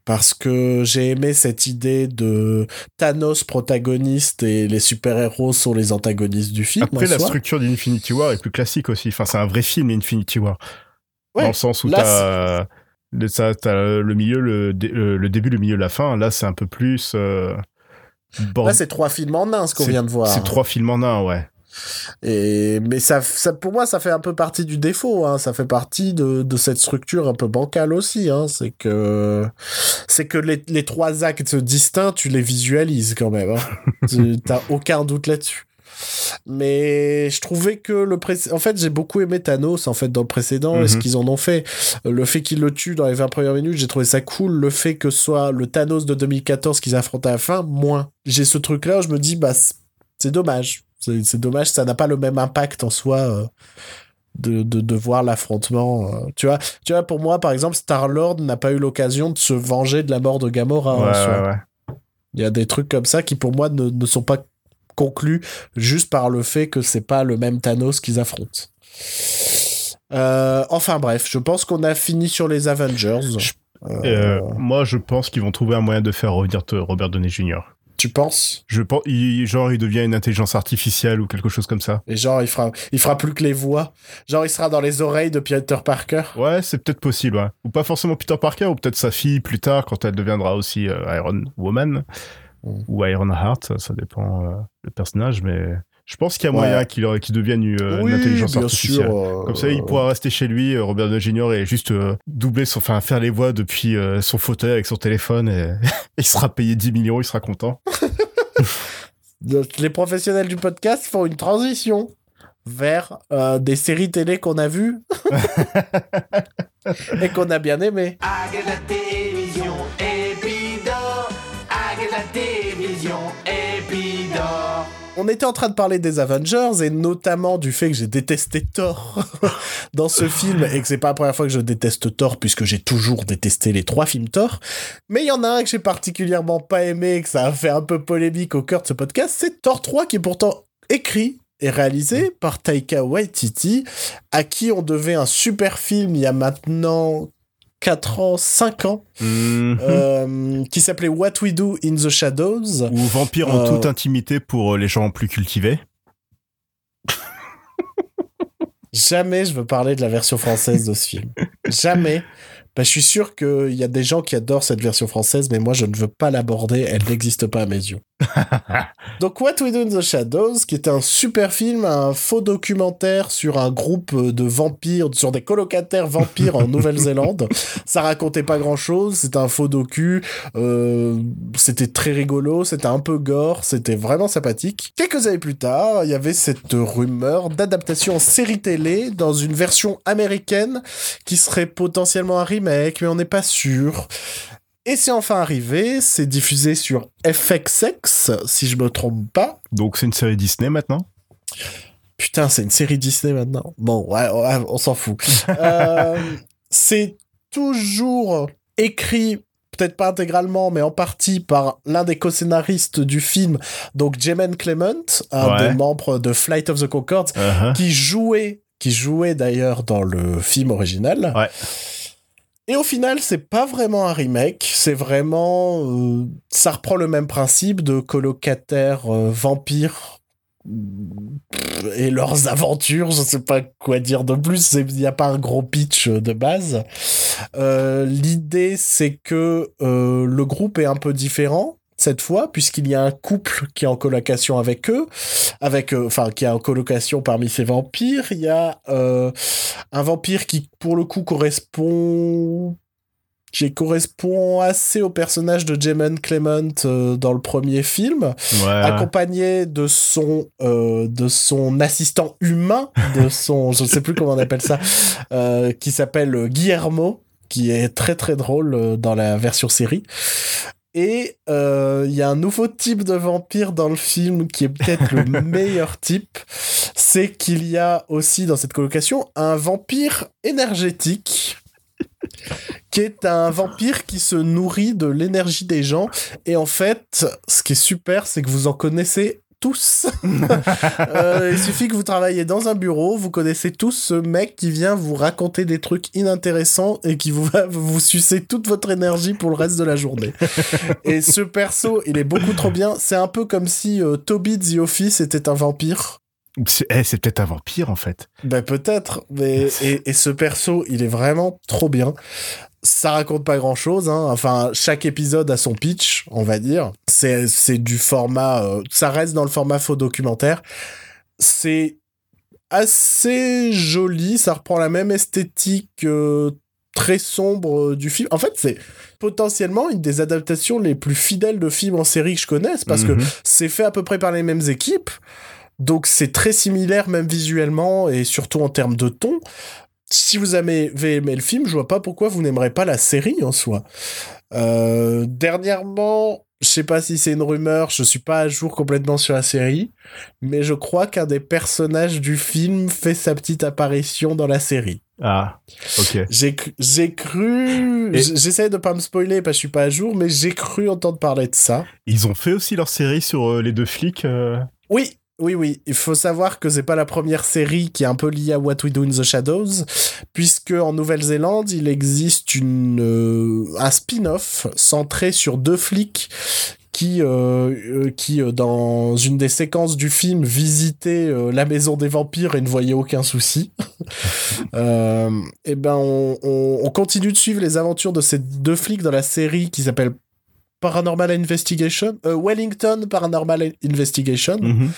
parce que j'ai aimé cette idée de Thanos protagoniste et les super-héros sont les antagonistes du film. Après, la structure d'Infinity War est plus classique aussi. Enfin, c'est un vrai film, Infinity War. Ouais, Dans le sens où t'as as le milieu, le, le, début, le milieu, la fin. Là, c'est un peu plus... Euh... Là, c'est trois films en un, ce qu'on vient de voir. C'est trois films en un, ouais. Et mais ça, ça, pour moi, ça fait un peu partie du défaut. Hein. Ça fait partie de, de cette structure un peu bancale aussi. Hein. C'est que c'est que les, les, trois actes distincts, tu les visualises quand même. Hein. T'as aucun doute là-dessus. Mais je trouvais que le en fait, j'ai beaucoup aimé Thanos en fait dans le précédent et ce qu'ils en ont fait. Le fait qu'ils le tuent dans les 20 premières minutes, j'ai trouvé ça cool. Le fait que ce soit le Thanos de 2014 qu'ils affrontent à la fin, moins. J'ai ce truc là où je me dis bah c'est dommage. C'est dommage, ça n'a pas le même impact en soi. Euh, de, de, de, voir l'affrontement. Euh. Tu vois, tu vois, pour moi, par exemple, Star-Lord n'a pas eu l'occasion de se venger de la mort de Gamora. Ouais, ouais, ouais. Il y a des trucs comme ça qui, pour moi, ne, ne sont pas conclus juste par le fait que c'est pas le même Thanos qu'ils affrontent. Euh, enfin bref, je pense qu'on a fini sur les Avengers. Euh... moi, je pense qu'ils vont trouver un moyen de faire revenir Robert Downey Jr. Tu penses Je pense, il, genre, il devient une intelligence artificielle ou quelque chose comme ça. Et genre, il fera, il fera plus que les voix. Genre, il sera dans les oreilles de Peter Parker. Ouais, c'est peut-être possible. Ouais. Ou pas forcément Peter Parker, ou peut-être sa fille plus tard quand elle deviendra aussi euh, Iron Woman mm. ou Iron Heart. Ça dépend euh, le personnage, mais je pense qu'il y a moyen ouais. qu'il qu devienne une, oui, une intelligence bien artificielle. Sûr, euh, Comme ça, il pourra rester chez lui, Robert Downey Jr. et juste euh, doubler, son, enfin faire les voix depuis euh, son fauteuil avec son téléphone et il sera payé 10 millions, il sera content. les professionnels du podcast font une transition vers euh, des séries télé qu'on a vues et qu'on a bien aimé. la télévision et puis dors. la télévision. On était en train de parler des Avengers et notamment du fait que j'ai détesté Thor dans ce film et que c'est pas la première fois que je déteste Thor puisque j'ai toujours détesté les trois films Thor. Mais il y en a un que j'ai particulièrement pas aimé et que ça a fait un peu polémique au cœur de ce podcast, c'est Thor 3 qui est pourtant écrit et réalisé par Taika Waititi à qui on devait un super film il y a maintenant 4 ans, 5 ans, mm -hmm. euh, qui s'appelait What We Do in the Shadows. Ou Vampire en euh... toute intimité pour les gens plus cultivés. Jamais je veux parler de la version française de ce film. Jamais. Ben, je suis sûr qu'il y a des gens qui adorent cette version française, mais moi, je ne veux pas l'aborder. Elle n'existe pas à mes yeux. Donc, What We Do in the Shadows, qui est un super film, un faux documentaire sur un groupe de vampires, sur des colocataires vampires en Nouvelle-Zélande. Ça racontait pas grand-chose. C'était un faux docu. Euh, c'était très rigolo. C'était un peu gore. C'était vraiment sympathique. Quelques années plus tard, il y avait cette rumeur d'adaptation en série télé dans une version américaine qui serait potentiellement un remake mais on n'est pas sûr. Et c'est enfin arrivé, c'est diffusé sur FXX, si je me trompe pas. Donc c'est une série Disney maintenant? Putain, c'est une série Disney maintenant. Bon, ouais, ouais on s'en fout. euh, c'est toujours écrit, peut-être pas intégralement, mais en partie par l'un des co-scénaristes du film, donc Jamen Clement, un Ouais. des membres de Flight of the Conchords, Uh-huh. qui jouait, qui jouait d'ailleurs dans le film original. Ouais. Et au final, c'est pas vraiment un remake, c'est vraiment. euh, ça reprend le même principe de colocataires euh, vampires et leurs aventures, je sais pas quoi dire de plus, il n'y a pas un gros pitch euh, de base. L'idée, c'est que le groupe est un peu différent cette fois, puisqu'il y a un couple qui est en colocation avec eux, avec, euh, enfin, qui est en colocation parmi ces vampires. Il y a euh, un vampire qui, pour le coup, correspond qui correspond assez au personnage de Jamen Clement euh, dans le premier film, Ouais. accompagné de son euh, de son assistant humain, de son je sais plus comment on appelle ça, euh, qui s'appelle Guillermo. qui est très très drôle dans la version série. Et euh, il y a un nouveau type de vampire dans le film qui est peut-être le meilleur type. C'est qu'il y a aussi dans cette colocation un vampire énergétique qui est un vampire qui se nourrit de l'énergie des gens. Et en fait, ce qui est super, c'est que vous en connaissez tous. Euh, il suffit que vous travaillez dans un bureau, vous connaissez tous ce mec qui vient vous raconter des trucs inintéressants et qui vous va vous sucer toute votre énergie pour le reste de la journée. et ce perso, il est beaucoup trop bien. C'est un peu comme si euh, Toby The Office était un vampire. C'est eh, c'est peut-être un vampire en fait. Ben peut-être, mais et, et ce perso, il est vraiment trop bien. Ça raconte pas grand chose, hein. enfin chaque épisode a son pitch, on va dire. C'est c'est du format, euh, ça reste dans le format faux documentaire. C'est assez joli, ça reprend la même esthétique euh, très sombre euh, du film. En fait, c'est potentiellement une des adaptations les plus fidèles de films en série que je connaisse parce que Mhm. c'est fait à peu près par les mêmes équipes. Donc c'est très similaire même visuellement et surtout en termes de ton. Si vous avez aimé le film, je vois pas pourquoi vous n'aimerez pas la série en soi. Euh, dernièrement, je sais pas si c'est une rumeur, je suis pas à jour complètement sur la série, mais je crois qu'un des personnages du film fait sa petite apparition dans la série. Ah, ok. J'ai cru- j'ai cru, Et- j- j'essaie de pas me spoiler parce que je suis pas à jour, mais j'ai cru entendre parler de ça. Ils ont fait aussi leur série sur euh, les deux flics. euh, Oui, oui, oui. Il faut savoir que c'est pas la première série qui est un peu liée à What We Do in the Shadows, puisque en Nouvelle-Zélande, il existe une, euh, un spin-off centré sur deux flics qui, euh, euh, qui dans une des séquences du film, visitaient euh, la maison des vampires et ne voyaient aucun souci. et ben, on, on- on continue de suivre les aventures de ces deux flics dans la série qui s'appelle Paranormal Investigation, Wellington Paranormal Investigation mhm.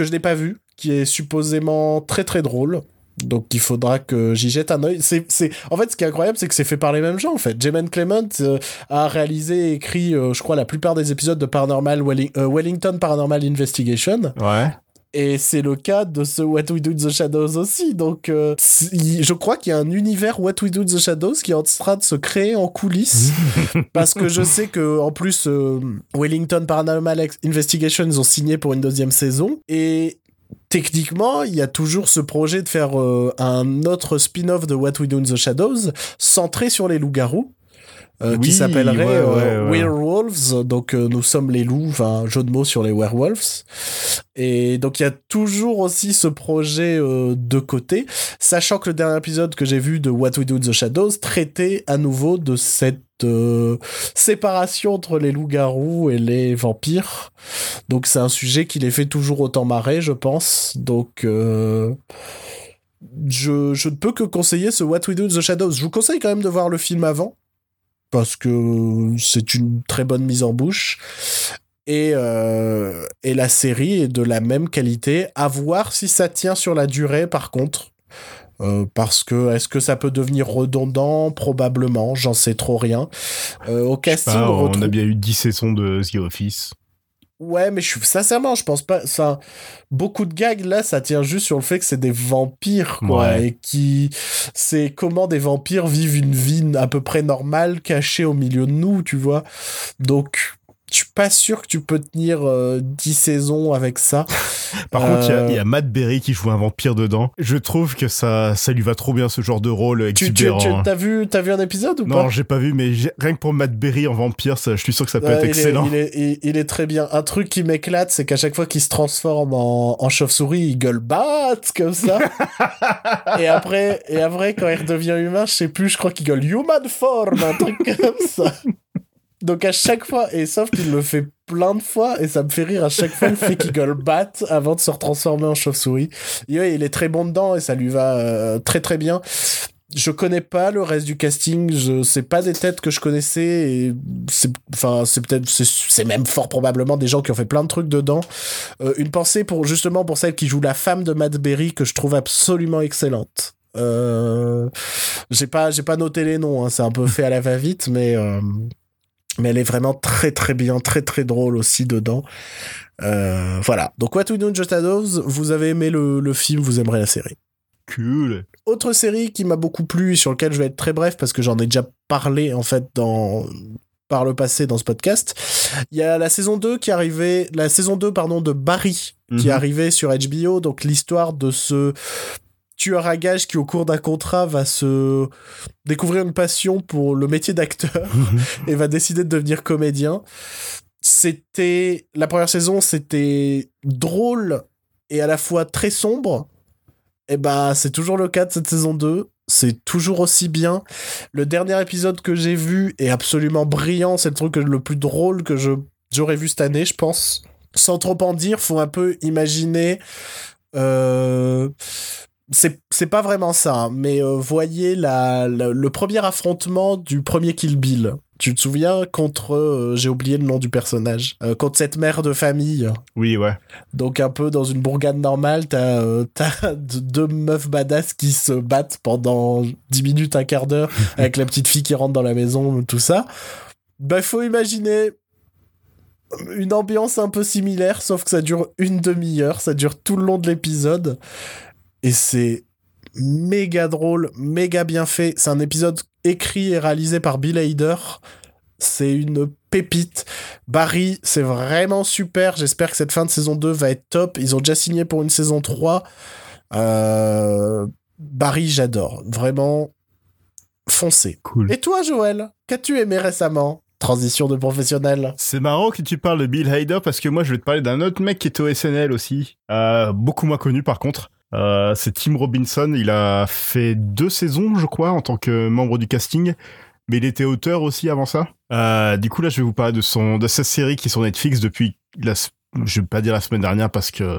Que je n'ai pas vu, qui est supposément très très drôle. Donc il faudra que j'y jette un œil. C'est, c'est... En fait, ce qui est incroyable, c'est que c'est fait par les mêmes gens, en fait. Clement euh, a réalisé et écrit, euh, je crois, la plupart des épisodes de Paranormal euh, Wellington Paranormal Investigation. Ouais. Et c'est le cas de ce What We Do in the Shadows aussi. Donc euh, je crois qu'il y a un univers What We Do in the Shadows qui est en train de se créer en coulisses. parce que je sais que en plus, euh, Wellington Paranormal Investigation, ils ont signé pour une deuxième saison. Et techniquement, il y a toujours ce projet de faire euh, un autre spin-off de What We Do in the Shadows centré sur les loups-garous. Euh, qui s'appellerait ouais, euh, ouais, ouais. Werewolves, donc euh, nous sommes les loups, enfin jeu de mots sur les werewolves. Et donc il y a toujours aussi ce projet de côté, sachant que le dernier épisode que j'ai vu de What We Do in the Shadows traitait à nouveau de cette séparation entre les loups-garous et les vampires. Donc c'est un sujet qui les fait toujours autant marrer, je pense. Donc je, je ne peux que conseiller ce What We Do in the Shadows. Je vous conseille quand même de voir le film avant, parce que c'est une très bonne mise en bouche. Et, euh, et la série est de la même qualité. À voir si ça tient sur la durée, par contre. Euh, parce que est-ce que ça peut devenir redondant? Probablement, j'en sais trop rien. Euh, au casting, on a bien eu 10 saisons de The Office. Ouais, mais je suis sincèrement, je pense pas. Ça, beaucoup de gags là, ça tient juste sur le fait que c'est des vampires, quoi, Ouais. et qui, c'est comment des vampires vivent une vie à peu près normale, cachée au milieu de nous, tu vois. Donc, suis pas sûr que tu peux tenir euh, 10 saisons avec ça. Par contre, il y a- Euh, il y, a Matt Berry qui joue un vampire dedans. Je trouve que ça, ça lui va trop bien ce genre de rôle Tu, tu, exubérant. tu- hein. t'as vu, t'as vu un épisode ou non, pas j'ai pas vu, mais rien que pour Matt Berry en vampire, ça, je suis sûr que ça peut être il est- excellent. Il est, il, il est très bien. Un truc qui m'éclate, c'est qu'à chaque fois qu'il se transforme en, en chauve-souris, il gueule bat comme ça. et après, et après, quand il redevient humain, je sais plus, je crois qu'il gueule human form, un truc comme ça. Donc à chaque fois, et sauf qu'il le fait plein de fois, et ça me fait rire à chaque fois le fait qu'il gueule bat avant de se retransformer en chauve-souris. Il est très bon dedans et ça lui va euh, très très bien. Je connais pas le reste du casting, je sais pas des têtes que je connaissais et c'est enfin c'est peut-être c'est même fort probablement des gens qui ont fait plein de trucs dedans. Euh, une pensée pour justement pour celle qui joue la femme de Matt Berry que je trouve absolument excellente. Euh, j'ai pas j'ai pas noté les noms, hein, c'est un peu fait à la va-vite mais euh, mais elle est vraiment très très bien, très très drôle aussi dedans. Euh, voilà. Donc What We Do in the Shadows, vous avez aimé le, le film, vous aimerez la série. Cool. Autre série qui m'a beaucoup plu et sur laquelle je vais être très bref parce que j'en ai déjà parlé en fait dans par le passé dans ce podcast. Il y a la saison 2 qui arrivait, la saison 2 pardon de Barry qui Mhm. arrivait sur HBO, donc l'histoire de ce tueur à gages qui au cours d'un contrat va se découvrir une passion pour le métier d'acteur et va décider de devenir comédien. C'était la première saison, c'était drôle et à la fois très sombre. Et ben c'est toujours le cas de cette saison 2. C'est toujours aussi bien. Le dernier épisode que j'ai vu est absolument brillant. C'est le truc le plus drôle que je j'aurais vu cette année, je pense. Sans trop en dire, faut un peu imaginer. Euh, c'est c'est pas vraiment ça, hein, mais euh, voyez la, la- le premier affrontement du premier Kill Bill. Tu te souviens contre euh, j'ai oublié le nom du personnage euh, contre cette mère de famille? Oui, ouais. Donc un peu dans une bourgade normale, t'as deux meufs badass qui se battent pendant 10 minutes, un quart d'heure, avec la petite fille qui rentre dans la maison, tout ça. Bah faut imaginer une ambiance un peu similaire, sauf que ça dure une demi-heure, ça dure tout le long de l'épisode. Et c'est méga drôle, méga bien fait. C'est un épisode écrit et réalisé par Bill Hader. C'est une pépite. Barry, c'est vraiment super. J'espère que cette fin de saison 2 va être top. Ils ont déjà signé pour une saison 3. Euh, Barry, j'adore. Vraiment, foncez. Cool. Et toi, Joël, qu'as-tu aimé récemment? Transition de professionnel. C'est marrant que tu parles de Bill Hader parce que moi je vais te parler d'un autre mec qui est au SNL aussi, euh, beaucoup moins connu par contre. Euh, c'est Tim Robinson. Il a fait deux saisons, je crois, en tant que membre du casting, mais il était auteur aussi avant ça. Euh, du coup là, je vais vous parler de son de sa série qui est sur Netflix depuis la, je vais pas dire la semaine dernière parce que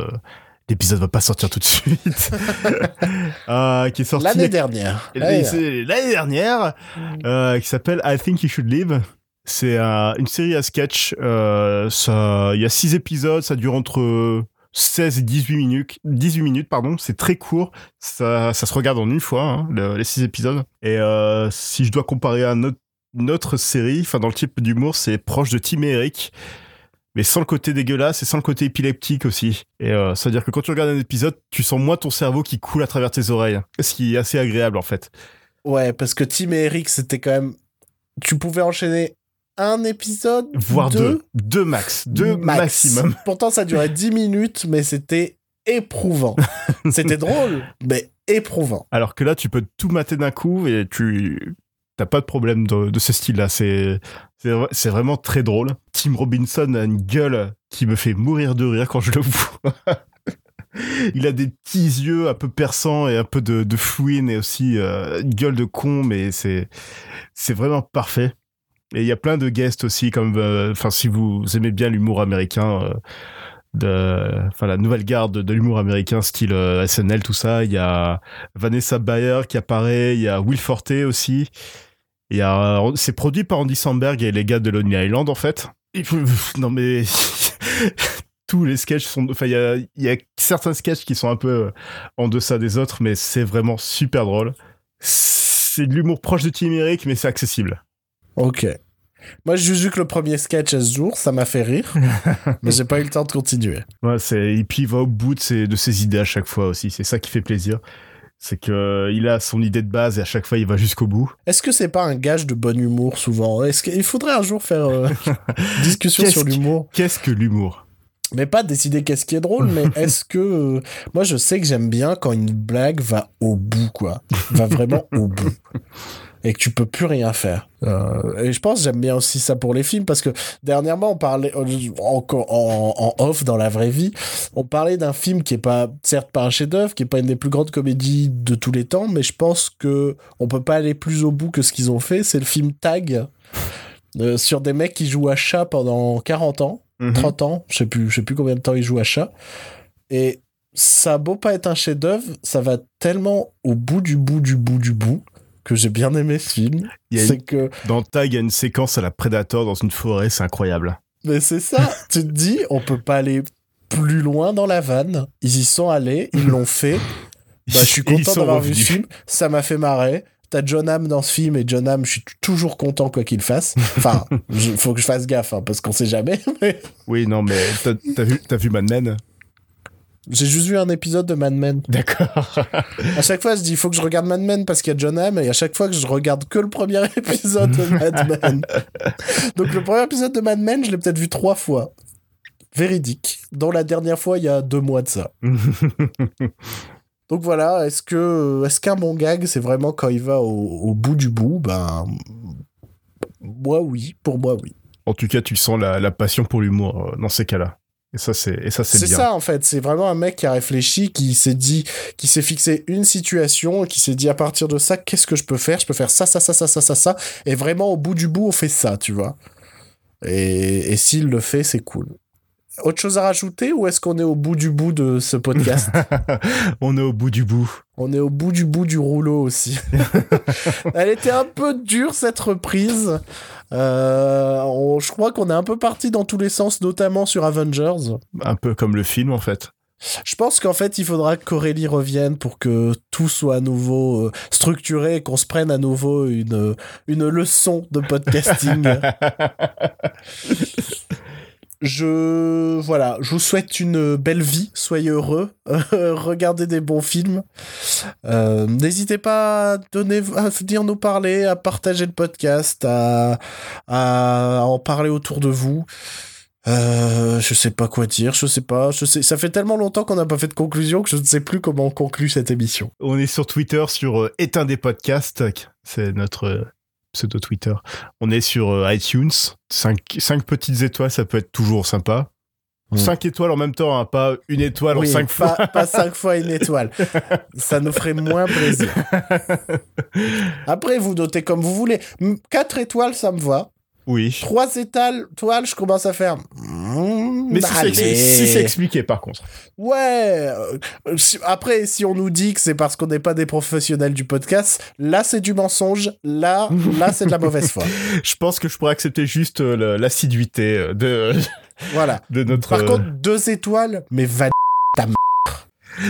l'épisode va pas sortir tout de suite. Euh, qui est sorti L'année dernière. l'année dernière, euh, qui s'appelle I Think You Should Live. C'est une série à sketch. Il y a six épisodes, ça dure entre 16 et 18 minutes. 18 minutes, pardon. C'est très court. Ça, se regarde en une fois, hein, le- les six épisodes. Et euh, si je dois comparer à notre, série, enfin dans le type d'humour, c'est proche de Tim et Eric. Mais sans le côté dégueulasse et sans le côté épileptique aussi. Et euh, ça veut dire que quand tu regardes un épisode, tu sens moins ton cerveau qui coule à travers tes oreilles. Ce qui est assez agréable en fait. Ouais, parce que Tim et Eric, c'était quand même. Tu pouvais enchaîner un épisode, voire deux. Deux, max. Deux max. maximum. Pourtant, ça durait 10 minutes, mais c'était éprouvant. c'était drôle, mais éprouvant. Alors que là, tu peux tout mater d'un coup et tu t'as pas de problème de, de ce style-là. C'est c'est vra- c'est vraiment très drôle. Tim Robinson a une gueule qui me fait mourir de rire quand je le vois. Il a des petits yeux un peu perçants et un peu de, de fouine et aussi euh, une gueule de con, mais c'est c'est vraiment parfait. Et il y a plein de guests aussi, comme euh, enfin si vous aimez bien l'humour américain, euh, de enfin la nouvelle garde de l'humour américain style euh, SNL tout ça il y a Vanessa Bayer qui apparaît il y a Will Forte aussi. Il y a c'est produit par Andy Samberg et les gars de Lonely Island en fait. Non mais tous les sketchs sont enfin il y a, y a certains sketchs qui sont un peu en deçà des autres mais c'est vraiment super drôle. C'est de l'humour proche de Tim Eric mais c'est accessible Ok. Moi, j'ai vu que le premier sketch à ce jour, ça m'a fait rire, mais j'ai pas eu le temps de continuer. Ouais, c'est et puis il va au bout de ses, de ses idées à chaque fois aussi. C'est ça qui fait plaisir. C'est que euh, il a son idée de base et à chaque fois il va jusqu'au bout. Est-ce que c'est pas un gage de bon humour souvent? Est-ce qu'il faudrait un jour faire euh, une discussion Qu'est-ce sur l'humour? Qu'est-ce que l'humour? Mais pas décider qu'est-ce qui est drôle, mais est-ce que... euh, Moi, je sais que j'aime bien quand une blague va au bout, quoi. Va vraiment au bout. Et que tu peux plus rien faire. Euh, et je pense j'aime bien aussi ça pour les films, parce que dernièrement, on parlait, en, en, en off, dans la vraie vie, on parlait d'un film qui est pas, certes pas un chef-d'œuvre, qui est pas une des plus grandes comédies de tous les temps, mais je pense que on peut pas aller plus au bout que ce qu'ils ont fait. C'est le film Tag, euh, sur des mecs qui jouent à chat pendant 40 ans. Mhm. 30 ans, je sais plus, je sais plus combien de temps il joue à chat. Et ça a beau pas être un chef-d'œuvre, ça va tellement au bout du bout du bout du bout que j'ai bien aimé ce film. C'est que, Dans Tag, il y a une séquence à la Predator dans une forêt, c'est incroyable. mais c'est ça, tu te dis, on peut pas aller plus loin dans la vanne. Ils y sont allés, ils l'ont fait. Bah, je suis content d'avoir vu ce film. Ça m'a fait marrer. T'as John Hamm dans ce film et John Hamm, je suis toujours content quoi qu'il fasse. Enfin, il faut que je fasse gaffe hein, parce qu'on sait jamais. mais- Oui, non, mais t'as t'as vu, t'as vu Mad Men? J'ai juste vu un épisode de Mad Men. D'accord. À chaque fois, je dis, il faut que je regarde Mad Men parce qu'il y a John Hamm, et à chaque fois que je regarde que le premier épisode de Mad Men. Donc, le premier épisode de Mad Men, je l'ai peut-être vu trois fois. Véridique. Dont la dernière fois, il y a deux mois de ça. Donc voilà, est-ce que est-ce qu'un bon gag, c'est vraiment quand il va au, au bout du bout? Ben, moi oui, pour moi oui. En tout cas, tu sens la, la passion pour l'humour euh, dans ces cas-là. Et ça, c'est et ça, c'est C'est bien. ça en fait, c'est vraiment un mec qui a réfléchi, qui s'est dit, qui s'est fixé une situation, qui s'est dit à partir de ça, qu'est-ce que je peux faire? Je peux faire ça, ça, ça, ça, ça, ça, ça, et vraiment au bout du bout, on fait ça, tu vois. Et, et s'il le fait, c'est cool. Autre chose à rajouter ou est-ce qu'on est au bout du bout de ce podcast? On est au bout du bout. On est au bout du bout du rouleau aussi. Elle était un peu dure cette reprise. Euh, on- je crois qu'on est un peu parti dans tous les sens, notamment sur Avengers. Un peu comme le film, en fait. Je pense qu'en fait, il faudra qu'Aurélie revienne pour que tout soit à nouveau euh, structuré et qu'on se prenne à nouveau une, une leçon de podcasting. je voilà, je vous souhaite une belle vie, soyez heureux, regardez des bons films. Euh, N'hésitez pas à à venir nous parler, à partager le podcast, à, en parler autour de vous. Euh, je sais pas quoi dire, je sais pas, ça fait tellement longtemps qu'on n'a pas fait de conclusion que je ne sais plus comment on conclut cette émission. On est sur Twitter sur euh, Éteint des podcasts. C'est notre euh, pseudo Twitter. On est sur euh, iTunes. Cinq, cinq petites étoiles, ça peut être toujours sympa. Mm. Cinq étoiles en même temps, hein, pas une étoile en Oui, cinq fois. pas, pas cinq fois une étoile. Ça nous ferait moins plaisir. Après, vous notez comme vous voulez. Quatre étoiles, ça me va. Oui. Trois étoiles, toiles, je commence à faire. mm, Mais si c'est, si expliqué, par contre. Ouais. euh, Après, si on nous dit que c'est parce qu'on n'est pas des professionnels du podcast, là c'est du mensonge. Là, là c'est de la mauvaise foi. Je pense que je pourrais accepter juste euh, l'assiduité euh, de, Voilà. de notre. Par contre, deux étoiles, mais va.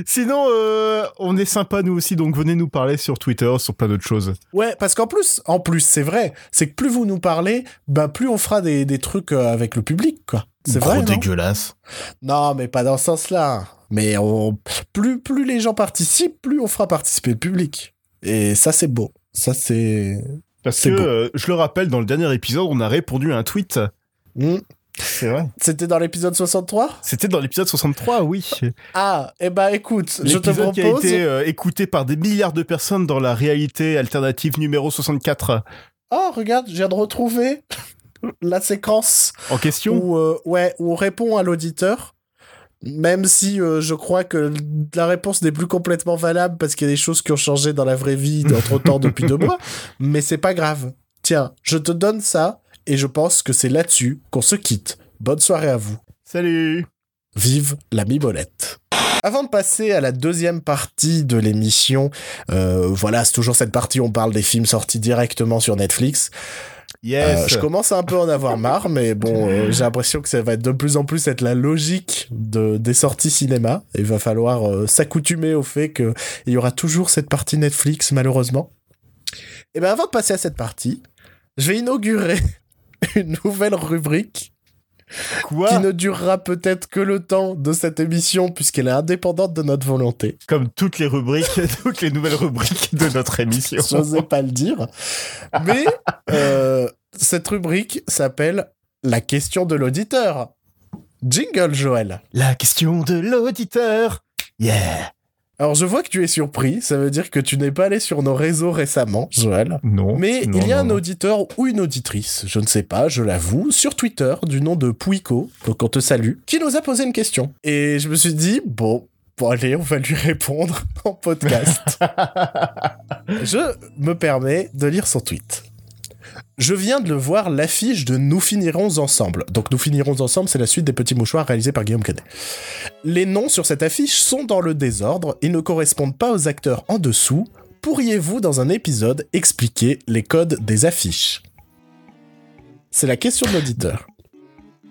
Sinon, euh, on est sympa nous aussi, donc venez nous parler sur Twitter, sur plein d'autres choses. Ouais, parce qu'en plus, en plus, c'est vrai, c'est que plus vous nous parlez, bah plus on fera des, des trucs euh, avec le public, quoi. C'est vrai, non dégueulasse. Non, mais pas dans ce sens-là. Mais on... plus, plus les gens participent, plus on fera participer le public. Et ça, c'est beau. Ça, c'est... Parce que, euh, je le rappelle, dans le dernier épisode, on a répondu à un tweet. Hmm. C'est vrai. C'était dans l'épisode 63 C'était dans l'épisode 63, oui. Ah, eh ben écoute, je te qui a été euh, écouté par des milliards de personnes dans la réalité alternative numéro 64 Oh, regarde, je viens de retrouver la séquence en question? où, euh, ouais, où on répond à l'auditeur. Même si euh, je crois que la réponse n'est plus complètement valable parce qu'il y a des choses qui ont changé dans la vraie vie entre temps depuis deux mois, mais c'est pas grave. Tiens, je te donne ça et je pense que c'est là-dessus qu'on se quitte. Bonne soirée à vous. Salut Vive la mimolette. Avant de passer à la deuxième partie de l'émission, euh, voilà, c'est toujours cette partie où on parle des films sortis directement sur Netflix. Euh, Yes je commence un peu à en avoir marre, mais bon, euh, j'ai l'impression que ça va être de plus en plus être la logique de, des sorties cinéma. Il va falloir euh, s'accoutumer au fait qu'il y aura toujours cette partie Netflix, malheureusement. Et bien, avant de passer à cette partie, je vais inaugurer une nouvelle rubrique Quoi qui ne durera peut-être que le temps de cette émission puisqu'elle est indépendante de notre volonté. Comme toutes les rubriques, toutes les nouvelles rubriques de notre émission. J'osais pas le dire. Mais euh, cette rubrique s'appelle La question de l'auditeur. Jingle, Joël. La question de l'auditeur. Yeah Alors, je vois que tu es surpris. Ça veut dire que tu n'es pas allé sur nos réseaux récemment, Joël. Non. Mais non, il y a non, un non. auditeur ou une auditrice, je ne sais pas, je l'avoue, sur Twitter, du nom de Pouico, donc on te salue, qui nous a posé une question. Et je me suis dit, bon, bon allez, on va lui répondre en podcast. je me permets de lire son tweet. Je viens de le voir l'affiche de Nous finirons ensemble. Donc Nous finirons ensemble, c'est la suite des petits mouchoirs réalisés par Guillaume Canet. Les noms sur cette affiche sont dans le désordre et ne correspondent pas aux acteurs en dessous. Pourriez-vous, dans un épisode, expliquer les codes des affiches? C'est la question de l'auditeur.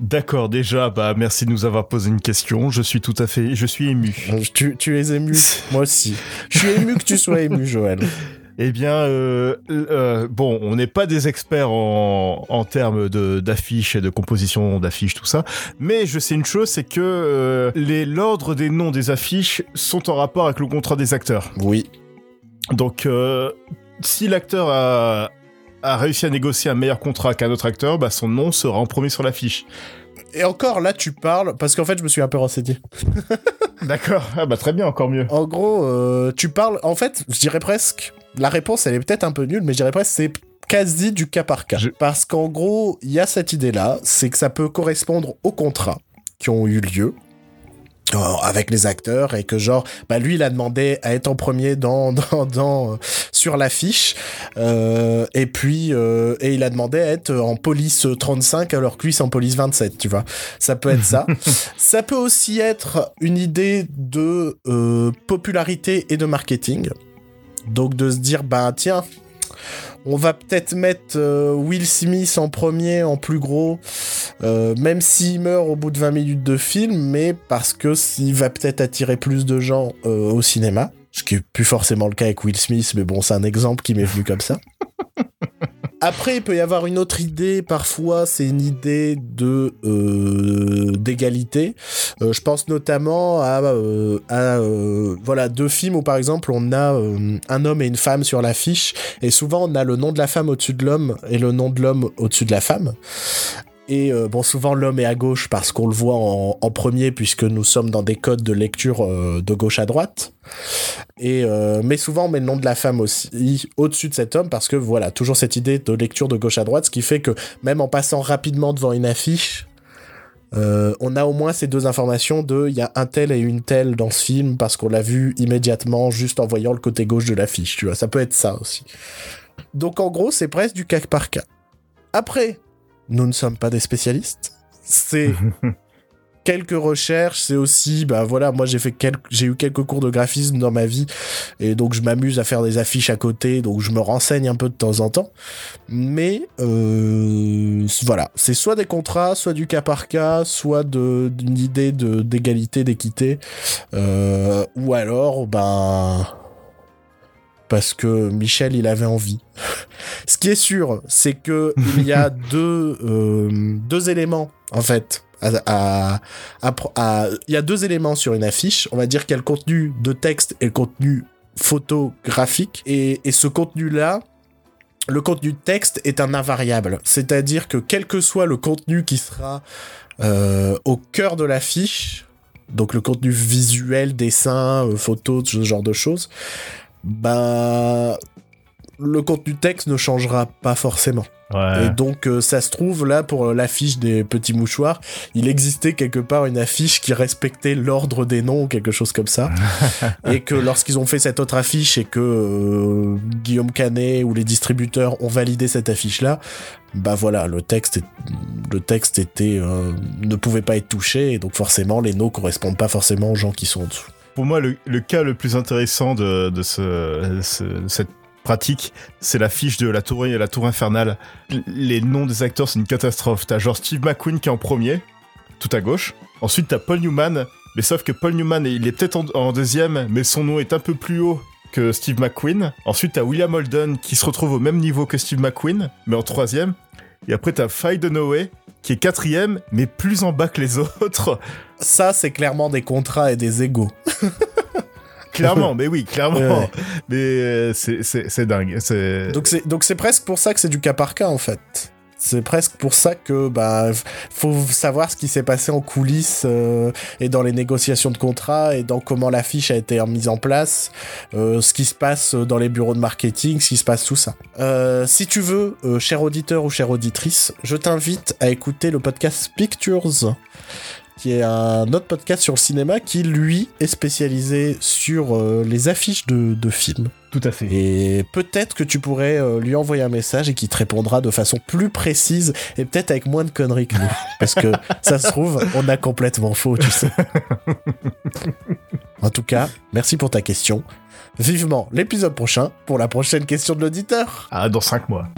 D'accord, déjà, bah merci de nous avoir posé une question. Je suis tout à fait, je suis ému. Tu, tu es ému Moi aussi. Je suis ému que tu sois ému, Joël. Eh bien, euh, euh, bon, on n'est pas des experts en, en termes d'affiches et de composition d'affiches, tout ça, mais je sais une chose, c'est que euh, les l'ordre des noms des affiches sont en rapport avec le contrat des acteurs. Oui. Donc, si l'acteur a, a réussi à négocier un meilleur contrat qu'un autre acteur, bah, son nom sera en premier sur l'affiche. Et encore là, tu parles parce qu'en fait, je me suis un peu renseigné. D'accord. Ah bah très bien, encore mieux. En gros, euh, tu parles. En fait, je dirais presque. La réponse, elle est peut-être un peu nulle, mais je dirais presque c'est quasi du cas par cas. Je- Parce qu'en gros, il y a cette idée-là, c'est que ça peut correspondre aux contrats qui ont eu lieu. euh, avec les acteurs et que genre bah lui il a demandé à être en premier dans dans, dans euh, sur l'affiche euh, et puis euh, et il a demandé à être en police 35 alors que lui c'est en police 27 tu vois ça peut être ça ça peut aussi être une idée de popularité et de marketing. Donc de se dire, bah tiens, on va peut-être mettre euh, Will Smith en premier, en plus gros, euh, même s'il meurt au bout de 20 minutes de film, mais parce que s'il va peut-être attirer plus de gens euh, au cinéma. Ce qui est plus forcément le cas avec Will Smith, mais bon, c'est un exemple qui m'est venu comme ça. Après, il peut y avoir une autre idée. Parfois, c'est une idée de euh, d'égalité. Euh, je pense notamment à, euh, à voilà deux films où par exemple on a un homme et une femme sur l'affiche et souvent on a le nom de la femme au-dessus de l'homme et le nom de l'homme au-dessus de la femme. Et euh, bon, souvent l'homme est à gauche parce qu'on le voit en, premier puisque nous sommes dans des codes de lecture euh, de gauche à droite. Et euh, mais souvent on met le nom de la femme aussi au-dessus de cet homme parce que voilà toujours cette idée de lecture de gauche à droite, ce qui fait que même en passant rapidement devant une affiche, on a au moins ces deux informations de il y a un tel et une telle dans ce film parce qu'on l'a vu immédiatement juste en voyant le côté gauche de l'affiche, tu vois. Ça peut être ça aussi. Donc en gros, c'est presque du cas par cas. Après, nous ne sommes pas des spécialistes. C'est quelques recherches, c'est aussi bah voilà, moi j'ai fait quelques j'ai eu quelques cours de graphisme dans ma vie et donc je m'amuse à faire des affiches à côté, donc je me renseigne un peu de temps en temps. Mais euh, voilà, c'est soit des contrats, soit du cas par cas, soit d'une idée de d'égalité, d'équité, euh, ou alors ben parce que Michel il avait envie. Ce qui est sûr, c'est que il y a deux euh, deux éléments en fait. à- à- à pro- à- Il y a deux éléments sur une affiche. On va dire qu'il y a le contenu de texte et le contenu photographique. Et, et ce contenu-là, le contenu de texte est un invariable. C'est-à-dire que quel que soit le contenu qui sera euh, au cœur de l'affiche, donc le contenu visuel, dessin, euh, photo, ce genre de choses, bah le contenu texte ne changera pas forcément. Ouais. Et donc, euh, ça se trouve, là, pour l'affiche des petits mouchoirs, il existait quelque part une affiche qui respectait l'ordre des noms ou quelque chose comme ça. et que lorsqu'ils ont fait cette autre affiche et que euh, Guillaume Canet ou les distributeurs ont validé cette affiche-là, bah voilà, le texte, est- le texte était, euh, ne pouvait pas être touché. Et donc, forcément, les noms correspondent pas forcément aux gens qui sont en dessous. Pour moi, le, cas le plus intéressant de, de ce, ce- cette pratique, c'est l'affiche de la tour, infernale. Les noms des acteurs, c'est une catastrophe. T'as genre Steve McQueen qui est en premier, tout à gauche. Ensuite, t'as Paul Newman, mais sauf que Paul Newman, il est peut-être en, en deuxième, mais son nom est un peu plus haut que Steve McQueen. Ensuite, t'as William Holden qui se retrouve au même niveau que Steve McQueen, mais en troisième. Et après, t'as Faye Dunaway qui est quatrième, mais plus en bas que les autres. Ça, c'est clairement des contrats et des égaux. Clairement, mais oui, clairement. Ouais. Mais euh, c'est- dingue. Donc c'est presque pour ça que c'est du cas par cas en fait. C'est presque pour ça que bah faut savoir ce qui s'est passé en coulisses euh, et dans les négociations de contrat et dans comment l'affiche a été mise en place, euh, ce qui se passe dans les bureaux de marketing, ce qui se passe tout ça. Euh, si tu veux, cher auditeur ou chère auditrice, je t'invite à écouter le podcast Pictures qui est un autre podcast sur le cinéma qui lui est spécialisé sur euh, les affiches de, de films. tout à fait. Et peut-être que tu pourrais euh, lui envoyer un message et qu'il te répondra de façon plus précise et peut-être avec moins de conneries que nous. Parce que ça se trouve, on a complètement faux, tu sais. En tout cas, merci pour ta question. Vivement l'épisode prochain pour la prochaine question de l'auditeur. Ah, dans 5 mois.